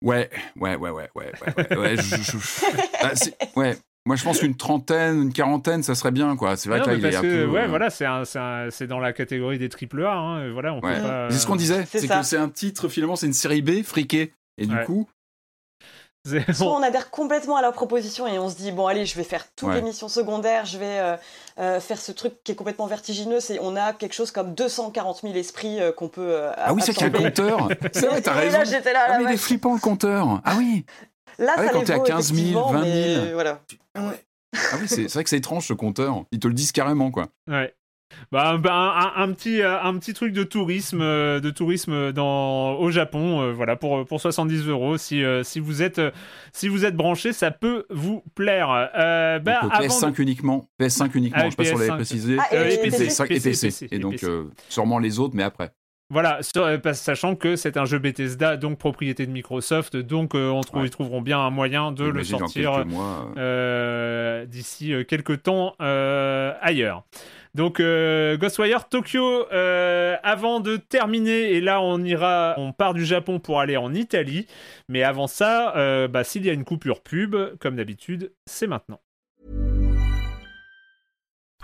Ouais, ouais, ouais, ouais, ouais, ouais, ouais, ouais, je- je- Ah, ouais. Moi, je pense qu'une trentaine, une quarantaine, ça serait bien, quoi. C'est vrai Non, que là, il est parce un que, peu. ouais, euh, voilà, c'est dans la catégorie des triple A. Hein, voilà, on Ouais. peut pas. C'est ce qu'on disait, C'est que c'est un titre, finalement, c'est une série B, friquée. Et du Ouais. coup, Soit on adhère complètement à leur proposition et on se dit bon allez je vais faire toutes Ouais. les missions secondaires, je vais euh, euh, faire ce truc qui est complètement vertigineux, c'est on a quelque chose comme 240 000 esprits euh, qu'on peut euh, Ah oui, c'est qu'il y a un compteur. C'est vrai, t'as raison. là j'étais là, Ah, la mais il est flippant le compteur. Ah oui. Là Ah ouais, ça quand t'es à vaut, 15 000, effectivement, 20 000. mais voilà. Ah oui, c'est vrai que c'est étrange ce compteur. Ils te le disent carrément, quoi. Ouais. Bah, bah, un, un- un petit, euh, un petit truc de tourisme, euh, de tourisme dans, au Japon, euh, voilà, pour, pour 70 euros. Si, euh, si vous êtes, euh, si vous êtes branché, ça peut vous plaire. Euh, bah, donc, euh, avant PS5 uniquement. PS5 uniquement, Ah, je sais pas si on l'avait PS5. précisé. Ah, et Euh, PC, PS5 et PC, PC. Et et donc, PC. euh, sûrement les autres, mais après. Voilà, euh, sachant que c'est un jeu Bethesda, donc propriété de Microsoft, donc euh, on trouve, Ouais. ils trouveront bien un moyen de le sortir euh, d'ici quelques temps euh, ailleurs. Donc Ghostwire Tokyo, avant de terminer, et là on ira, on part du Japon pour aller en Italie, mais avant ça, bah, s'il y a une coupure pub, comme d'habitude, c'est maintenant.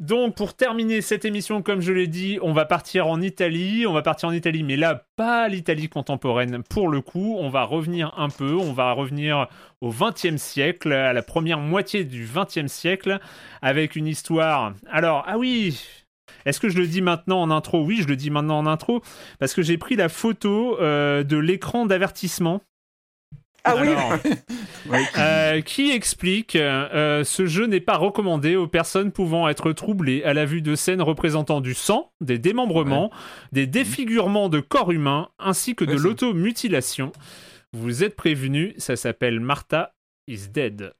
Donc pour terminer cette émission, comme je l'ai dit, on va partir en Italie. On va partir en Italie, mais là, pas l'Italie contemporaine pour le coup. On va revenir un peu. On va revenir au XXe siècle, à la première moitié du XXe siècle, avec une histoire. Alors, ah oui, est-ce que je le dis maintenant en intro? Oui, je le dis maintenant en intro, parce que j'ai pris la photo euh, de l'écran d'avertissement. Ah oui euh, Qui explique euh, ce jeu n'est pas recommandé aux personnes pouvant être troublées à la vue de scènes représentant du sang, des démembrements, des défigurements de corps humains, ainsi que de Ouais, l'automutilation. Vous êtes prévenus, ça s'appelle Martha is Dead.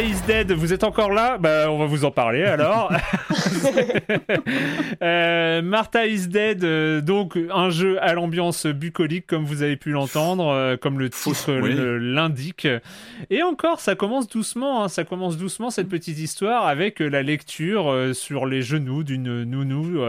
Is dead, vous êtes encore là? Bah, on va vous en parler alors. Euh, Martha is dead, euh, donc un jeu à l'ambiance bucolique, comme vous avez pu l'entendre, euh, comme le titre Oui. l'indique. Et encore, ça commence doucement, hein, ça commence doucement cette petite histoire avec la lecture sur les genoux d'une nounou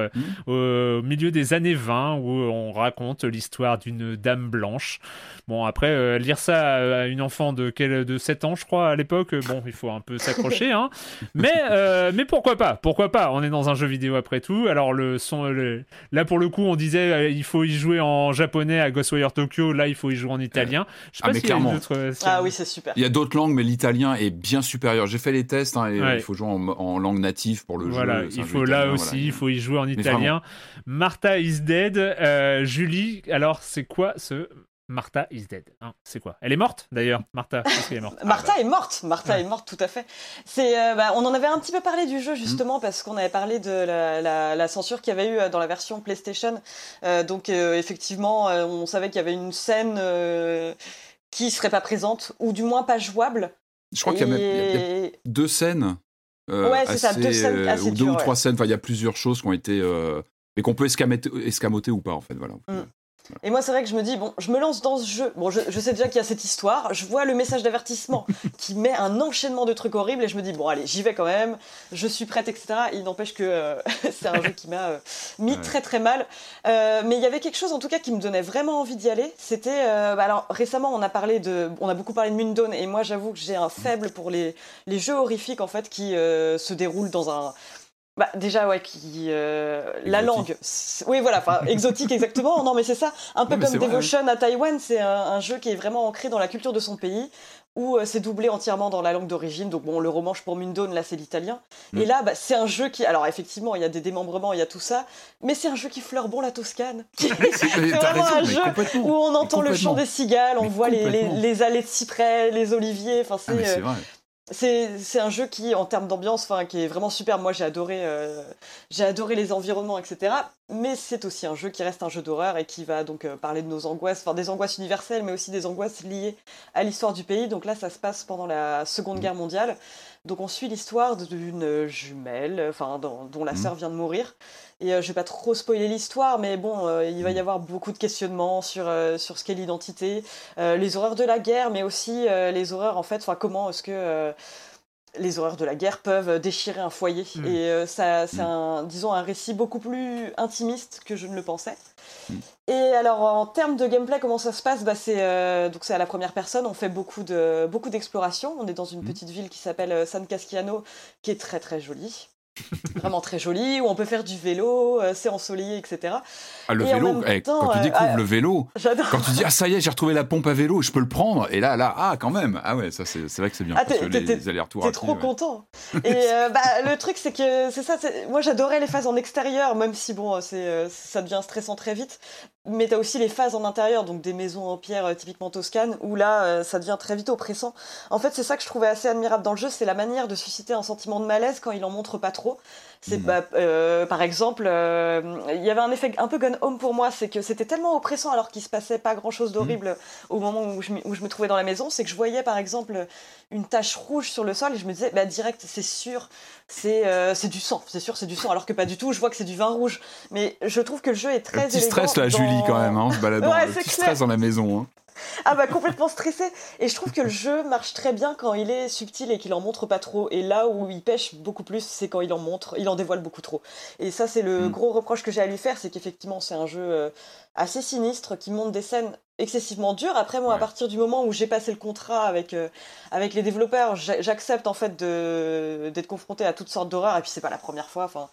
euh, au milieu des années 20 où on raconte l'histoire d'une dame blanche. Bon, après, lire ça à une enfant de, quel, de 7 ans, je crois, à l'époque, bon, il faut un peu s'accrocher, hein. Mais, euh, mais pourquoi pas Pourquoi pas On est dans un jeu vidéo après tout. Alors, le son, le- là, pour le coup, on disait euh, il faut y jouer en japonais à Ghostwire Tokyo. Là, il faut y jouer en italien. Je sais Ah, pas mais a une clairement. euh, Ah oui, c'est super. Il y a d'autres langues, mais l'italien est bien supérieur. J'ai fait les tests, hein, et Ouais. il faut jouer en, en langue native pour le Voilà, jeu. Il faut jeu là italien, aussi, voilà. il faut y jouer en Mais italien. Martha is dead. Euh, Julie, alors c'est quoi ce Martha is dead hein C'est quoi? Elle est morte d'ailleurs, Martha. Qu'elle est morte Martha est morte, Martha est morte tout à fait. C'est, euh, bah, on en avait un petit peu parlé du jeu justement parce qu'on avait parlé de la, la- la censure qu'il y avait eu euh, dans la version PlayStation. Euh, donc euh, effectivement, euh, on savait qu'il y avait une scène euh, qui serait pas présente ou du moins pas jouable. Je crois qu'il y a même il y a- il y a Et- deux scènes. euh, Ouais, c'est ça, assez, deux scènes assez ou deux dures, ou trois ouais. scènes. Enfin, il y a plusieurs choses qui ont été. euh, mais qu'on peut escamoter, escamoter ou pas, en fait. Voilà. Mm. Et moi, c'est vrai que je me dis, bon, je me lance dans ce jeu. Bon, je, je sais déjà qu'il y a cette histoire. Je vois le message d'avertissement qui met un enchaînement de trucs horribles et je me dis, bon, allez, j'y vais quand même. Je suis prête, etc. Il n'empêche que euh, c'est un jeu qui m'a euh, mis Ouais. très très mal. Euh, mais il y avait quelque chose, en tout cas, qui me donnait vraiment envie d'y aller. C'était, bah, alors récemment, on a parlé de, on a beaucoup parlé de Mundawn et moi, j'avoue que j'ai un faible pour les, les jeux horrifiques en fait qui se déroulent dans un bah, déjà, ouais, qui. euh, la langue. Oui, voilà, enfin, exotique, exactement. Non, mais c'est ça. Un peu Non, comme vrai, Devotion à Taïwan, c'est un, un jeu qui est vraiment ancré dans la culture de son pays, où euh, c'est doublé entièrement dans la langue d'origine. Donc, bon, le romanche pour Mundawn, là, c'est l'italien. Mm. Et là, bah, c'est un jeu qui. Alors, effectivement, il y a des démembrements, il y a tout ça, mais c'est un jeu qui fleure bon la Toscane. C'est vraiment raison, un jeu où on entend le chant des cigales, on Mais voit les, les, allées de cyprès, les oliviers. Enfin, Ah, c'est. euh. C'est un jeu qui, en termes d'ambiance, enfin, qui est vraiment super. Moi, j'ai adoré, euh, j'ai adoré les environnements, etc. Mais c'est aussi un jeu qui reste un jeu d'horreur et qui va donc euh, parler de nos angoisses, enfin des angoisses universelles, mais aussi des angoisses liées à l'histoire du pays. Donc là, ça se passe pendant la Seconde Guerre mondiale. Donc on suit l'histoire d'une jumelle, enfin dont, la Mhm. sœur vient de mourir. Et euh, je vais pas trop spoiler l'histoire, mais bon, euh, il va y avoir beaucoup de questionnements sur, euh, sur ce qu'est l'identité, euh, les horreurs de la guerre, mais aussi euh, les horreurs, en fait, enfin, comment est-ce que euh, les horreurs de la guerre peuvent déchirer un foyer. Mm. Et euh, ça, c'est Mm. un, disons, un récit beaucoup plus intimiste que je ne le pensais. Mm. Et alors, en termes de gameplay, comment ça se passe? Bah, c'est, euh, Donc, c'est à la première personne, on fait beaucoup, de, beaucoup d'exploration. On est dans une petite ville qui s'appelle euh, San Casciano, qui est très très jolie. Vraiment très jolie, où on peut faire du vélo, euh, c'est ensoleillé, etc. Ah, le Et en vélo, même eh, temps, quand tu euh, découvres ah, le vélo, quand tu dis ah ça y est j'ai retrouvé la pompe à vélo je peux le prendre et là là ah quand même ah ouais ça c'est c'est vrai que c'est bien Ah, parce que t'es- les, allers-retours T'es trop ouais. content. Et euh, bah, le truc, c'est que c'est ça. c'est- Moi, j'adorais les phases en extérieur, même si bon, c'est euh, ça devient stressant très vite. Mais t'as aussi les phases en intérieur, donc des maisons en pierre euh, typiquement toscanes, où là, euh, ça devient très vite oppressant. En fait, c'est ça que je trouvais assez admirable dans le jeu, c'est la manière de susciter un sentiment de malaise quand il en montre pas trop. C'est bah, euh, par exemple, euh, il y avait un effet un peu Gone Home pour moi, c'est que c'était tellement oppressant alors qu'il se passait pas grand chose d'horrible au moment où je, m- où je me trouvais dans la maison, c'est que je voyais par exemple une tache rouge sur le sol et je me disais, bah direct, c'est sûr, c'est euh, c'est du sang, c'est sûr, c'est du sang, alors que pas du tout. Je vois que c'est du vin rouge, mais je trouve que le jeu est très Le petit élégant stress, là, dans- Julie, quand même, hein, en se baladant. Ouais, le c'est petit clair. stress dans la maison. Hein. Ah bah complètement stressé. Et je trouve que le jeu marche très bien quand il est subtil et qu'il en montre pas trop. Et là où il pêche beaucoup plus, c'est quand il en montre, il en dévoile beaucoup trop. Et ça, c'est le Mm. gros reproche que j'ai à lui faire, c'est qu'effectivement, c'est un jeu euh, assez sinistre qui montre des scènes excessivement dures. Après, moi, à partir du moment où j'ai passé le contrat avec euh, avec les développeurs, j'a- j'accepte en fait de d'être confronté à toutes sortes d'horreurs. Et puis c'est pas la première fois. Enfin.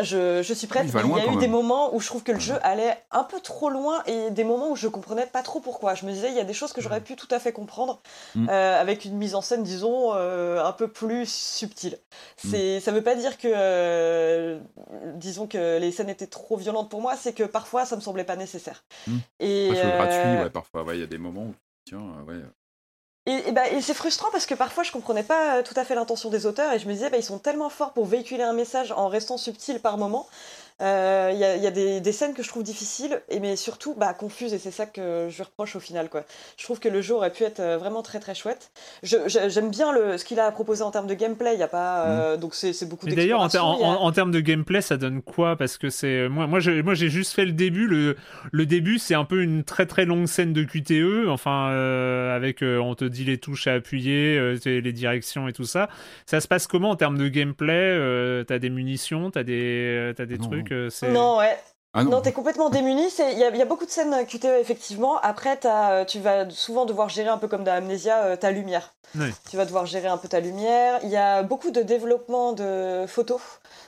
Je, je suis prête. Il il y a eu des moments où je trouve que le jeu allait un peu trop loin et des moments où je comprenais pas trop pourquoi. Je me disais, il y a des choses que j'aurais pu tout à fait comprendre Mm. euh, avec une mise en scène, disons, euh, un peu plus subtile. C'est, Ça veut pas dire que, euh, disons, que les scènes étaient trop violentes pour moi, c'est que parfois ça me semblait pas nécessaire. Mm. Et, gratuit, ouais, parfois, ouais, il y a des moments où, tiens, ouais. Et, bah, et c'est frustrant parce que parfois je comprenais pas euh, tout à fait l'intention des auteurs et je me disais bah, ils sont tellement forts pour véhiculer un message en restant subtils par moment. Euh, Il y a, il y a des, des scènes que je trouve difficiles et mais surtout bah, confuses et c'est ça que je lui reproche au final quoi. Je trouve que le jeu aurait pu être euh, vraiment très très chouette. J'aime bien le, ce qu'il a proposé en termes de gameplay. Il y a pas euh, donc c'est beaucoup Mais d'ailleurs, en, ter- a- termes de gameplay, ça donne quoi? Parce que c'est moi, moi, j'ai, juste fait le début. Le, le début, c'est un peu une très très longue scène de QTE. Enfin, euh, avec, euh, on te dit les touches à appuyer, euh, les directions et tout ça. Ça se passe comment en termes de gameplay euh, T'as des munitions, t'as des, euh, t'as des Non. trucs. Euh, c'est... Non ouais. Ah Non, non, t'es complètement démuni. c'est- Il y, a- il y a beaucoup de scènes QTE, effectivement. Après, t'as, euh, tu vas souvent devoir gérer un peu comme dans Amnesia euh, ta lumière. Tu vas devoir gérer un peu ta lumière. Il y a beaucoup de développement de photos.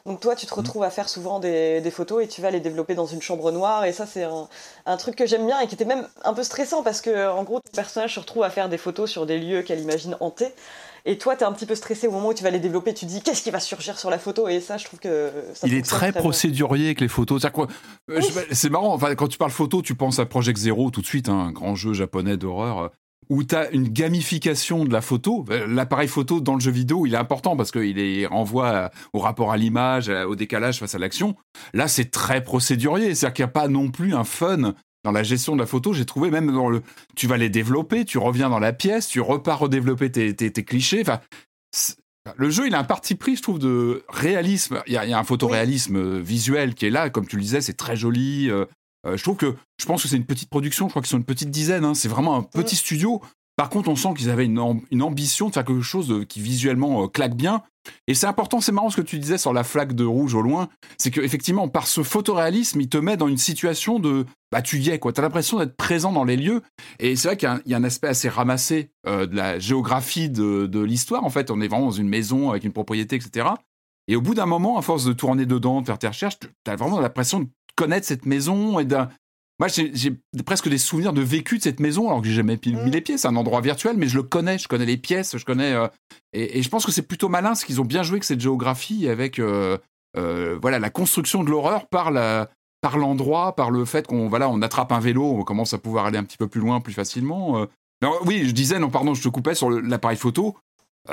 Donc toi, tu te retrouves à faire souvent des, des photos et tu vas les développer dans une chambre noire. Et ça, c'est un, un truc que j'aime bien et qui était même un peu stressant parce que, en gros, ton personnage se retrouve à faire des photos sur des lieux qu'elle imagine hantés. Et toi, t'es un petit peu stressé au moment où tu vas les développer. Tu te dis, qu'est-ce qui va surgir sur la photo? Et ça, je trouve que ça il est très procédurier avec les photos. Euh, pas, C'est marrant, enfin, quand tu parles photo, tu penses à Project Zero tout de suite, hein, un grand jeu japonais d'horreur, euh, où tu as une gamification de la photo. Euh, L'appareil photo dans le jeu vidéo, il est important parce qu'il est- renvoie au rapport à l'image, au décalage face à l'action. Là, c'est très procédurier, c'est-à-dire qu'il n'y a pas non plus un fun dans la gestion de la photo. J'ai trouvé même dans le... Tu vas les développer, tu reviens dans la pièce, tu repars redévelopper tes, tes, tes clichés. Enfin, le jeu, il a un parti pris, je trouve, de réalisme. Il y a, il y a un photoréalisme euh, visuel qui est là, comme tu le disais, c'est très joli. euh, euh, je trouve que, je pense que c'est une petite production. Je crois qu'ils sont une petite dizaine. hein, c'est vraiment un petit studio. Par contre, on sent qu'ils avaient une, am- une ambition de faire quelque chose de- qui visuellement euh, claque bien. Et c'est important, c'est marrant ce que tu disais sur la flaque de rouge au loin. C'est que effectivement, par ce photoréalisme, il te met dans une situation de, bah tu y es quoi. T'as l'impression d'être présent dans les lieux. Et c'est vrai qu'il y a un- aspect assez ramassé euh, de la géographie de, l'histoire. En fait, on est vraiment dans une maison avec une propriété, etc. Et au bout d'un moment, à force de tourner dedans, de faire tes recherches, t'as vraiment l'impression de connaître cette maison et. Moi, j'ai presque des souvenirs de vécu de cette maison, alors que j'ai jamais mis les pieds. C'est un endroit virtuel, mais je le connais. Je connais les pièces, je connais. euh, et, et je pense que c'est plutôt malin, ce qu'ils ont bien joué avec cette géographie, avec euh, euh, voilà la construction de l'horreur par la par l'endroit, par le fait qu'on voilà on attrape un vélo, on commence à pouvoir aller un petit peu plus loin, plus facilement. Non, oui, je disais non, pardon, je te coupais sur l'appareil photo.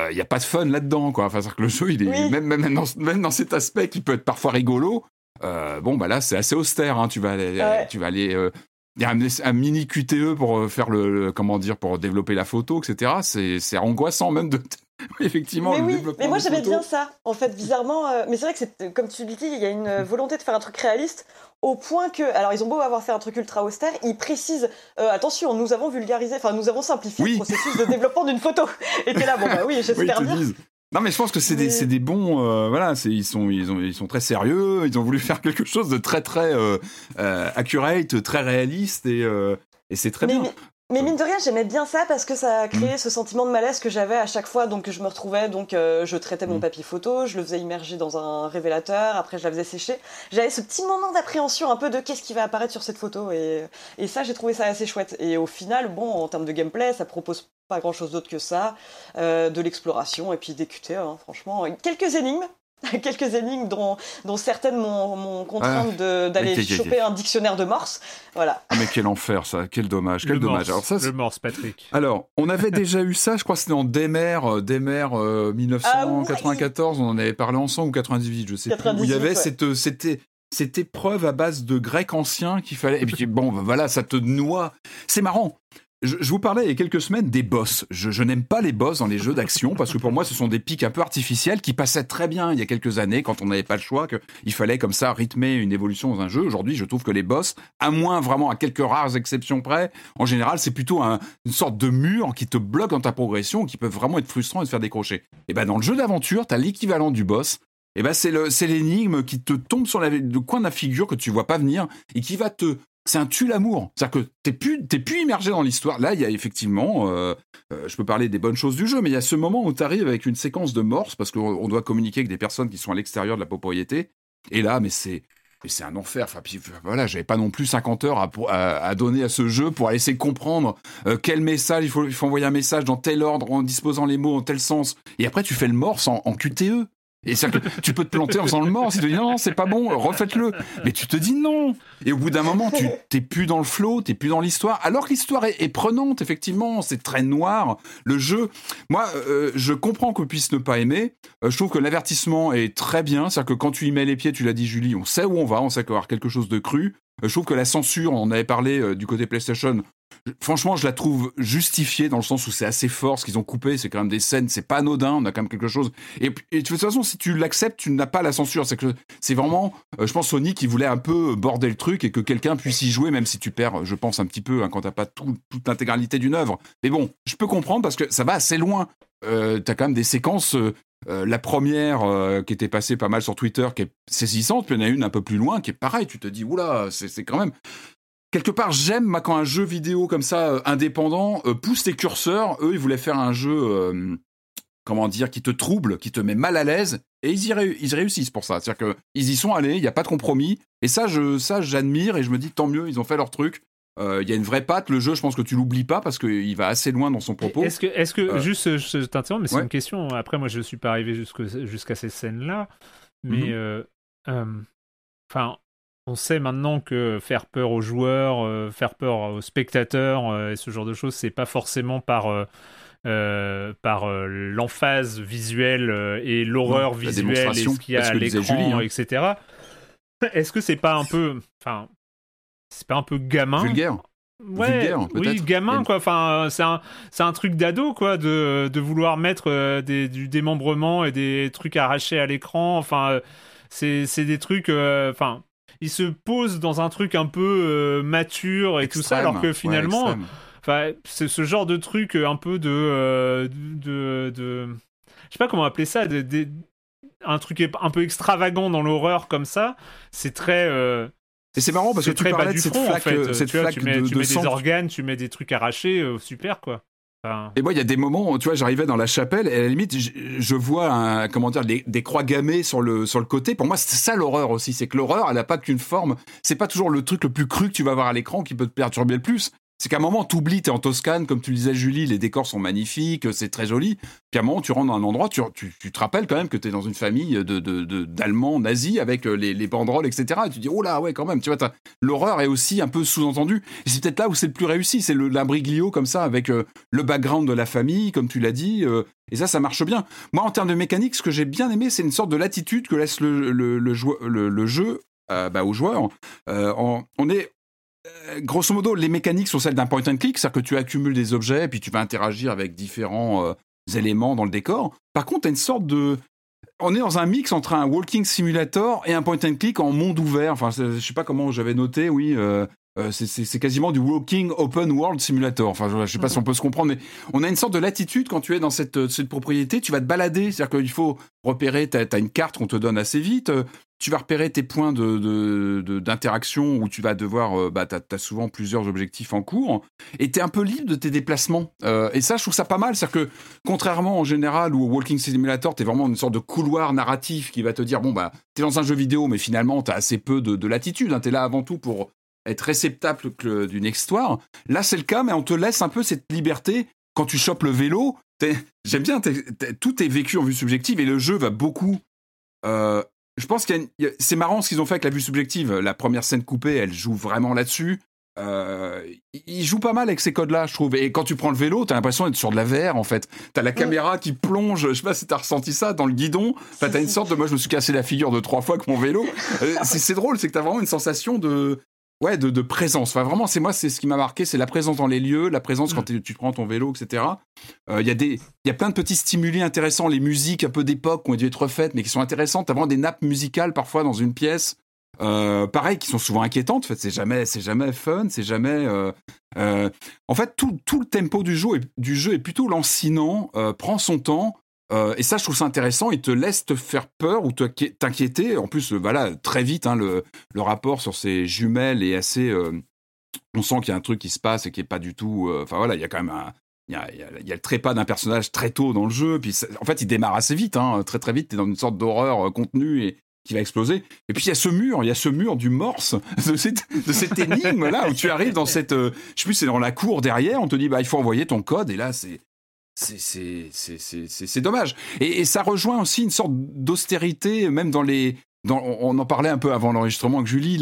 Il n'y a pas de fun là-dedans, quoi. Enfin, c'est-à-dire que le jeu, il est Oui. même, même, dans, même dans cet aspect qui peut être parfois rigolo. Euh, bon, bah là, c'est assez austère. hein. Tu vas aller, Ouais. tu vas aller. euh, il y a un, un mini QTE pour euh, faire le, le- comment dire pour développer la photo, etc. C'est c'est angoissant même de Oui, effectivement Mais le oui, développement mais moi j'aimais bien ça, en fait, bizarrement. euh, mais c'est vrai que c'est, comme tu le dis, il y a une volonté de faire un truc réaliste au point que, alors ils ont beau avoir fait un truc ultra austère, ils précisent, euh, attention, nous avons vulgarisé, enfin nous avons simplifié Oui. le processus de développement d'une photo. Et t'es là, bon bah oui, Oui, j'espère te bien. disent. Non, mais je pense que c'est des, Mais- c'est des bons. euh, voilà, c'est, ils, sont, ils, ont, ils sont très sérieux. Ils ont voulu faire quelque chose de très, très euh, euh, accurate, très réaliste et, euh, et c'est très mais, bien. Mais- mine de rien, j'aimais bien ça parce que ça a créé ce sentiment de malaise que j'avais à chaque fois. Donc je me retrouvais, donc euh, je traitais mon Mm. papier photo, je le faisais immerger dans un révélateur, après je la faisais sécher. J'avais ce petit moment d'appréhension un peu de qu'est-ce qui va apparaître sur cette photo et, et ça j'ai trouvé ça assez chouette. Et au final, bon, en termes de gameplay, ça propose pas grand chose d'autre que ça, euh, de l'exploration et puis des QTE, hein, franchement. Quelques énigmes. quelques énigmes dont, dont certaines m'ont contraint d'aller choper un dictionnaire de Morse. Voilà. Ah, mais quel enfer ça, quel dommage, quel dommage. Alors, ça, le Morse, Patrick. Alors, on avait déjà eu ça, je crois que c'était en Demer, Demer 1994, on en avait parlé ensemble, ou 98, je sais 98, plus, où il y avait cette, c'était cette épreuve à base de grec ancien qu'il fallait. Et puis bon, voilà, ça te noie. C'est marrant. Je, vous parlais il y a quelques semaines des boss. Je, n'aime pas les boss dans les jeux d'action parce que pour moi, ce sont des pics un peu artificiels qui passaient très bien il y a quelques années quand on n'avait pas le choix, qu'il fallait comme ça rythmer une évolution dans un jeu. Aujourd'hui, je trouve que les boss, à moins vraiment à quelques rares exceptions près, en général, c'est plutôt une sorte de mur qui te bloque dans ta progression, qui peut vraiment être frustrant et te faire décrocher. Et ben dans le jeu d'aventure, tu as l'équivalent du boss. Et ben c'est l'énigme qui te tombe sur le coin de la figure que tu vois pas venir et qui va te c'est un tue l'amour. C'est-à-dire que t'es plus, plus immergé dans l'histoire. Là, il y a effectivement, euh, euh, je peux parler des bonnes choses du jeu, mais il y a ce moment où tu arrives avec une séquence de morse parce qu'on doit communiquer avec des personnes qui sont à l'extérieur de la propriété. Et là, mais c'est, c'est un enfer. Enfin, puis voilà, j'avais pas non plus 50 heures à, donner à ce jeu pour essayer de comprendre euh, quel message il faut, il faut envoyer un message dans tel ordre en disposant les mots en tel sens. Et après, tu fais le morse en QTE. Et ça, tu peux te planter en faisant le mort. Si tu dis non, c'est pas bon, refaites-le. Mais tu te dis non. Et au bout d'un moment, tu t'es plus dans le flow, t'es plus dans l'histoire. Alors que l'histoire est, prenante, effectivement. C'est très noir. Le jeu, moi, euh, je comprends qu'on puisse ne pas aimer. Euh, je trouve que l'avertissement est très bien. C'est-à-dire que quand tu y mets les pieds, tu l'as dit, Julie, on sait où on va, on sait qu'il va y avoir quelque chose de cru. Euh, je trouve que la censure, on en avait parlé du côté PlayStation, franchement, je la trouve justifiée dans le sens où c'est assez fort ce qu'ils ont coupé. C'est quand même des scènes, c'est pas anodin. On a quand même quelque chose. Et, de toute façon, si tu l'acceptes, tu n'as pas la censure. C'est que c'est vraiment, euh, je pense, Sony qui voulait un peu border le truc et que quelqu'un puisse y jouer, même si tu perds, je pense, un petit peu hein, quand t'as pas toute l'intégralité d'une œuvre. Mais bon, je peux comprendre parce que ça va assez loin. Euh, t'as quand même des séquences. Euh, la première qui était passée pas mal sur Twitter, qui est saisissante, puis il y en a une un peu plus loin qui est pareil. Tu te dis, oula, c'est quand même quelque part, j'aime quand un jeu vidéo comme ça, euh, indépendant, euh, pousse tes curseurs. Eux, ils voulaient faire un jeu, euh, comment dire, qui te trouble, qui te met mal à l'aise. Et ils y, ils réussissent pour ça. C'est-à-dire qu'ils y sont allés, il n'y a pas de compromis. Et ça, je, ça, j'admire et je me dis tant mieux, ils ont fait leur truc. Il y a une vraie patte. Le jeu, je pense que tu l'oublies pas parce qu'il va assez loin dans son propos. Est-ce que, est-ce que juste, je t'interromps, mais c'est une question. Après, moi, je ne suis pas arrivé jusqu'à ces scènes-là. Mais, mhm. enfin, on sait maintenant que faire peur aux joueurs, euh, faire peur aux spectateurs euh, et ce genre de choses, c'est pas forcément par euh, par l'emphase visuelle et l'horreur visuelle et ce qu'il y a à l'écran, hein. etc. Est-ce que c'est pas un peu, enfin, c'est pas un peu gamin? Vulgaire. Ouais, oui, gamin quoi. Enfin, c'est un, c'est un truc d'ado quoi, de, de vouloir mettre des, du démembrement et des trucs arrachés à l'écran. Enfin, c'est, c'est des trucs, enfin il se pose dans un truc un peu euh, mature et tout ça, alors que finalement, enfin, c'est ce genre de truc un peu de, euh, de, de, je sais pas comment appeler ça, de, un truc un peu extravagant dans l'horreur comme ça, c'est très. Euh, et c'est marrant parce que tu parlais de cette flaque, cette flaque tu mets, de, tu mets des organes, tu mets des trucs arrachés, super quoi. Et moi, il y a des moments, tu vois, j'arrivais dans la chapelle et à la limite, je, vois un, comment dire, des croix gammées sur le sur le côté. Pour moi, c'est ça l'horreur aussi, c'est que l'horreur, elle n'a pas qu'une forme. C'est pas toujours le truc le plus cru que tu vas voir à l'écran qui peut te perturber le plus c'est qu'à un moment, t'oublies, t'es en Toscane, comme tu le disais, Julie, les décors sont magnifiques, c'est très joli. Puis à un moment, tu rentres dans un endroit, tu, tu, te rappelles quand même que t'es dans une famille de, d'Allemands nazis avec euh, les, les, banderoles, etc. Et tu dis, oh là, ouais, quand même, tu vois, l'horreur est aussi un peu sous-entendue. C'est peut-être là où c'est le plus réussi, c'est l'imbriglio comme ça, avec euh, le background de la famille, comme tu l'as dit. Euh, et ça, ça marche bien. Moi, en termes de mécanique, ce que j'ai bien aimé, c'est une sorte de latitude que laisse le, le, le, jeu bah, aux joueurs. on est euh, grosso modo, les mécaniques sont celles d'un point and click, c'est-à-dire que tu accumules des objets et puis tu vas interagir avec différents euh, éléments dans le décor. Par contre, tu as une sorte de. On est dans un mix entre un walking simulator et un point and click en monde ouvert. Enfin, je sais pas comment j'avais noté, oui. Euh, c'est quasiment du walking open world simulator. Enfin, je, sais pas si on peut se comprendre, mais on a une sorte de latitude quand tu es dans cette, cette propriété. Tu vas te balader, c'est-à-dire qu'il faut repérer. Tu as, une carte qu'on te donne assez vite tu vas repérer tes points d'interaction où tu vas devoir, euh, bah, tu as, souvent plusieurs objectifs en cours, et tu es un peu libre de tes déplacements. Euh, et ça, je trouve ça pas mal. C'est-à-dire que, contrairement en général, au Walking Simulator, tu es vraiment une sorte de couloir narratif qui va te dire, bon, bah, tu es dans un jeu vidéo, mais finalement, tu as assez peu de, latitude. Hein. tu es là avant tout pour être réceptable d'une histoire. Là, c'est le cas, mais on te laisse un peu cette liberté. Quand tu chopes le vélo, j'aime bien, tout est vécu en vue subjective et le jeu va beaucoup Euh, je pense que c'est marrant ce qu'ils ont fait avec la vue subjective. La première scène coupée, elle joue vraiment là-dessus. Euh, il joue pas mal avec ces codes-là, je trouve. Et quand tu prends le vélo, t'as l'impression d'être sur de la VR, en fait. T'as la caméra qui plonge, je sais pas si t'as ressenti ça, dans le guidon. Enfin, t'as une sorte de, moi, je me suis cassé la figure de trois fois avec mon vélo. Euh, c'est drôle, c'est que t'as vraiment une sensation de, ouais, de, de présence. Enfin, vraiment, c'est moi, c'est ce qui m'a marqué, c'est la présence dans les lieux, la présence quand tu prends ton vélo, etc. Euh, Il y a des, il y a plein de petits stimuli intéressants, les musiques un peu d'époque qui ont dû être refaites, mais qui sont intéressantes. T'as vraiment des nappes musicales parfois dans une pièce. Euh, pareil, qui sont souvent inquiétantes. En fait, c'est jamais, c'est jamais fun, c'est jamais. Euh, euh, en fait, tout, tout, le tempo du jeu est, du jeu est plutôt lancinant, prend son temps. Euh, et ça, je trouve ça intéressant. Il te laisse te faire peur ou t'inquiéter. En plus, voilà, très vite, hein, le, le, rapport sur ces jumelles est assez. on sent qu'il y a un truc qui se passe et qui est pas du tout. Enfin voilà, il y a quand même un, il y, a, il, y a, il y a, le trépas d'un personnage très tôt dans le jeu, puis en fait il démarre assez vite, hein, très très vite, t'es dans une sorte d'horreur contenue et, qui va exploser. Et puis il y a ce mur, il y a ce mur du morse de cette, de cette énigme là où tu arrives dans cette, euh, je sais plus, c'est dans la cour derrière, on te dit bah il faut envoyer ton code et là c'est c'est dommage. Et, et, ça rejoint aussi une sorte d'austérité, même dans les. Dans, on en parlait un peu avant l'enregistrement avec Julie,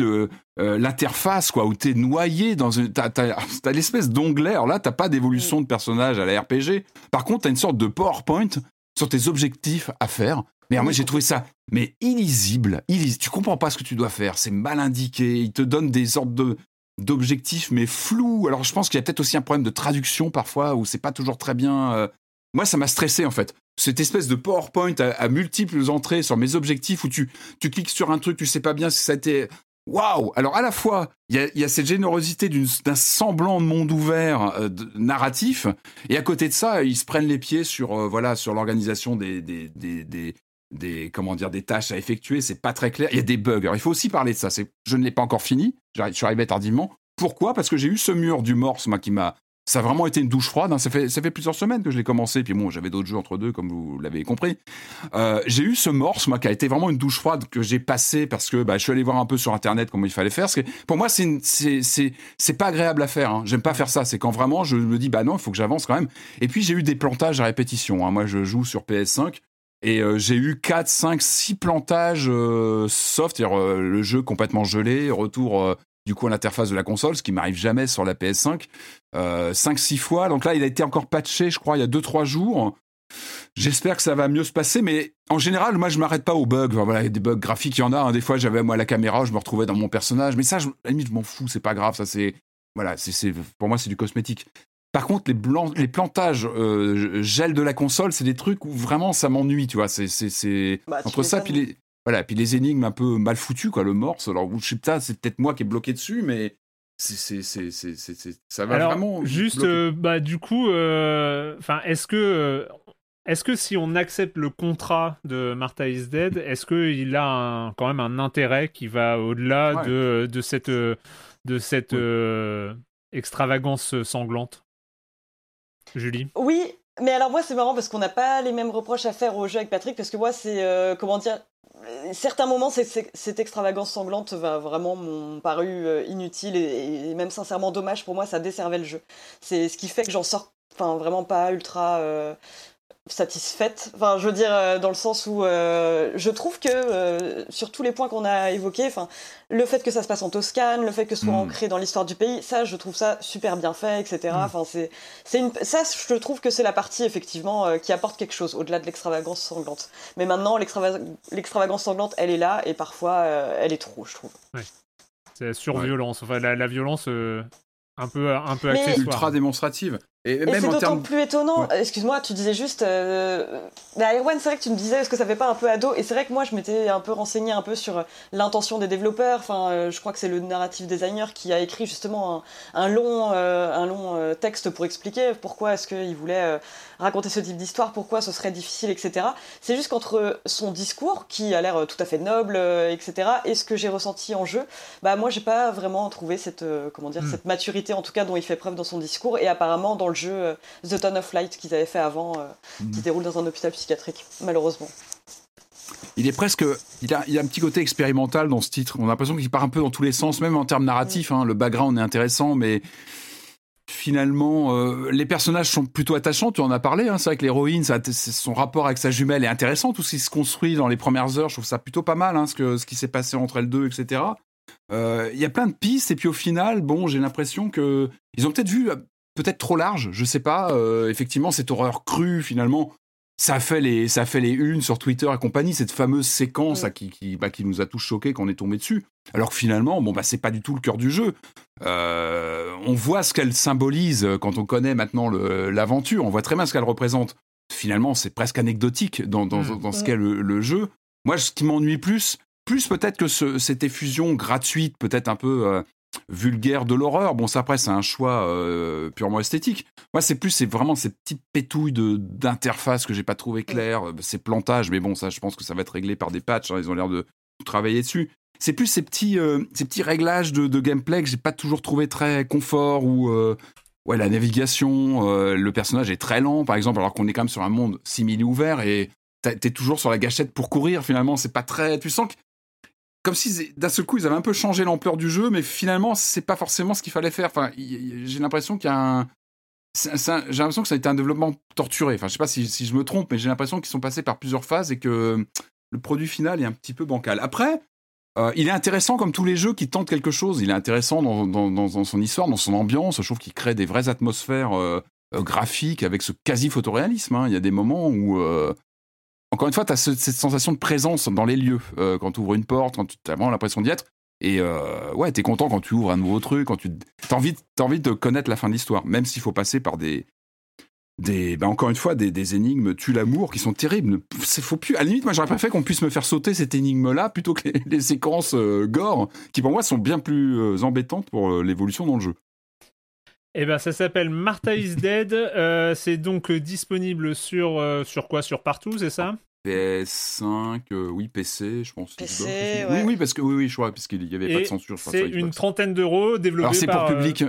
l'interface, euh, quoi, où t'es noyé dans une. T'as as, l'espèce d'onglet. Alors là, t'as pas d'évolution de personnage à la RPG. Par contre, t'as une sorte de PowerPoint sur tes objectifs à faire. Mais moi, j'ai trouvé ça mais illisible, illisible. Tu comprends pas ce que tu dois faire. C'est mal indiqué. Il te donne des sortes de d'objectifs mais flous. Alors je pense qu'il y a peut-être aussi un problème de traduction parfois où c'est pas toujours très bien. Euh... Moi, ça m'a stressé en fait. Cette espèce de PowerPoint à, multiples entrées sur mes objectifs où tu tu cliques sur un truc, tu sais pas bien si ça a été Waouh Alors à la fois, il y a, y a, cette générosité d'un semblant de monde ouvert euh, narratif, et à côté de ça, ils se prennent les pieds sur euh, voilà sur l'organisation des, des, des, comment dire des tâches à effectuer, c'est pas très clair. Il y a des bugs. Alors, il faut aussi parler de ça. C'est je ne l'ai pas encore fini. Je suis arrivé tardivement. Pourquoi? Parce que j'ai eu ce mur du morse moi qui m'a ça a vraiment été une douche froide. Hein. Ça, fait, ça fait plusieurs semaines que je l'ai commencé. Puis bon, j'avais d'autres jeux entre deux, comme vous l'avez compris. Euh, j'ai eu ce morse, moi, qui a été vraiment une douche froide que j'ai passé parce que bah, je suis allé voir un peu sur Internet comment il fallait faire. Parce que pour moi, c'est c'est pas agréable à faire. Hein. J'aime pas faire ça. C'est quand vraiment je me dis, bah non, il faut que j'avance quand même. Et puis j'ai eu des plantages à répétition. Hein. Moi, je joue sur PS5. Et euh, j'ai eu 4, 5, 6 plantages euh, soft, c'est-à-dire euh, le jeu complètement gelé, retour du coup à l'interface de la console, ce qui m'arrive jamais sur la PS5, 5-6 fois. Donc là, il a été encore patché, je crois, il y a 2-3 jours. J'espère que ça va mieux se passer, mais en général, moi, je m'arrête pas aux bugs. Enfin, voilà, des bugs graphiques, il y en a. Hein. Des fois, j'avais moi la caméra, je me retrouvais dans mon personnage, mais ça, je, à la limite, je m'en fous, c'est pas grave. Ça, c'est voilà, c'est pour moi, c'est du cosmétique. Par contre, les, blancs, les plantages euh, gel de la console, c'est des trucs où vraiment ça m'ennuie, tu vois. C'est, c'est, bah, entre ça, puis les, voilà, puis les énigmes un peu mal foutues, quoi, le morse. Alors, je sais pas, c'est peut-être moi qui est bloqué dessus, mais c'est, c'est, c'est, c'est, ça va Alors, vraiment. Juste, euh, bah, du coup, enfin, euh, est-ce que. Est-ce que si on accepte le contrat de Martha is Dead, est-ce qu'il a un, quand même un intérêt qui va au-delà Ouais. de, de cette, de cette Oui. euh, extravagance sanglante? Julie Oui, mais alors moi c'est marrant parce qu'on n'a pas les mêmes reproches à faire au jeu avec Patrick parce que moi c'est euh, comment dire certains moments c'est- cette extravagance sanglante va vraiment m'ont paru euh, inutile et, et même sincèrement dommage pour moi ça desservait le jeu. C'est ce qui fait que j'en sors enfin vraiment pas ultra euh, satisfaite. Enfin, je veux dire, euh, dans le sens où euh, je trouve que euh, sur tous les points qu'on a évoqués, enfin, le fait que ça se passe en Toscane, le fait que ce soit Mm. ancré dans l'histoire du pays, ça, je trouve ça super bien fait, etc. Mm. Enfin, c'est, c'est une, ça, je trouve que c'est la partie effectivement euh, qui apporte quelque chose au-delà de l'extravagance sanglante. Mais maintenant, l'extrava- l'extravagance sanglante, elle est là et parfois, euh, elle est trop, je trouve. C'est la surviolence, enfin la, la violence euh, un peu, un peu accessoire. ultra démonstrative. Et, c'est d'autant plus étonnant. Excuse-moi, tu disais juste. Euh... Bah, Erwan, c'est vrai que tu me disais, est-ce que ça fait pas un peu ado? Et c'est vrai que moi, je m'étais un peu renseigné un peu sur l'intention des développeurs. Enfin, euh, je crois que c'est le narrative designer qui a écrit justement un, un long, euh, un long euh, texte pour expliquer pourquoi est-ce qu'il voulait euh, raconter ce type d'histoire, pourquoi ce serait difficile, etc. C'est juste qu'entre son discours, qui a l'air euh, tout à fait noble, euh, etc., et ce que j'ai ressenti en jeu, bah moi, j'ai pas vraiment trouvé cette, euh, comment dire, Hmm. cette maturité, en tout cas, dont il fait preuve dans son discours. Et apparemment, dans le jeu euh, The Ton of Light qu'ils avaient fait avant, Hmm. qui se déroule dans un hôpital psychiatrique, malheureusement. Il est presque. Il a, il a un petit côté expérimental dans ce titre. On a l'impression qu'il part un peu dans tous les sens, même en termes narratifs. hein. Le background est intéressant, mais finalement, euh, les personnages sont plutôt attachants. Tu en as parlé. Hein, c'est vrai que l'héroïne, son rapport avec sa jumelle est intéressant. Tout ce qui se construit dans les premières heures, je trouve ça plutôt pas mal. Hein, ce, que, ce qui s'est passé entre elles deux, etc. Euh, Il y a plein de pistes. Et puis au final, bon, j'ai l'impression que ils ont peut-être vu peut-être trop large. Je sais pas. Euh, effectivement, cette horreur crue, finalement, ça a fait les, ça a fait les unes sur Twitter et compagnie. Cette fameuse séquence là, qui, qui, bah, qui nous a tous choqués quand on est tombé dessus. Alors que finalement, bon, bah, c'est pas du tout le cœur du jeu. Euh, on voit ce qu'elle symbolise quand on connaît maintenant l'aventure. On voit très bien ce qu'elle représente. Finalement, c'est presque anecdotique dans, dans, Mm. dans ce qu'est le, le jeu. Moi, ce qui m'ennuie plus, plus peut-être que ce- cette effusion gratuite, peut-être un peu euh, vulgaire de l'horreur. Bon, ça après, c'est un choix euh, purement esthétique. Moi, c'est plus, c'est vraiment ces petites pétouilles de d'interface que j'ai pas trouvé claires, euh, ces plantages. Mais bon, ça, je pense que ça va être réglé par des patchs. hein, ils ont l'air de travailler dessus. C'est plus ces petits, euh, ces petits réglages de, de gameplay que j'ai pas toujours trouvé très confort ou euh, ouais la navigation, le personnage est très lent par exemple alors qu'on est quand même sur un monde simili ouvert et t'es toujours sur la gâchette pour courir finalement c'est pas très tu sens que comme si d'un seul coup ils avaient un peu changé l'ampleur du jeu mais finalement c'est pas forcément ce qu'il fallait faire enfin j'ai l'impression qu'il y a un j'ai l'impression que ça a été un développement torturé enfin je sais pas si, je me trompe mais j'ai l'impression qu'ils sont passés par plusieurs phases et que le produit final est un petit peu bancal après euh, il est intéressant comme tous les jeux qui tentent quelque chose. Il est intéressant dans, dans- dans- son histoire, dans son ambiance. Je trouve qu'il crée des vraies atmosphères euh, euh, graphiques avec ce quasi photoréalisme. hein. Il y a des moments où, encore une fois, tu as cette sensation de présence dans les lieux. Euh, quand tu ouvres une porte, quand tu as vraiment l'impression d'y être. Et euh, ouais, tu es content quand tu ouvres un nouveau truc, quand tu as envie, de connaître la fin de l'histoire, même s'il faut passer par des, des, bah encore une fois, des, énigmes tue l'amour qui sont terribles. Faut plus. À la limite, moi, j'aurais préféré qu'on puisse me faire sauter cette énigme-là plutôt que les, séquences euh, gore, qui pour moi sont bien plus embêtantes pour l'évolution dans le jeu. Eh ben, ça s'appelle Martha is Dead. Euh, c'est donc euh, disponible sur, euh, sur quoi? Sur partout, c'est ça? PS5, euh, oui, PC, je pense. PC, Oui, ouais. oui, parce que oui, oui, je crois, parce qu'il n'y avait pas de censure. sur- C'est une trentaine d'euros développé Alors c'est par. pour public.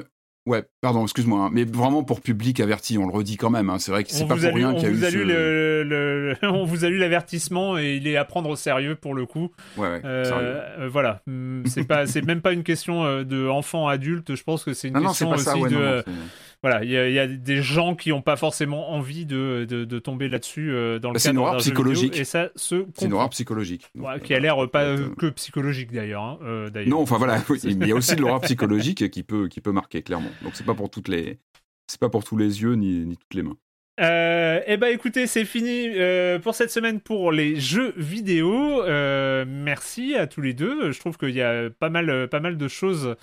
Ouais, pardon, excuse-moi, hein, mais vraiment pour public averti, on le redit quand même. hein, c'est vrai que c'est on pas pour lu- rien qu'il y a vous eu a ce... lu le- le- on vous a lu l'avertissement et il est à prendre au sérieux pour le coup. Ouais, ouais, Euh, euh, voilà, Hum, c'est pas, c'est même pas une question euh, de enfant adulte. Je pense que c'est une Non, question aussi ça. Ouais, de, non, voilà, il y, a- il y a des gens qui n'ont pas forcément envie de, de, de tomber là-dessus euh, dans le Bah, c'est cadre horreur d'un jeu vidéo, psychologique. et ça se c'est horreur psychologique. Ouais, euh, qui a l'air pas euh, euh, que psychologique d'ailleurs. hein, euh, d'ailleurs. Non, enfin voilà, oui, il y a aussi de l'horreur psychologique qui peut, qui peut marquer clairement. Donc c'est pas pour toutes les, c'est pas pour tous les yeux ni, ni toutes les mains. Euh, eh ben écoutez, c'est fini euh, pour cette semaine pour les jeux vidéo. Euh, merci à tous les deux. Je trouve qu'il y a pas mal, euh, pas mal de choses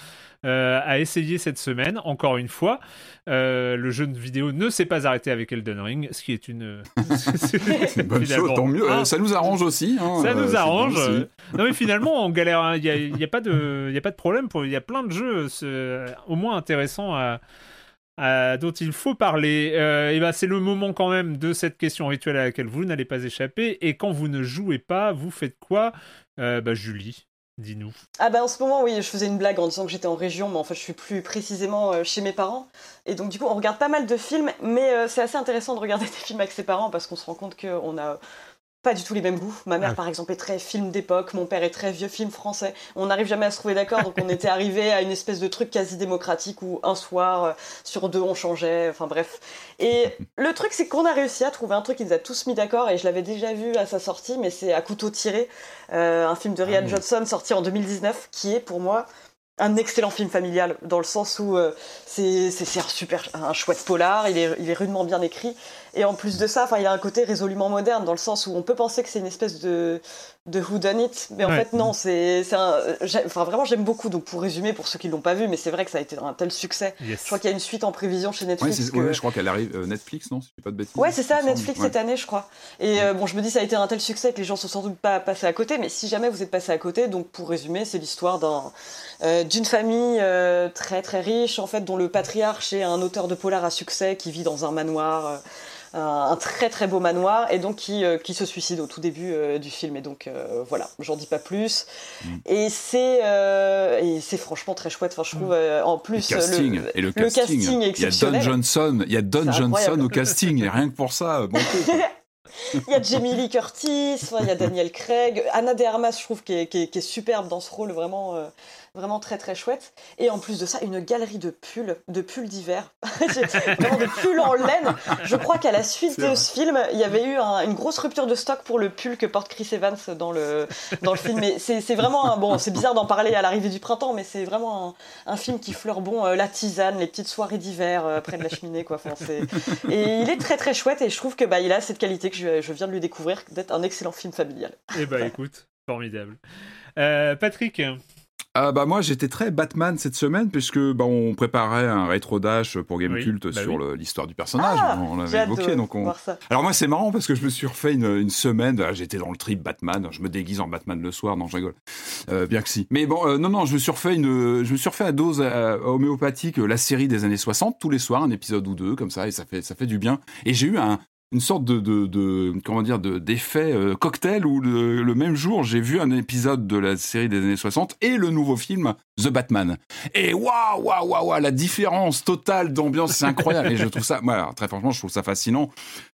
à essayer cette semaine. Encore une fois, le jeu de vidéo ne s'est pas arrêté avec Elden Ring, ce qui est une, bonne chose, tant mieux. ça nous arrange aussi. hein, ça nous arrange. Non mais finalement on galère. hein. Il n'y a, y a pas de, il a pas de problème. Pour, il y a plein de jeux au moins intéressants à, dont il faut parler. Euh, et ben c'est le moment quand même de cette question rituelle à laquelle vous n'allez pas échapper. Et quand vous ne jouez pas, vous faites quoi? Euh, bah, Julie, dis-nous. Ah bah en ce moment oui, je faisais une blague en disant que j'étais en région, mais en fait je suis plus précisément euh, chez mes parents. Et donc du coup on regarde pas mal de films, mais euh, c'est assez intéressant de regarder des films avec ses parents parce qu'on se rend compte qu'on a pas du tout les mêmes goûts. Ma mère Ouais. par exemple est très film d'époque, mon père est très vieux film français. On n'arrive jamais à se trouver d'accord, donc on était arrivé à une espèce de truc quasi démocratique où un soir euh, sur deux on changeait, enfin bref. Et le truc c'est qu'on a réussi à trouver un truc qui nous a tous mis d'accord et je l'avais déjà vu à sa sortie, mais c'est à couteau tiré, euh, un film de Ryan Ah oui. Johnson sorti en 2019 qui est pour moi un excellent film familial dans le sens où euh, c'est un super un chouette polar il est, il est rudement bien écrit. Et en plus de ça enfin il a un côté résolument moderne dans le sens où on peut penser que c'est une espèce de de who done it mais en Ouais. fait non c'est enfin vraiment j'aime beaucoup donc pour résumer pour ceux qui l'ont pas vu mais c'est vrai que ça a été un tel succès Yes. je crois qu'il y a une suite en prévision chez Netflix c'est- que- ouais, je crois qu'elle arrive euh, Netflix, non Si je dis pas de bêtises. Ouais, c'est ça. Netflix Ouais. cette année, je crois. Et euh, bon, je me dis, ça a été un tel succès que les gens sont sans doute pas passés à côté, mais si jamais vous êtes passé à côté, donc pour résumer, c'est l'histoire d'un, euh, d'une famille euh, très très riche, en fait, dont le patriarche est un auteur de polar à succès qui vit dans un manoir. Un un très très beau manoir et donc qui, euh, qui se suicide au tout début euh, du film et donc euh, voilà j'en dis pas plus Mm. et c'est et c'est franchement très chouette enfin je trouve euh, en Le plus casting, le, et le le casting, casting est il y a Don. Johnson, il y a Don Johnson incroyable. au casting, et rien que pour ça, bon. Il y a Jamie Lee Curtis, il y a Daniel Craig, Anna de Armas, je trouve, qui est, qui est- qui est superbe dans ce rôle, vraiment, euh, vraiment très très chouette. Et en plus de ça, une galerie de pulls, de pulls d'hiver, vraiment de pulls en laine. Je crois qu'à la suite de ce film, il y avait eu une grosse rupture de stock pour le pull que porte Chris Evans dans le, dans le film. Mais c'est vraiment un, bon, c'est bizarre d'en parler à l'arrivée du printemps, mais c'est vraiment un, film qui fleure bon euh, la tisane, les petites soirées d'hiver euh, près de la cheminée, quoi. Enfin, et il est très très chouette et je trouve que bah, il a cette qualité que je, je viens de lui découvrir, d'être un excellent film familial. Eh bah écoute, formidable. Euh, Patrick ah bah moi j'étais très Batman cette semaine puisque bah, on préparait un rétro dash pour Game Cult bah sur l'histoire du personnage. Ah, on l'avait évoqué donc on. Alors moi c'est marrant parce que je me suis refait une, semaine. J'étais dans le trip Batman. Je me déguise en Batman le soir. Non je rigole. Euh, bien que si. Mais bon euh, non non je me suis refait une je me suis refait à dose homéopathique la série des années 60 tous les soirs un épisode ou deux comme ça et ça fait ça fait du bien. Et j'ai eu un une sorte de, de, comment dire de d'effet euh, cocktail où le, même jour j'ai vu un épisode de la série des années 60 et le nouveau film The Batman. Et waouh waouh waouh la différence totale d'ambiance c'est incroyable. Et je trouve ça très franchement je trouve ça fascinant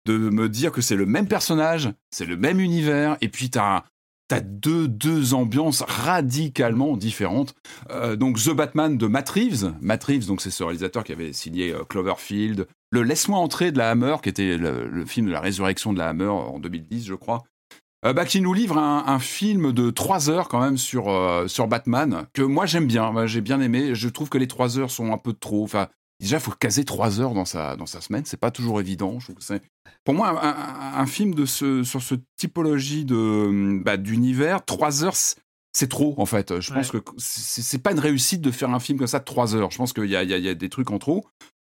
de me dire que c'est le même personnage c'est le même univers et puis t'as T'as deux, deux ambiances radicalement différentes. Euh, donc The Batman de Matt Reeves. Matt Reeves, donc c'est ce réalisateur qui avait signé euh, Cloverfield, le Laisse-moi entrer de la Hammer, qui était le, film de la résurrection de la Hammer en 2010, je crois. Euh, bah, qui nous livre un, film de trois heures quand même sur, sur Batman, que moi j'aime bien, j'ai bien aimé. Je trouve que les trois heures sont un peu trop. Enfin, déjà, il faut caser trois heures dans sa, dans sa semaine, c'est pas toujours évident. Je que pour moi, un, film de ce, sur ce typologie de bah, d'univers, trois heures, c'est trop en fait. Je pense que c'est pas une réussite de faire un film comme ça de trois heures. Je pense qu'il y, y a, des trucs en trop.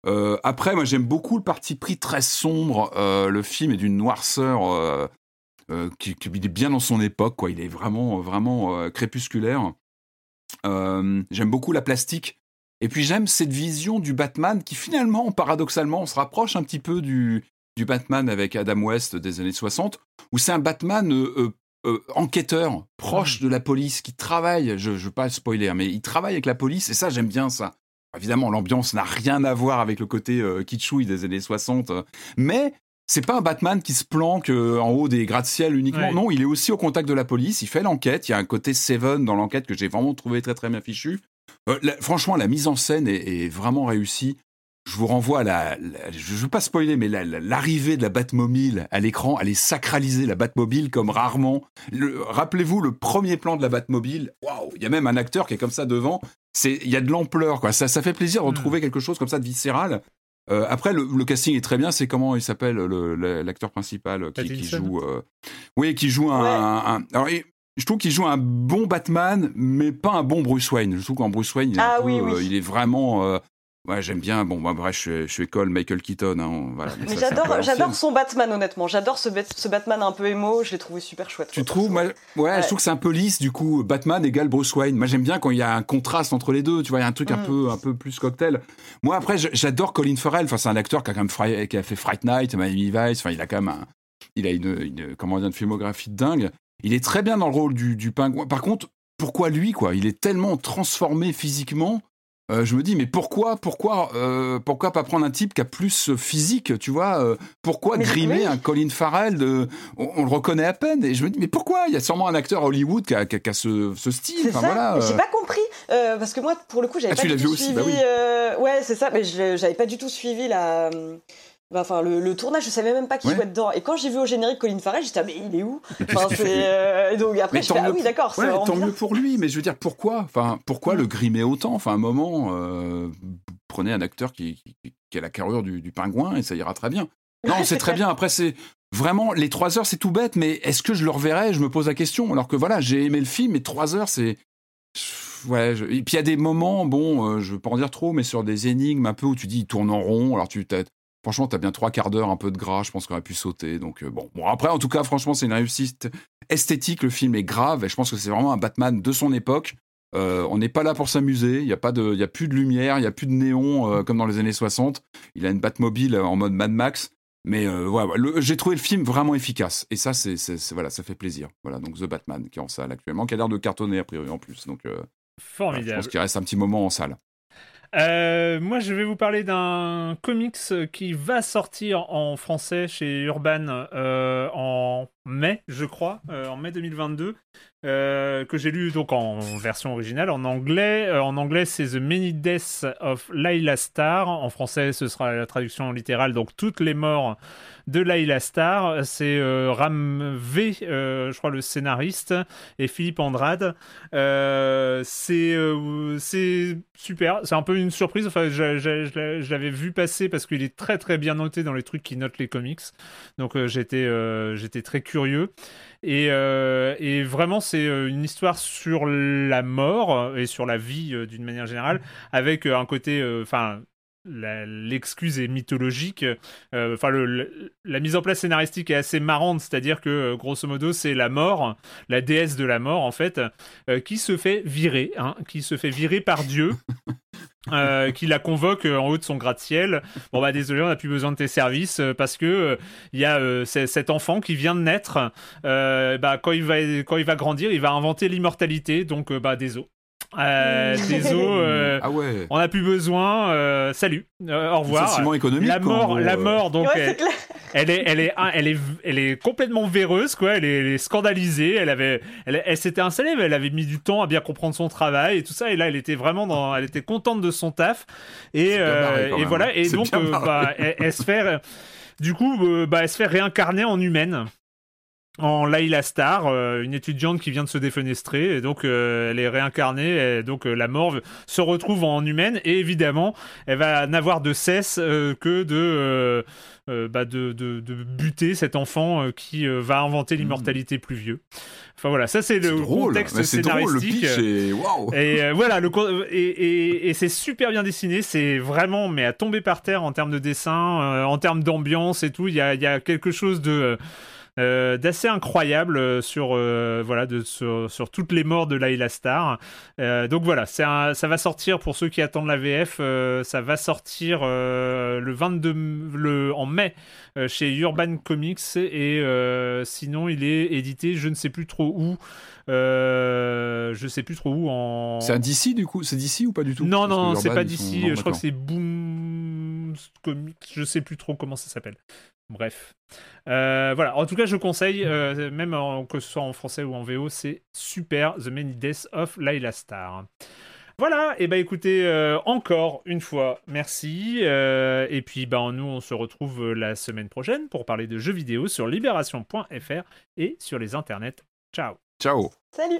Euh, après, moi j'aime beaucoup le parti pris très sombre. Euh, le film est d'une noirceur euh, qui, qui, est bien dans son époque. Quoi. Il est vraiment, vraiment crépusculaire. j'aime beaucoup la plastique. Et puis j'aime cette vision du Batman qui finalement, paradoxalement, se rapproche un petit peu du, du Batman avec Adam West des années 60, où c'est un Batman euh, euh, euh, enquêteur, proche mmh. de la police, qui travaille, je ne veux pas spoiler, hein, mais il travaille avec la police, et ça j'aime bien ça. Évidemment, l'ambiance n'a rien à voir avec le côté kitschouille des années 60, mais c'est pas un Batman qui se planque en haut des gratte-ciel uniquement. Non, il est aussi au contact de la police. Il fait l'enquête. Il y a un côté Seven dans l'enquête que j'ai vraiment trouvé très très bien fichu. Franchement, la mise en scène est vraiment réussie je vous renvoie à la, je veux pas spoiler, mais l'arrivée de la Batmobile à l'écran, elle est sacralisée, la Batmobile, comme rarement. Rappelez-vous le premier plan de la Batmobile. Waouh, il y a même un acteur qui est comme ça devant. Il y a de l'ampleur, quoi. Ça, ça fait plaisir de hmm. retrouver quelque chose comme ça de viscéral. Euh, après, le, casting est très bien. C'est comment il s'appelle l'acteur principal qui, joue, euh, oui, qui joue un. alors, je trouve qu'il joue un bon Batman, mais pas un bon Bruce Wayne. Je trouve qu'en Bruce Wayne, il, est, ah euh, il est vraiment Ouais, j'aime bien. Bon, bah, bref, je, je suis école Michael Keaton. Hein, voilà, mais j'adore, j'adore son Batman, honnêtement. J'adore ce, ce, Batman un peu émo. Je l'ai trouvé super chouette. Tu trouves ouais, je trouve que c'est un peu lisse, du coup. Batman égale Bruce Wayne. Moi, j'aime bien quand il y a un contraste entre les deux. Tu vois, il y a un truc un, mm. peu, un peu plus cocktail. Moi, après, j'adore Colin Farrell. Enfin, c'est un acteur qui a, quand même qui a fait Fright Night, Miami Vice. Enfin, il a quand même un, il a une, une, comment dire, une filmographie dingue. Il est très bien dans le rôle du, du pingouin. Par contre, pourquoi lui, quoi? Il est tellement transformé physiquement euh, je me dis mais pourquoi pourquoi euh, pourquoi pas prendre un type qui a plus physique tu vois euh, pourquoi grimer un Colin Farrell de, on, le reconnaît à peine et je me dis mais pourquoi? Il y a sûrement un acteur Hollywood qui a, qui a, ce, ce, style enfin, voilà, j'ai pas compris parce que moi pour le coup j'avais ah, pas du tout suivi bah oui. ouais c'est ça mais j'avais pas du tout suivi la bah, enfin, le, tournage, je savais même pas qui jouait dedans. Et quand j'ai vu au générique Colin Farrell, j'étais ah, mais il est où? Enfin, euh, Donc après, je fais ah oui d'accord. Ouais, tant mieux pour lui, mais je veux dire pourquoi? Enfin, pourquoi le grimer autant? Enfin, un moment, euh, prenez un acteur qui, qui, a la carrure du, pingouin et ça ira très bien. Non, c'est très bien. Après, c'est vraiment les trois heures, c'est tout bête, mais est-ce que je le reverrai? Je me pose la question. Alors que voilà, j'ai aimé le film, mais trois heures, c'est ouais, et puis il y a des moments, bon, euh, je veux pas en dire trop, mais sur des énigmes un peu où tu dis il tourne en rond, alors tu Franchement, t'as bien trois quarts d'heure, un peu de gras, je pense qu'on aurait pu sauter. Donc euh, bon. bon, après, en tout cas, franchement, c'est une réussite esthétique. Le film est grave et je pense que c'est vraiment un Batman de son époque. Euh, on n'est pas là pour s'amuser. Il y a pas de, il a plus de lumière, il y a plus de néon euh, comme dans les années 60. Il a une Batmobile en mode Mad Max. Mais voilà, j'ai trouvé le film vraiment efficace et ça, c'est, voilà, ça fait plaisir. Voilà, donc The Batman qui est en salle actuellement, qui a l'air de cartonner a priori en plus. Donc formidable. je pense qu'il reste un petit moment en salle. Euh, moi, je vais vous parler d'un comics qui va sortir en français chez Urban euh, en mai, je crois, euh, en mai 2022, euh, que j'ai lu donc en version originale, en anglais. En anglais, c'est The Many Deaths of Layla Starr. En français, ce sera la traduction littérale, donc toutes les morts de Layla Starr. C'est euh, Ram V, euh, je crois, le scénariste, et Philippe Andrade. Euh, c'est super. C'est un peu une surprise. Enfin, je, l'avais vu passer parce qu'il est très très bien noté dans les trucs qui notent les comics. Donc j'étais j'étais très curieux. Et, et vraiment, c'est une histoire sur la mort et sur la vie d'une manière générale, avec un côté, enfin. L'excuse est mythologique. Euh, Enfin, la mise en place scénaristique est assez marrante, c'est-à-dire que euh, grosso modo, c'est la mort, la déesse de la mort en fait, euh, qui se fait virer, hein, qui se fait virer par Dieu. euh, qui la convoque en haut de son gratte-ciel. Bon bah désolé, on n'a plus besoin de tes services parce que euh, il y a euh, cet enfant qui vient de naître. Bah quand il va quand il va grandir, il va inventer l'immortalité. Donc bah désolé. Euh, désolé, euh, Ah ouais. on n'a plus besoin. euh, salut, euh, au revoir. Économique, La mort, la euh. mort. Donc Ouais, elle, c'est clair. elle est, elle est, elle est, elle est complètement véreuse, quoi. Elle est, elle est scandalisée. Elle avait, elle, elle s'était installée, mais elle avait mis du temps à bien comprendre son travail et tout ça. Et là, elle était vraiment dans, elle était contente de son taf. Et, euh, et même, voilà. hein. Et donc, euh, bah, elle, elle se fait, du coup, bah, elle se fait réincarner en humaine. En Layla Star, euh, une étudiante qui vient de se défenestrer, et donc euh, elle est réincarnée, et donc euh, la mort se retrouve en humaine, et évidemment, elle va n'avoir de cesse que de, bah, de, de, de buter cet enfant qui va inventer l'immortalité plus vieux. Enfin voilà, ça c'est le drôle. contexte Mais C'est drôle, le scénaristique. pitch est waouh. Et voilà, le et, et, et c'est super bien dessiné, c'est vraiment mais à tomber par terre en termes de dessin, en termes d'ambiance et tout. Il y a, il y a quelque chose de euh, d'assez incroyable euh, sur euh, voilà de sur, sur toutes les morts de Layla Star. Donc voilà, un- ça va sortir pour ceux qui attendent la VF, ça va sortir le 22 m- le en mai chez Urban Comics et sinon il est édité je ne sais plus trop où. Euh, je sais plus trop où en. C'est un DC du coup? C'est DC ou pas du tout? Non, Parce non, c'est pas sont- non, Je crois que c'est Boom Comics. Je sais plus trop comment ça s'appelle. Bref. Euh, voilà. En tout cas, je conseille, euh, même en- que ce soit en français ou en VO, c'est super. The Many Deaths of Layla Star. Voilà, et bah écoutez, euh, encore une fois, merci. euh, et puis bah, nous, on se retrouve la semaine prochaine pour parler de jeux vidéo sur libération.fr et sur les internets. Ciao Ciao. Salut.